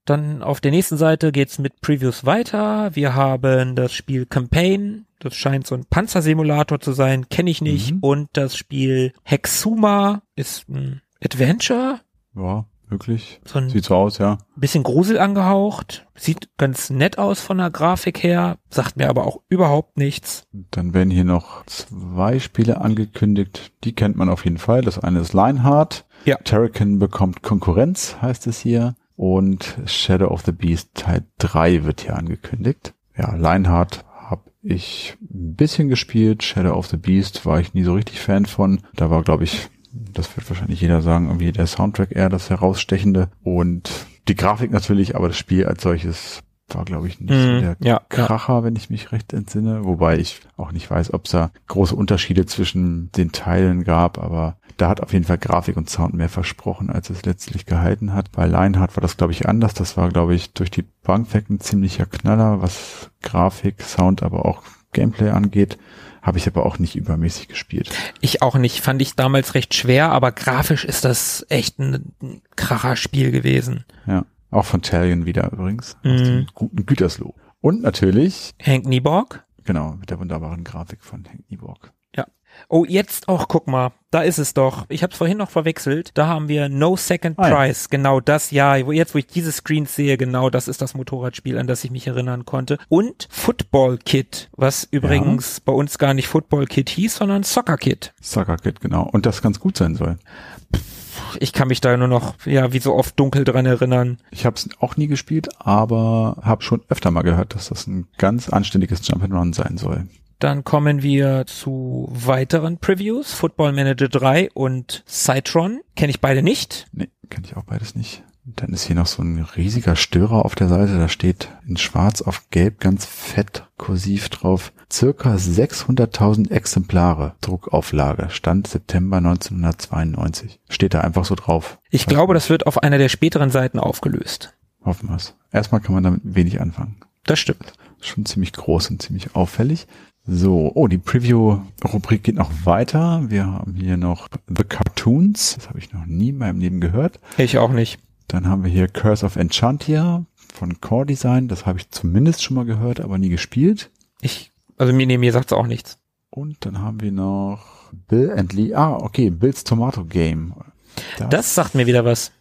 Dann auf der nächsten Seite geht's mit Previews weiter. Wir haben das Spiel Campaign. Das scheint so ein Panzersimulator zu sein. Kenne ich nicht. Mhm. Und das Spiel Hexuma ist ein Adventure. Ja, wirklich. So Sieht so aus, ja. bisschen Grusel angehaucht. Sieht ganz nett aus von der Grafik her. Sagt mir aber auch überhaupt nichts. Dann werden hier noch zwei Spiele angekündigt. Die kennt man auf jeden Fall. Das eine ist Lionheart. Ja. Terrican bekommt Konkurrenz, heißt es hier. Und Shadow of the Beast Teil 3 wird hier angekündigt. Ja, Lionheart habe ich ein bisschen gespielt. Shadow of the Beast war ich nie so richtig Fan von. Da war, glaube ich, das wird wahrscheinlich jeder sagen, irgendwie der Soundtrack eher das herausstechende. Und die Grafik natürlich, aber das Spiel als solches war, glaube ich, nicht so Mhm, der ja, ja. Kracher, wenn ich mich recht entsinne. Wobei ich auch nicht weiß, ob es da große Unterschiede zwischen den Teilen gab, aber da hat auf jeden Fall Grafik und Sound mehr versprochen, als es letztlich gehalten hat. Bei Lionheart war das, glaube ich, anders. Das war, glaube ich, durch die Bank weg ein ziemlicher Knaller, was Grafik, Sound, aber auch Gameplay angeht. Habe ich aber auch nicht übermäßig gespielt. Ich auch nicht. Fand ich damals recht schwer, aber grafisch ist das echt ein Kracher-Spiel gewesen. Ja. Auch von Talion wieder übrigens. Aus Mhm. dem guten Gütersloh. Und natürlich, Hank Nieborg. genau, mit der wunderbaren Grafik von Hank Nieborg. Oh, jetzt auch, guck mal, da ist es doch. Ich habe es vorhin noch verwechselt. Da haben wir No Second Ah, ja. Prize. Genau das, ja. Wo, jetzt, wo ich diese Screens sehe, genau das ist das Motorradspiel, an das ich mich erinnern konnte. Und Football Kit, was übrigens bei uns gar nicht Football Kit hieß, sondern Soccer Kit. Sucker Kid, genau. Und das ganz gut sein soll. Ich kann mich da nur noch, ja, wie so oft dunkel dran erinnern. Ich habe es auch nie gespielt, aber habe schon öfter mal gehört, dass das ein ganz anständiges Jump'n'Run sein soll. Dann kommen wir zu weiteren Previews. Football Manager 3 und Cytron. Kenne ich beide nicht. Nee, kenne ich auch beides nicht. Dann ist hier noch so ein riesiger Störer auf der Seite. Da steht in schwarz auf gelb ganz fett kursiv drauf. Circa 600.000 Exemplare Druckauflage. Stand September 1992. Steht da einfach so drauf. Ich glaube, das wird auf einer der späteren Seiten aufgelöst. Hoffen wir es. Erstmal kann man damit wenig anfangen. Das stimmt. Schon ziemlich groß und ziemlich auffällig. So, oh, die Preview-Rubrik geht noch weiter. Wir haben hier noch The Cartoons. Das habe ich noch nie in meinem Leben gehört. Ich auch nicht. Dann haben wir hier Curse of Enchantia von Core Design. Das habe ich zumindest schon mal gehört, aber nie gespielt. Ich, also mir, nee, mir sagt's auch nichts. Und dann haben wir noch Bill and Lee. Ah, okay, Bill's Tomato Game. Das, das sagt mir wieder was.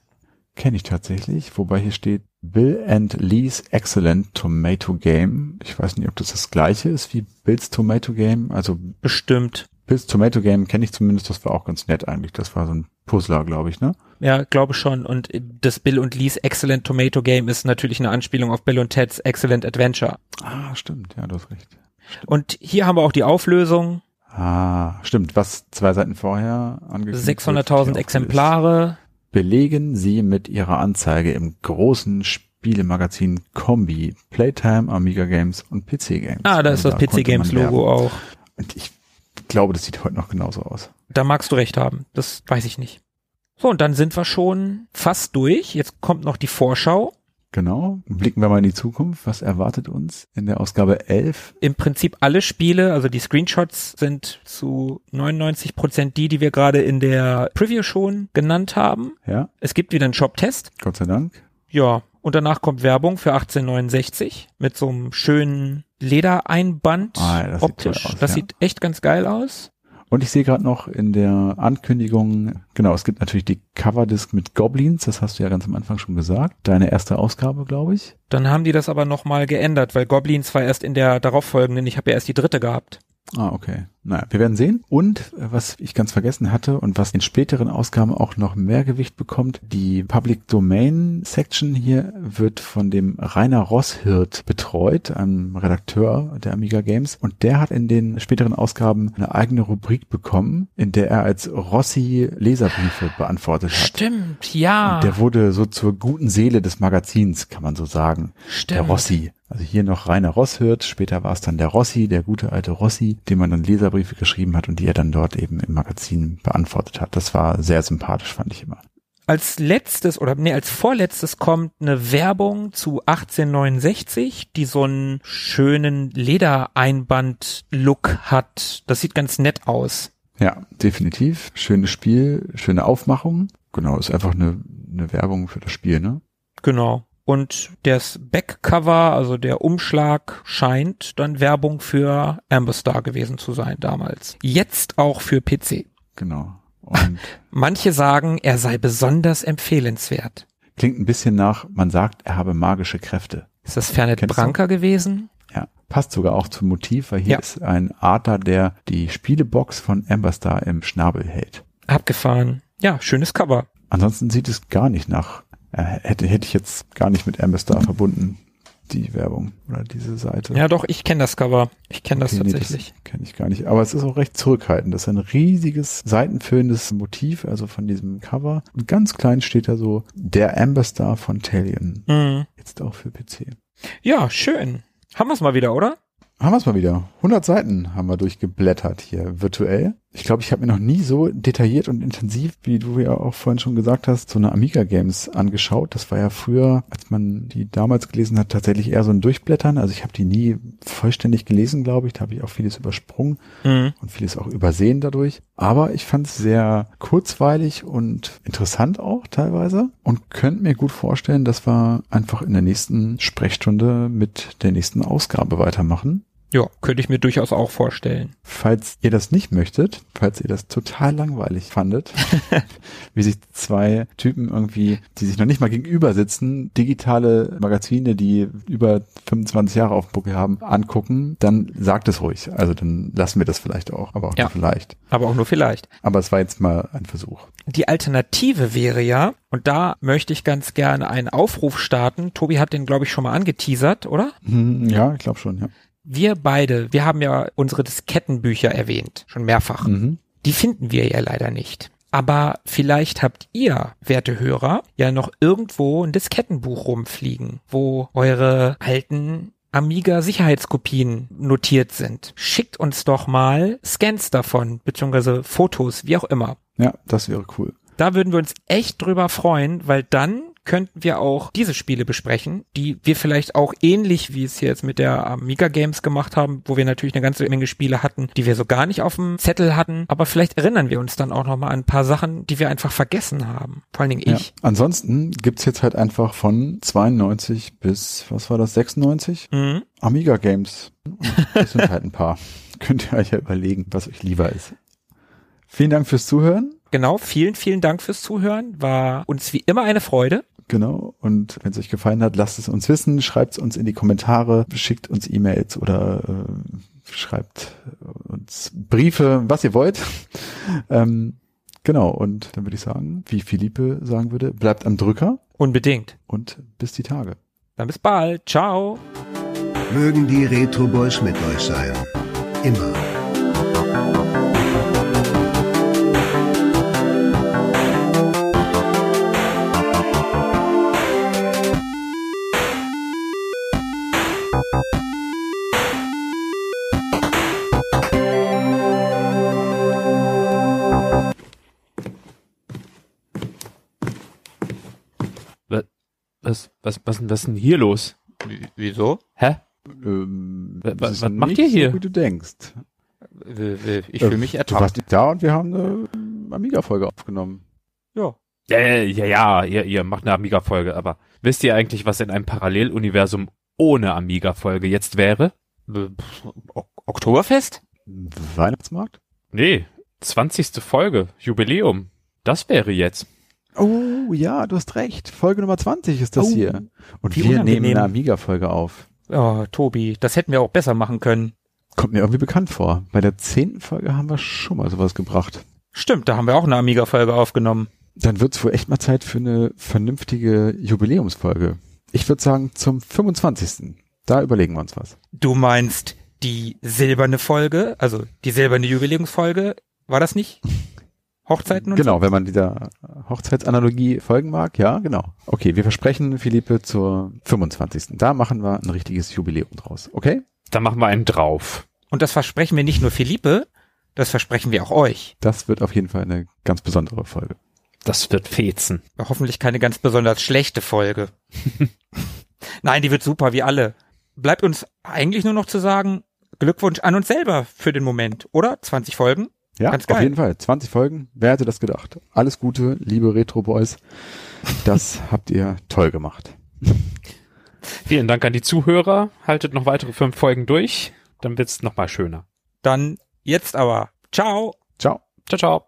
Kenne ich tatsächlich, wobei hier steht Bill and Lee's Excellent Tomato Game. Ich weiß nicht, ob das das gleiche ist wie Bill's Tomato Game. Also bestimmt. Bill's Tomato Game kenne ich zumindest. Das war auch ganz nett eigentlich. Das war so ein Puzzler, glaube ich, ne? Ja, glaube schon. Und das Bill und Lee's Excellent Tomato Game ist natürlich eine Anspielung auf Bill und Ted's Excellent Adventure. Ah, stimmt. Ja, du hast recht. Stimmt. Und hier haben wir auch die Auflösung. Ah, stimmt. Was zwei Seiten vorher angekündigt 600.000 Exemplare belegen sie mit ihrer Anzeige im großen Spielemagazin Kombi, Playtime, Amiga Games und PC Games. Ah, da ist das PC Games Logo auch. Und ich glaube, das sieht heute noch genauso aus. Da magst du recht haben. Das weiß ich nicht. So, und dann sind wir schon fast durch. Jetzt kommt noch die Vorschau. Genau. Blicken wir mal in die Zukunft. Was erwartet uns in der Ausgabe 11? Im Prinzip alle Spiele, also die Screenshots sind zu 99 Prozent die, die wir gerade in der Preview schon genannt haben. Ja. Es gibt wieder einen Shop-Test. Gott sei Dank. Ja. Und danach kommt Werbung für 1869 mit so einem schönen Ledereinband ah, das optisch. Sieht aus, das ja. sieht echt ganz geil aus. Und ich sehe gerade noch in der Ankündigung, genau, es gibt natürlich die Coverdisc mit Goblins, das hast du ja ganz am Anfang schon gesagt. Deine erste Ausgabe, glaube ich. Dann haben die das aber nochmal geändert, weil Goblins war erst in der darauffolgenden, ich habe ja erst die dritte gehabt. Ah, okay. Naja, wir werden sehen. Und äh, was ich ganz vergessen hatte und was in späteren Ausgaben auch noch mehr Gewicht bekommt, die Public Domain Section hier wird von dem Rainer Rosshirt betreut, einem Redakteur der Amiga Games. Und der hat in den späteren Ausgaben eine eigene Rubrik bekommen, in der er als Rossi Leserbriefe beantwortet hat. Stimmt, ja. Und der wurde so zur guten Seele des Magazins, kann man so sagen. Stimmt. Der Rossi. Also hier noch Rainer Rosshirt, später war es dann der Rossi, der gute alte Rossi, dem man dann Leserbriefe geschrieben hat und die er dann dort eben im Magazin beantwortet hat. Das war sehr sympathisch, fand ich immer. Als letztes oder nee, als vorletztes kommt eine Werbung zu 1869, die so einen schönen Ledereinband-Look hat. Das sieht ganz nett aus. Ja, definitiv. Schönes Spiel, schöne Aufmachung. Genau, ist einfach eine, eine Werbung für das Spiel, ne? Genau. Und das Backcover, also der Umschlag, scheint dann Werbung für Amberstar gewesen zu sein damals. Jetzt auch für PC. Genau. Und Manche sagen, er sei besonders empfehlenswert. klingt ein bisschen nach, man sagt, er habe magische Kräfte. Ist das Fernet Kennst du? Branca gewesen? Ja, passt sogar auch zum Motiv, weil hier Ja. ist ein Adler, der die Spielebox von Amberstar im Schnabel hält. Abgefahren. Ja, schönes Cover. Ansonsten sieht es gar nicht nach, äh, hätte, hätte ich jetzt gar nicht mit Amberstar verbunden, die Werbung oder diese Seite. Ja, doch, ich kenne das Cover. Ich kenne das Okay, nee, tatsächlich. kenne ich gar nicht. Aber es ist auch recht zurückhaltend. Das ist ein riesiges, seitenfüllendes Motiv, also von diesem Cover. Und ganz klein steht da so, der Amberstar von Talion. Mhm. Jetzt auch für PC. Ja, schön. Haben wir es mal wieder, oder? Haben wir es mal wieder. 100 Seiten haben wir durchgeblättert hier virtuell. Ich glaube, ich habe mir noch nie so detailliert und intensiv, wie du ja auch vorhin schon gesagt hast, so eine Amiga Games angeschaut. Das war ja früher, als man die damals gelesen hat, tatsächlich eher so ein Durchblättern. Also ich habe die nie vollständig gelesen, glaube ich. Da habe ich auch vieles übersprungen Mhm. und vieles auch übersehen dadurch. Aber ich fand es sehr kurzweilig und interessant auch teilweise und könnte mir gut vorstellen, dass wir einfach in der nächsten Sprechstunde mit der nächsten Ausgabe weitermachen. Ja, könnte ich mir durchaus auch vorstellen. Falls ihr das nicht möchtet, falls ihr das total langweilig fandet, wie sich zwei Typen irgendwie, die sich noch nicht mal gegenüber sitzen, digitale Magazine, die über 25 Jahre auf dem Buckel haben, angucken, dann sagt es ruhig. Also dann lassen wir das vielleicht auch, aber auch Ja. nur vielleicht. Aber auch nur vielleicht. Aber es war jetzt mal ein Versuch. Die Alternative wäre ja, und da möchte ich ganz gerne einen Aufruf starten. Tobi hat den, glaube ich, schon mal angeteasert, oder? Hm, Ja, ich glaube schon, ja. Wir beide, wir haben ja unsere Diskettenbücher erwähnt, schon mehrfach. Mhm. Die finden wir ja leider nicht. Aber vielleicht habt ihr, werte Hörer, ja noch irgendwo ein Diskettenbuch rumfliegen, wo eure alten Amiga Sicherheitskopien notiert sind. Schickt uns doch mal Scans davon, beziehungsweise Fotos, wie auch immer. Ja, das wäre cool. Da würden wir uns echt drüber freuen, weil dann könnten wir auch diese Spiele besprechen, die wir vielleicht auch ähnlich wie es jetzt mit der Amiga Games gemacht haben, wo wir natürlich eine ganze Menge Spiele hatten, die wir so gar nicht auf dem Zettel hatten, aber vielleicht erinnern wir uns dann auch noch mal an ein paar Sachen, die wir einfach vergessen haben. Vor allen Dingen ich. Ja. Ansonsten gibt's jetzt halt einfach von 92 bis, was war das, 96? Mhm. Amiga Games. Das sind halt ein paar. Könnt ihr euch ja überlegen, was euch lieber ist. Vielen Dank fürs Zuhören. Genau, vielen, vielen Dank fürs Zuhören. War uns wie immer eine Freude. Genau. Und wenn es euch gefallen hat, lasst es uns wissen, schreibt es uns in die Kommentare, schickt uns E-Mails oder äh, schreibt uns Briefe, was ihr wollt. ähm, genau. Und dann würde ich sagen, wie Philippe sagen würde, bleibt am Drücker Unbedingt. und bis die Tage. Dann bis bald. Ciao. Mögen die Retro Boys mit euch sein. Immer. Was, was, was, was ist denn hier los? Wieso? Hä? Ähm, Wa- das ist was macht ihr hier? So, wie du denkst. Ich fühle mich Du ertappt. warst nicht da und wir haben eine Amiga-Folge aufgenommen. Ja. Ja, ja, ja, ihr, ihr macht eine Amiga-Folge, aber wisst ihr eigentlich, was in einem Paralleluniversum ohne Amiga-Folge jetzt wäre? Äh, Ok- Oktoberfest? Weihnachtsmarkt? Nee, 20. Folge, Jubiläum. Das wäre jetzt. Oh, ja, du hast recht. Folge Nummer 20 ist das Oh, hier. Und wir unangenehm. nehmen eine Amiga-Folge auf. Oh, Tobi, das hätten wir auch besser machen können. Kommt mir irgendwie bekannt vor. Bei der zehnten Folge haben wir schon mal sowas gebracht. Stimmt, da haben wir auch eine Amiga-Folge aufgenommen. Dann wird's wohl echt mal Zeit für eine vernünftige Jubiläumsfolge. Ich würde sagen zum 25. Da überlegen wir uns was. Du meinst die silberne Folge, also die silberne Jubiläumsfolge, war das nicht? Hochzeiten und Genau, wenn man dieser Hochzeitsanalogie folgen mag, ja, genau. Okay, wir versprechen, Philippe, zur 25. Da machen wir ein richtiges Jubiläum draus. Okay? Da machen wir einen drauf. so. Und das versprechen wir nicht nur Philippe, das versprechen wir auch euch. Das wird auf jeden Fall eine ganz besondere Folge. Das wird fetzen. Hoffentlich keine ganz besonders schlechte Folge. Nein, die wird super, wie alle. Bleibt uns eigentlich nur noch zu sagen, Glückwunsch an uns selber für den Moment, oder? 20 Folgen? Ja, Ganz auf geil. jeden Fall. 20 Folgen. Wer hätte das gedacht? Alles Gute, liebe Retro Boys. Das habt ihr toll gemacht. Vielen Dank an die Zuhörer. Haltet noch weitere fünf Folgen durch. Dann wird's noch mal schöner. Dann jetzt aber. Ciao. Ciao. Ciao, ciao.